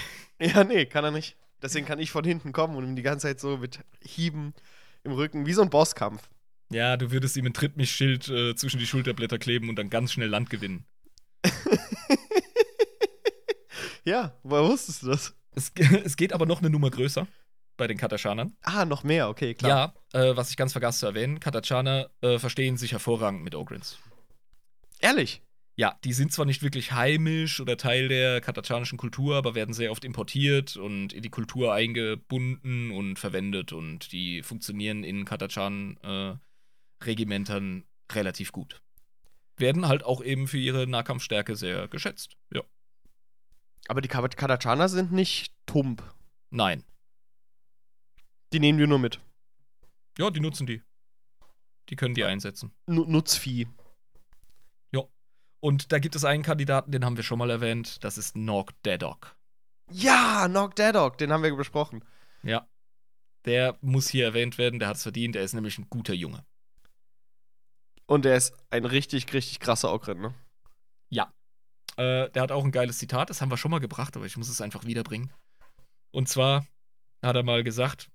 Ja, nee, kann er nicht. Deswegen kann ich von hinten kommen und ihm die ganze Zeit so mit Hieben im Rücken, wie so ein Bosskampf. Ja, du würdest ihm ein Trittmichschild äh, zwischen die Schulterblätter kleben und dann ganz schnell Land gewinnen. ja, woher wusstest du das? Es, es geht aber noch eine Nummer größer bei den Kataschanern. Ah, noch mehr, okay, klar. Ja, äh, was ich ganz vergaß zu erwähnen, Katachaner äh, verstehen sich hervorragend mit Ogrins. Ehrlich? Ja, die sind zwar nicht wirklich heimisch oder Teil der katachanischen Kultur, aber werden sehr oft importiert und in die Kultur eingebunden und verwendet und die funktionieren in Katachan-Regimentern relativ gut. Werden halt auch eben für ihre Nahkampfstärke sehr geschätzt. Ja. Aber die Kadachaner sind nicht tump. Nein. Die nehmen wir nur mit. Ja, die nutzen die. Die können die einsetzen. N Nutzvieh. Und da gibt es einen Kandidaten, den haben wir schon mal erwähnt. Das ist Nog Dadok. Ja, Nog Dadok, den haben wir besprochen. Ja. Der muss hier erwähnt werden, der hat es verdient. Er ist nämlich ein guter Junge. Und er ist ein richtig, richtig krasser Ogrin, ne? Ja. Äh, der hat auch ein geiles Zitat, das haben wir schon mal gebracht, aber ich muss es einfach wiederbringen. Und zwar hat er mal gesagt: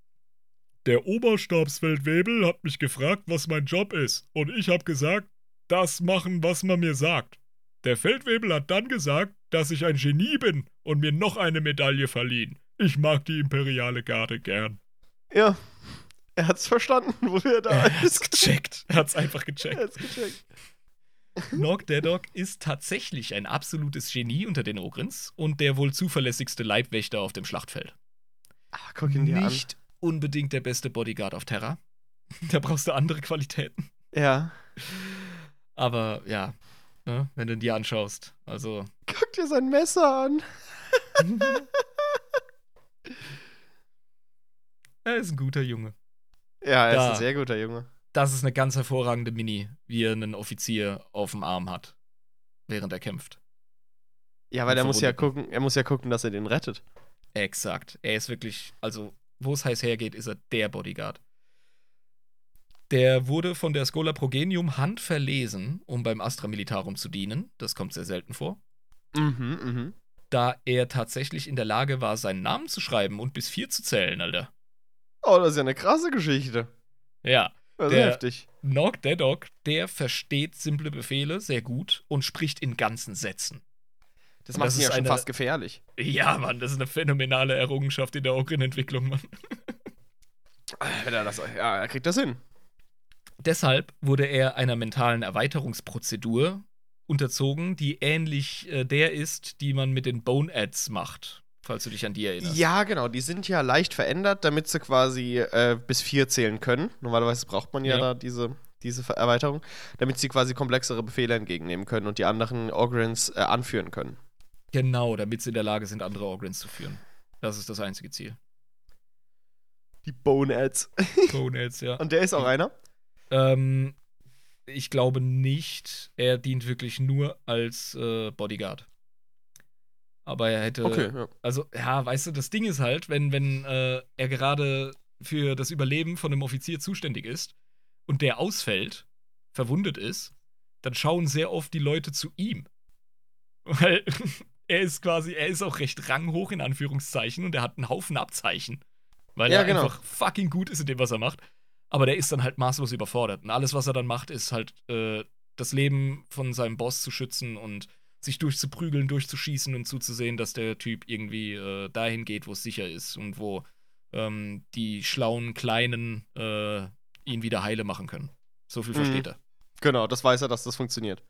Der Oberstabsfeldwebel hat mich gefragt, was mein Job ist. Und ich habe gesagt, das machen, was man mir sagt. Der Feldwebel hat dann gesagt, dass ich ein Genie bin und mir noch eine Medaille verliehen. Ich mag die imperiale Garde gern. Ja, er hat's verstanden, wofür er da Er hat's ist. gecheckt. Er hat's einfach gecheckt. Er hat's gecheckt. Nog Dadok ist tatsächlich ein absolutes Genie unter den Ogrins und der wohl zuverlässigste Leibwächter auf dem Schlachtfeld. Ach, guck ihn dir an. Unbedingt der beste Bodyguard auf Terra. Da brauchst du andere Qualitäten. Ja. Aber ja, ne, wenn du ihn dir anschaust. Also, Guck dir sein Messer an. er ist ein guter Junge. Ja, er Ja. ist ein sehr guter Junge. Das ist eine ganz hervorragende Mini, wie er einen Offizier auf dem Arm hat, während er kämpft. Ja, weil er muss ja gucken, er muss ja gucken, dass er den rettet. Exakt. Er ist wirklich, also, wo es heiß hergeht, ist er der Bodyguard. Der wurde von der Schola Progenium handverlesen, um beim Astra Militarum zu dienen. Das kommt sehr selten vor. Mhm, mhm. Da er tatsächlich in der Lage war, seinen Namen zu schreiben und bis vier zu zählen, Alter. Oh, das ist ja eine krasse Geschichte. Ja. Das Der- heftig. Nog Dedok, der versteht simple Befehle sehr gut und spricht in ganzen Sätzen. Das Und macht das ihn ja schon eine- fast gefährlich. Ja, Mann, das ist eine phänomenale Errungenschaft in der Ogrin-Entwicklung, Mann. Er das, ja, er kriegt das hin. Deshalb wurde er einer mentalen Erweiterungsprozedur unterzogen, die ähnlich äh, der ist, die man mit den Bone Ads macht, falls du dich an die erinnerst. Ja, genau. Die sind ja leicht verändert, damit sie quasi äh, bis vier zählen können. Normalerweise braucht man ja, Ja. da diese, diese Erweiterung, damit sie quasi komplexere Befehle entgegennehmen können und die anderen Ogrins äh, anführen können. Genau, damit sie in der Lage sind, andere Ogrins zu führen. Das ist das einzige Ziel. Die Bone Ads. Bone Ads, ja. Und der ist auch einer. Ähm, ich glaube nicht. Er dient wirklich nur als äh, Bodyguard. Aber er hätte. Okay, ja. Also, ja, weißt du, das Ding ist halt, wenn, wenn äh, er gerade für das Überleben von einem Offizier zuständig ist und der ausfällt, verwundet ist, dann schauen sehr oft die Leute zu ihm. Weil er ist quasi, er ist auch recht ranghoch in Anführungszeichen und er hat einen Haufen Abzeichen. Weil Ja, er genau. einfach fucking gut ist in dem, was er macht. Aber der ist dann halt maßlos überfordert. Und alles, was er dann macht, ist halt äh, das Leben von seinem Boss zu schützen und sich durchzuprügeln, durchzuschießen und zuzusehen, dass der Typ irgendwie äh, dahin geht, wo es sicher ist und wo ähm, die schlauen Kleinen äh, ihn wieder heile machen können. So viel Mhm. versteht er. Genau, das weiß er, dass das funktioniert.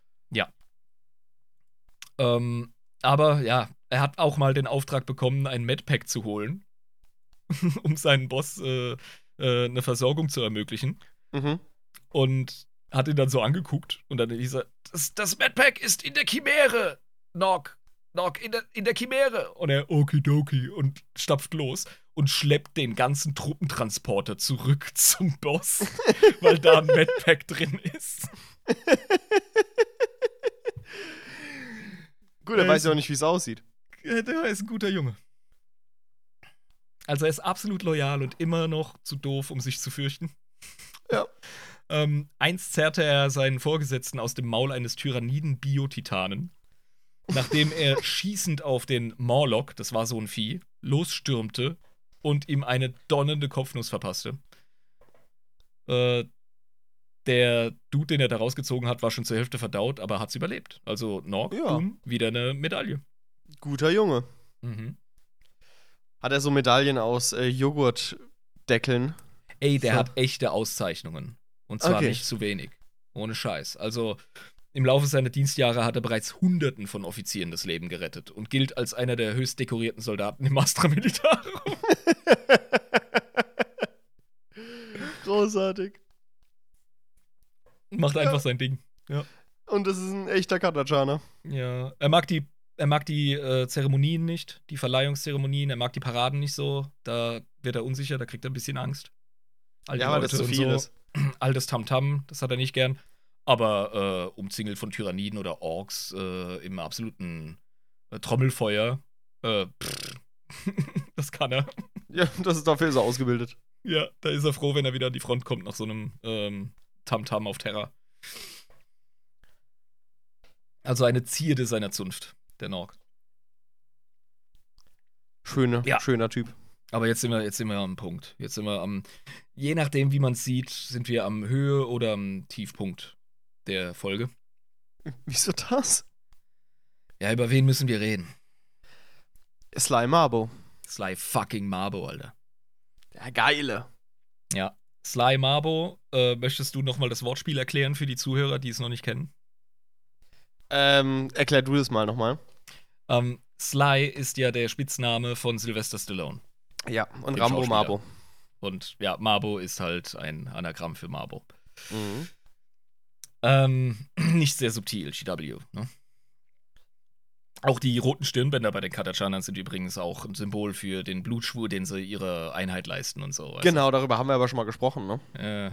Ähm, aber ja, er hat auch mal den Auftrag bekommen, ein Medpack zu holen, um seinen Boss äh, äh, eine Versorgung zu ermöglichen. Mhm. Und hat ihn dann so angeguckt und dann hieß er, das, das Medpack ist in der Chimäre, Nog. Nog, in der, in der Chimäre. Und er, okidoki, und stapft los und schleppt den ganzen Truppentransporter zurück zum Boss, weil da ein Medpack drin ist. Gut, er Äh, weiß ja auch nicht, wie es aussieht. Ja, der ist ein guter Junge. Also er ist absolut loyal und immer noch zu doof, um sich zu fürchten. Ja. Ähm, einst zerrte er seinen Vorgesetzten aus dem Maul eines Tyranniden-Biotitanen, nachdem er schießend auf den Morlock, das war so ein Vieh, losstürmte und ihm eine donnernde Kopfnuss verpasste. Äh, der Dude, den er da rausgezogen hat, war schon zur Hälfte verdaut, aber hat's überlebt. Also Norg, Ja. boom, wieder eine Medaille. Guter Junge. Mhm. Hat er so Medaillen aus äh, Joghurtdeckeln? Ey, der So. hat echte Auszeichnungen. Und zwar Okay. nicht zu wenig. Ohne Scheiß. Also im Laufe seiner Dienstjahre hat er bereits Hunderten von Offizieren das Leben gerettet und gilt als einer der höchst dekorierten Soldaten im Astra Militarum. Großartig. Macht einfach sein Ding. Und das ist ein echter Katachana. Ja. Er mag die, er mag die äh, Zeremonien nicht, die Verleihungszeremonien, er mag die Paraden nicht so. Da wird er unsicher, da kriegt er ein bisschen Angst. Alte Ja, weil das zu viel so. ist. altes Tamtam, das hat er nicht gern. Aber äh, umzingelt von Tyranniden oder Orks äh, im absoluten äh, Trommelfeuer, äh, pff, das kann er. Ja, das ist dafür ist er ausgebildet. Ja, da ist er froh, wenn er wieder an die Front kommt nach so einem ähm, Tamtam auf Terra. Also eine Zierde seiner Zunft, der Norg. Schöne, Ja. schöner Typ. Aber jetzt sind wir, jetzt sind wir am Punkt. Jetzt sind wir am, je nachdem, wie man es sieht, sind wir am Höhe- oder am Tiefpunkt der Folge. Wieso das? Ja, über wen müssen wir reden? Sly Marbo. Sly fucking Marbo, Alter. Der geile. Ja. Sly Marbo, äh, möchtest du nochmal das Wortspiel erklären für die Zuhörer, die es noch nicht kennen? Ähm, erklär du das mal nochmal. Ähm, Sly ist ja der Spitzname von Sylvester Stallone. Ja, und Rambo. Marbo. Und ja, Marbo ist halt ein Anagramm für Marbo. Mhm. Ähm, nicht sehr subtil, GW, ne? Auch die roten Stirnbänder bei den Katachanern sind übrigens auch ein Symbol für den Blutschwur, den sie ihrer Einheit leisten und so. du? Genau, darüber haben wir aber schon mal gesprochen, ne? Äh,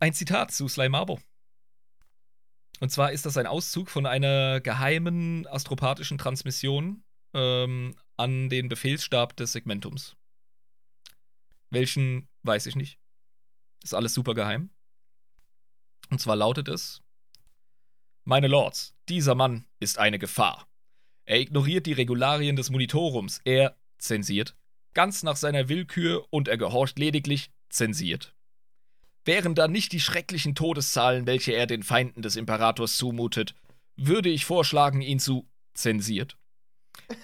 ein Zitat zu Sly Marbo. Und zwar ist das ein Auszug von einer geheimen astropathischen Transmission ähm, an den Befehlsstab des Segmentums. Welchen weiß ich nicht. Ist alles super geheim. Und zwar lautet es: Meine Lords, dieser Mann ist eine Gefahr. Er ignoriert die Regularien des Monitorums. Er zensiert ganz nach seiner Willkür und er gehorcht lediglich zensiert. Wären da nicht die schrecklichen Todeszahlen, welche er den Feinden des Imperators zumutet, würde ich vorschlagen, ihn zu zensiert.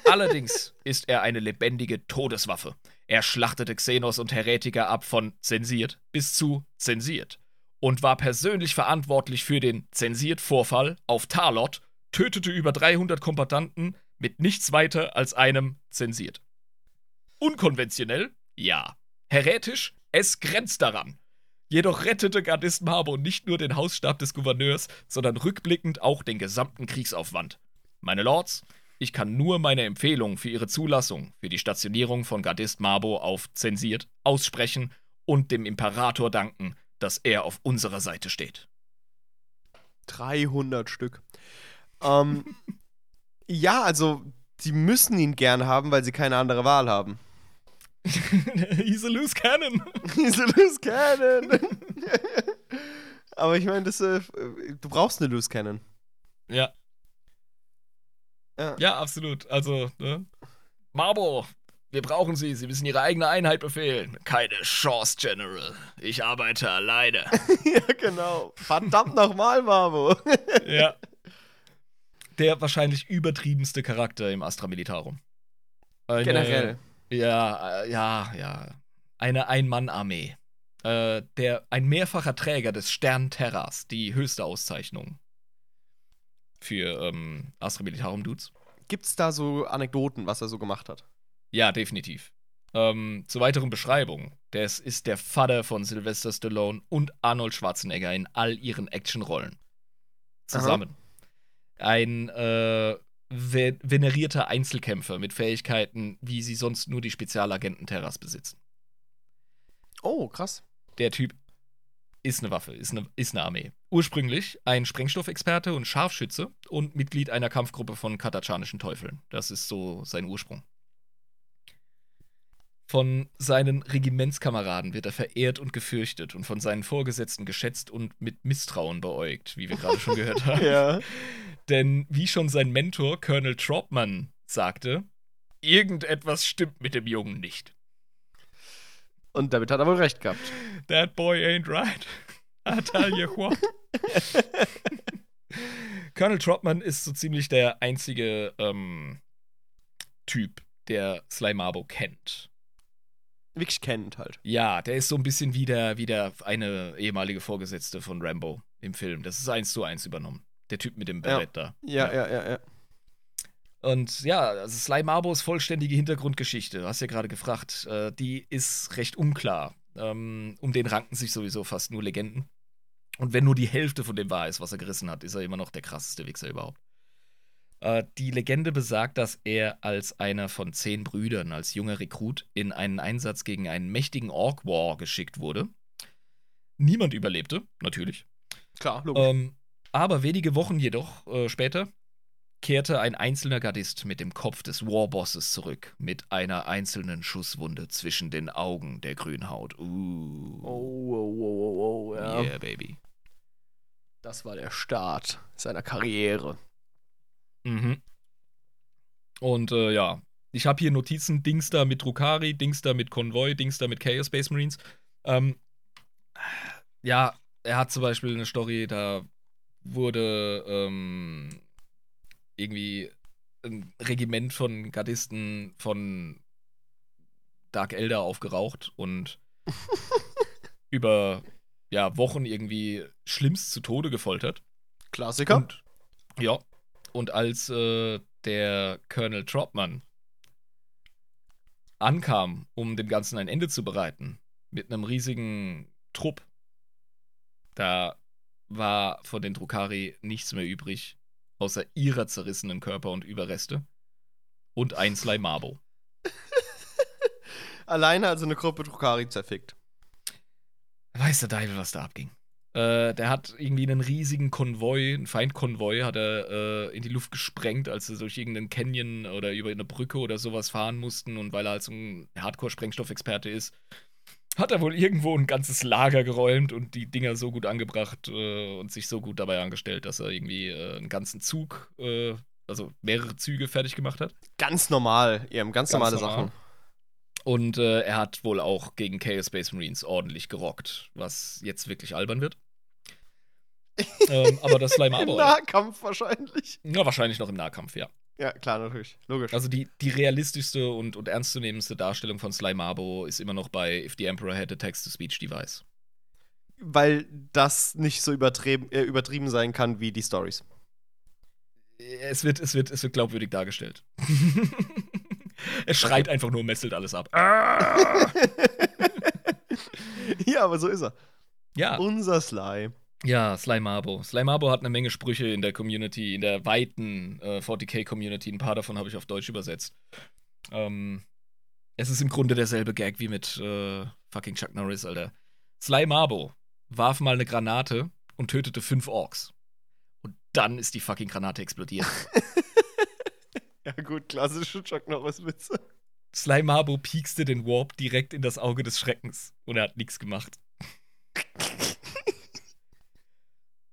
Allerdings ist er eine lebendige Todeswaffe. Er schlachtete Xenos und Heretiker ab von zensiert bis zu zensiert und war persönlich verantwortlich für den zensiert-Vorfall auf Tarlot, tötete über 300 Kombattanten mit nichts weiter als einem zensiert. Unkonventionell? Ja. Heretisch? Es grenzt daran. Jedoch rettete Gardist Marbo nicht nur den Hausstab des Gouverneurs, sondern rückblickend auch den gesamten Kriegsaufwand. Meine Lords, ich kann nur meine Empfehlung für Ihre Zulassung für die Stationierung von Gardist Marbo auf zensiert aussprechen und dem Imperator danken, dass er auf unserer Seite steht. 300 Stück. Ähm, ja, also, sie müssen ihn gern haben, weil sie keine andere Wahl haben. He's a loose cannon. He's a loose cannon. Aber ich meine, das, äh, du brauchst eine Loose Cannon. Ja, Ja. ja, absolut. Also, ne? Marbo, wir brauchen Sie. Sie müssen Ihre eigene Einheit befehlen. Keine Chance, General. Ich arbeite alleine. ja, genau. Verdammt nochmal, Marvo. ja. Der wahrscheinlich übertriebenste Charakter im Astra Militarum. Eine- Generell. Ja, äh, ja, ja. Eine Ein-Mann-Armee. Äh, der, ein mehrfacher Träger des Stern Terras, die höchste Auszeichnung für ähm, Astra Militarum-Dudes. Gibt's da so Anekdoten, was er so gemacht hat? Ja, definitiv. Ähm, zur weiteren Beschreibung. Das ist der Vater von Sylvester Stallone und Arnold Schwarzenegger in all ihren Actionrollen. Zusammen. Ein äh, ve venerierter Einzelkämpfer mit Fähigkeiten, wie sie sonst nur die Spezialagenten Terras besitzen. Oh, krass. Der Typ ist eine Waffe, ist eine, ist eine Armee. Ursprünglich ein Sprengstoffexperte und Scharfschütze und Mitglied einer Kampfgruppe von katachanischen Teufeln. Das ist so sein Ursprung. Von seinen Regimentskameraden wird er verehrt und gefürchtet und von seinen Vorgesetzten geschätzt und mit Misstrauen beäugt, wie wir gerade schon gehört haben. Ja. Denn wie schon sein Mentor Colonel Tropman sagte, irgendetwas stimmt mit dem Jungen nicht. Und damit hat er wohl recht gehabt. That boy ain't right. I tell you what. Colonel Tropman ist so ziemlich der einzige ähm, Typ, der Sly Marbo kennt. Wirklich kennt halt. Ja, der ist so ein bisschen wie der, wie der eine ehemalige Vorgesetzte von Rambo im Film. Das ist eins zu eins übernommen. Der Typ mit dem Barett da. Ja, ja, ja, ja. Und ja, also Sly Marbos vollständige Hintergrundgeschichte, du hast ja gerade gefragt, äh, die ist recht unklar. Ähm, um den ranken sich sowieso fast nur Legenden. Und wenn nur die Hälfte von dem wahr ist, was er gerissen hat, ist er immer noch der krasseste Wichser überhaupt. Äh, die Legende besagt, dass er als einer von zehn Brüdern, als junger Rekrut, in einen Einsatz gegen einen mächtigen Orc War geschickt wurde. Niemand überlebte, natürlich. Klar, logisch. Ähm, aber wenige Wochen jedoch äh, später kehrte ein einzelner Gardist mit dem Kopf des Warbosses zurück, mit einer einzelnen Schusswunde zwischen den Augen der Grünhaut. Uh. oh, oh, oh, oh, oh, ja. Yeah, baby. Das war der Start seiner Karriere. Mhm. Und äh, ja, ich habe hier Notizen, Dings da mit Drukari, Dings da mit Konvoi, Dings da mit Chaos Space Marines. Ähm, ja, er hat zum Beispiel eine Story, da wurde ähm, irgendwie ein Regiment von Gardisten von Dark Elder aufgeraucht und über ja, Wochen irgendwie schlimmst zu Tode gefoltert. Klassiker. Und, ja. Und als äh, der Colonel Tropman ankam, um dem Ganzen ein Ende zu bereiten, mit einem riesigen Trupp, da war von den Drukari nichts mehr übrig, außer ihrer zerrissenen Körper und Überreste. Und ein Sly Marbo. Alleine also eine Gruppe Drukari zerfickt. Weiß der Teufel, was da abging. Äh, der hat irgendwie einen riesigen Konvoi, einen Feindkonvoi, hat er äh, in die Luft gesprengt, als sie durch irgendeinen Canyon oder über eine Brücke oder sowas fahren mussten. Und weil er halt so ein Hardcore-Sprengstoffexperte ist, hat er wohl irgendwo ein ganzes Lager geräumt und die Dinger so gut angebracht äh, und sich so gut dabei angestellt, dass er irgendwie äh, einen ganzen Zug, äh, also mehrere Züge fertig gemacht hat. Ganz normal, eben, ganz, Ganz normale normal. Sachen. Und er hat wohl auch gegen Chaos Space Marines ordentlich gerockt, was jetzt wirklich albern wird. Ähm, aber das Slime Im Arbor. Nahkampf wahrscheinlich. Ja, wahrscheinlich noch im Nahkampf, ja. Ja, klar, natürlich. Logisch. Also die, die realistischste und, und ernstzunehmendste Darstellung von Sly Marbo ist immer noch bei If the Emperor had a Text-to-Speech Device. Weil das nicht so übertrieben, äh, übertrieben sein kann wie die Stories. Es wird, es wird, es wird glaubwürdig dargestellt. er schreit einfach nur und messelt alles ab. ja, aber so ist er. Ja, Unser Sly. Ja, Sly Marbo. Sly Marbo hat eine Menge Sprüche in der Community, in der weiten äh, 40k-Community. Ein paar davon habe ich auf Deutsch übersetzt. Ähm, es ist im Grunde derselbe Gag wie mit äh, fucking Chuck Norris, Alter. Sly Marbo warf mal eine Granate und tötete fünf Orks. Und dann ist die fucking Granate explodiert. Ja, gut, klassische Chuck Norris-Witze. Sly Marbo piekste den Warp direkt in das Auge des Schreckens und er hat nichts gemacht.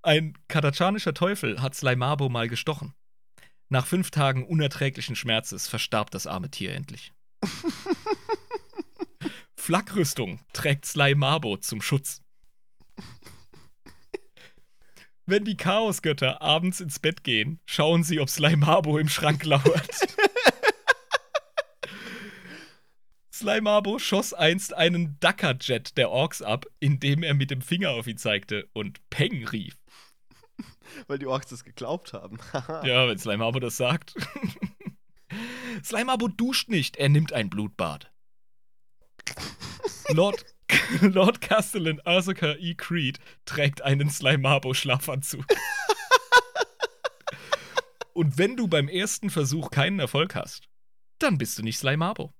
Ein katachanischer Teufel hat Sly Marbo mal gestochen. Nach fünf Tagen unerträglichen Schmerzes verstarb das arme Tier endlich. Flakrüstung trägt Sly Marbo zum Schutz. Wenn die Chaosgötter abends ins Bett gehen, schauen sie, ob Sly Marbo im Schrank lauert. Sly Marbo schoss einst einen Dakar-Jet der Orks ab, indem er mit dem Finger auf ihn zeigte und Peng rief. Weil die Orks das geglaubt haben. Ja, wenn Sly Marbo das sagt. Sly Marbo duscht nicht, er nimmt ein Blutbad. Lord, Lord Castellan Ursuka E. Creed trägt einen Sly Marbo Schlafanzug. Und wenn du beim ersten Versuch keinen Erfolg hast, dann bist du nicht Slimabo.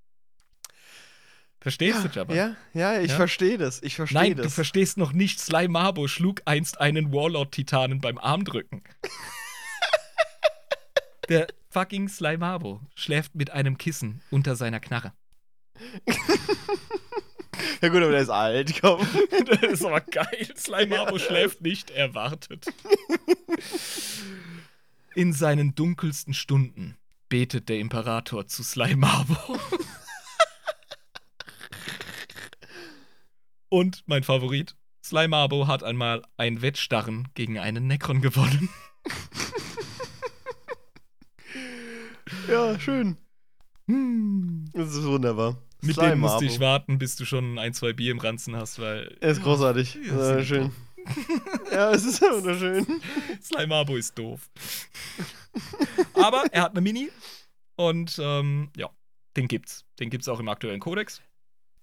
Verstehst du, Jabba? Ja, ja, ich Ja? verstehe das. Ich verstehe Nein, das. du verstehst noch nicht. Slimabo schlug einst einen Warlord-Titanen beim Armdrücken. Der fucking Slimabo schläft mit einem Kissen unter seiner Knarre. ja gut, aber der ist alt, komm. Das ist aber geil. Slimabo schläft nicht, er wartet. In seinen dunkelsten Stunden betet der Imperator zu Slimabo. Und mein Favorit, Slimabo hat einmal ein Wettstarren gegen einen Necron gewonnen. Ja, schön. Hm. Das ist wunderbar. Mit Slime dem musste ich warten, bis du schon ein, zwei Bier im Ranzen hast, weil Er ist großartig. Ja, Ja, sehr schön. ja, es ist wunderschön. Slimabo ist doof. Aber er hat eine Mini und ähm, ja, den gibt's. Den gibt's auch im aktuellen Kodex.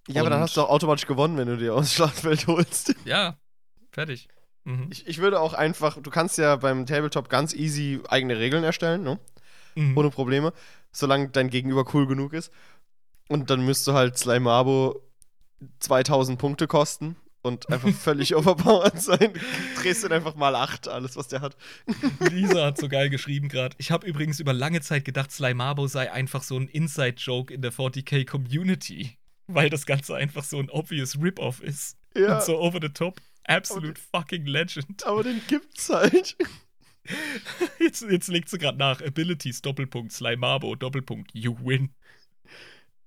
Ja, aber dann hast du auch automatisch gewonnen, wenn du dir aus Schlachtfeld holst. Ja, fertig. Mhm. Ich, ich würde auch einfach, du kannst ja beim Tabletop ganz easy eigene Regeln erstellen, ne? Mhm. ohne Probleme, solange dein Gegenüber cool genug ist. Und dann müsste halt Slimabo 2000 Punkte kosten und einfach völlig overpowered sein. Du drehst ihn einfach mal 8, alles, was der hat. Lisa hat so geil geschrieben gerade. Ich habe übrigens über lange Zeit gedacht, Slimabo sei einfach so ein Inside-Joke in der 40k Community. Weil das Ganze einfach so ein obvious Rip-Off ist. Ja, Und so over the top. Absolute fucking legend. aber den gibt's halt. Jetzt, jetzt legt sie gerade nach. Abilities, Doppelpunkt, Slimabo, Doppelpunkt, you win.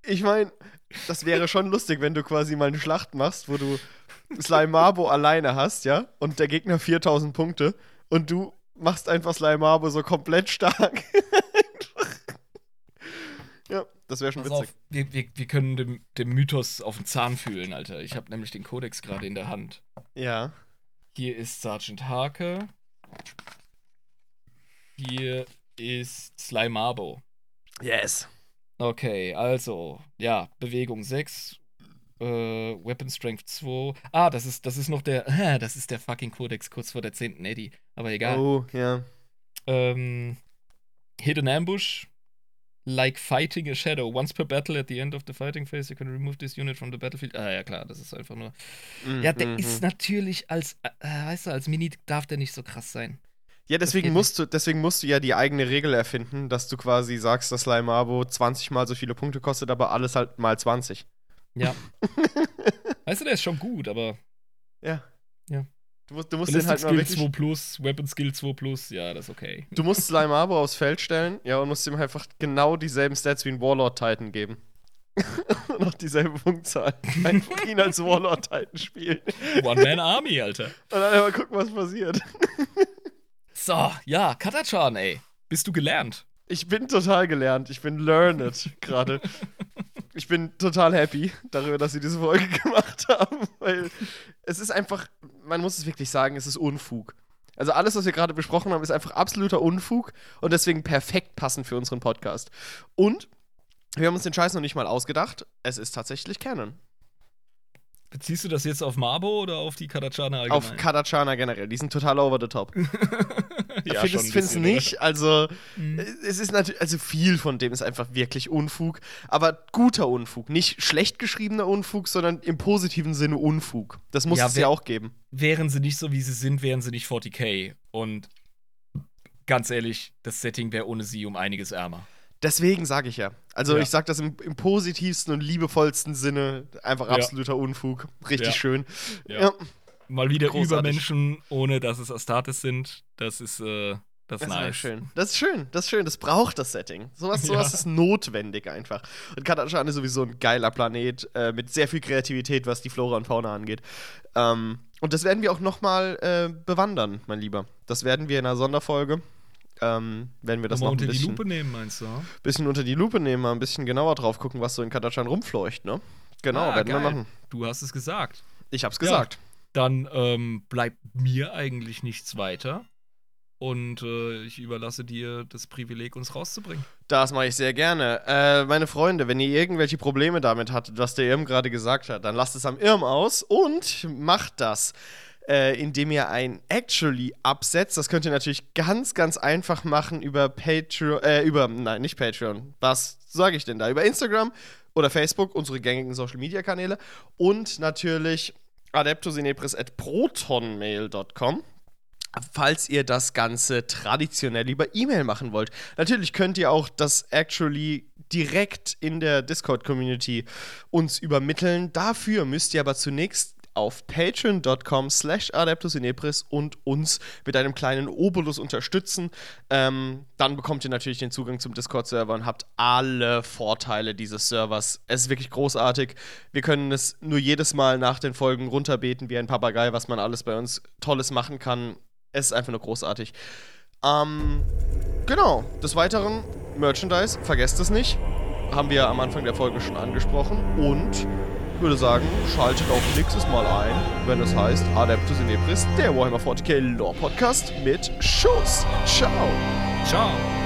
Ich meine, das wäre schon lustig, wenn du quasi mal eine Schlacht machst, wo du Slimabo alleine hast, ja? Und der Gegner 4000 Punkte und du machst einfach Slimabo so komplett stark. das wäre schon Pass witzig. auf, wir, wir, wir können dem, dem Mythos auf den Zahn fühlen, Alter. Ich habe nämlich den Kodex gerade in der Hand. Ja. Hier ist Sergeant Hake. Hier ist Slimabo. Yes. Okay, also, ja, Bewegung 6, äh, Weapon Strength 2. Ah, das ist, das ist noch der, äh, das ist der fucking Kodex kurz vor der 10. Eddy. Aber egal. Oh, ja. Ähm, Hidden Ambush. Like fighting a shadow. Once per battle at the end of the fighting phase, you can remove this unit from the battlefield. Ah, ja, klar, das ist einfach nur. Ja, der Mhm. ist natürlich als, äh, weißt du, als Mini darf der nicht so krass sein. Ja, deswegen musst, du, deswegen musst du ja die eigene Regel erfinden, dass du quasi sagst, dass Slimabo 20 mal so viele Punkte kostet, aber alles halt mal 20. Ja. weißt du, der ist schon gut, aber. Ja. Ja. Du musst, du musst den halt mal Skill wirklich. 2 Plus, Weapon Skill 2 Plus, ja, das ist okay. Du musst Slimabo aufs Feld stellen, ja, und musst ihm einfach genau dieselben Stats wie ein Warlord Titan geben. auch dieselbe Punktzahl. Einfach ihn als Warlord Titan spielen. One-Man-Army, Alter. Und dann einfach gucken, was passiert. So, ja, Katachan, ey. Bist du gelernt? Ich bin total gelernt. Ich bin learned gerade. Ich bin total happy darüber, dass sie diese Folge gemacht haben, weil es ist einfach, man muss es wirklich sagen, es ist Unfug. Also alles, was wir gerade besprochen haben, ist einfach absoluter Unfug und deswegen perfekt passend für unseren Podcast. Und wir haben uns den Scheiß noch nicht mal ausgedacht. Es ist tatsächlich Canon. Beziehst du das jetzt auf Mabo oder auf die Katachana allgemein? Auf Kadachana generell. Die sind total over the top. ja, findest bisschen, nicht? Also, Mhm. es ist natürlich, also viel von dem ist einfach wirklich Unfug, aber guter Unfug. Nicht schlecht geschriebener Unfug, sondern im positiven Sinne Unfug. Das muss Ja, es ja auch geben. Wären sie nicht so, wie sie sind, wären sie nicht 40k. Und ganz ehrlich, das Setting wäre ohne sie um einiges ärmer. Deswegen sage ich ja. Also, Ja. ich sage das im, im positivsten und liebevollsten Sinne. Einfach Ja. absoluter Unfug. Richtig Ja. schön. Ja. Mal wieder Großartig. Übermenschen, ohne dass es Astartes sind. Das ist, äh, das Das ist nice. schön. Das ist schön, das ist schön, das braucht das Setting. Sowas, sowas Ja. ist notwendig einfach. Und Katachan ist sowieso ein geiler Planet äh, mit sehr viel Kreativität, was die Flora und Fauna angeht. Ähm, und das werden wir auch nochmal äh, bewandern, mein Lieber. Das werden wir in einer Sonderfolge. Ähm, werden wir das Mal noch ein unter die bisschen, Lupe nehmen, meinst du? bisschen unter die Lupe nehmen, mal ein bisschen genauer drauf gucken, was so in Katachan rumfleucht, ne? Genau, Ah, werden wir geil. machen. Du hast es gesagt. Ich hab's Ja. Dann ähm, bleibt mir eigentlich nichts weiter. Und äh, ich überlasse dir das Privileg, uns rauszubringen. Das mache ich sehr gerne. Äh, meine Freunde, wenn ihr irgendwelche Probleme damit hattet, was der Irm gerade gesagt hat, dann lasst es am Irm aus und macht das. äh, indem ihr ein Actually absetzt. Das könnt ihr natürlich ganz, ganz einfach machen über Patreon, äh, über, nein, nicht Patreon. Was sage ich denn da? Über Instagram oder Facebook, unsere gängigen Social Media Kanäle und natürlich adeptosinepris.protonmail.com falls ihr das Ganze traditionell über E-Mail machen wollt. Natürlich könnt ihr auch das actually direkt in der Discord-Community uns übermitteln. Dafür müsst ihr aber zunächst auf patreon.com slash adeptusinepris und uns mit einem kleinen Obolus unterstützen. Ähm, dann bekommt ihr natürlich den Zugang zum Discord-Server und habt alle Vorteile dieses Servers. Es ist wirklich großartig. Wir können es nur jedes Mal nach den Folgen runterbeten wie ein Papagei, was man alles bei uns Tolles machen kann. Es ist einfach nur großartig. Ähm, genau. Des Weiteren, Merchandise, vergesst es nicht. Haben wir am Anfang der Folge schon angesprochen. Und würde sagen, schaltet auch nächstes Mal ein, wenn es heißt Adeptus in Ebris, der Warhammer 40k Lore Podcast mit Schuss. Ciao. Ciao.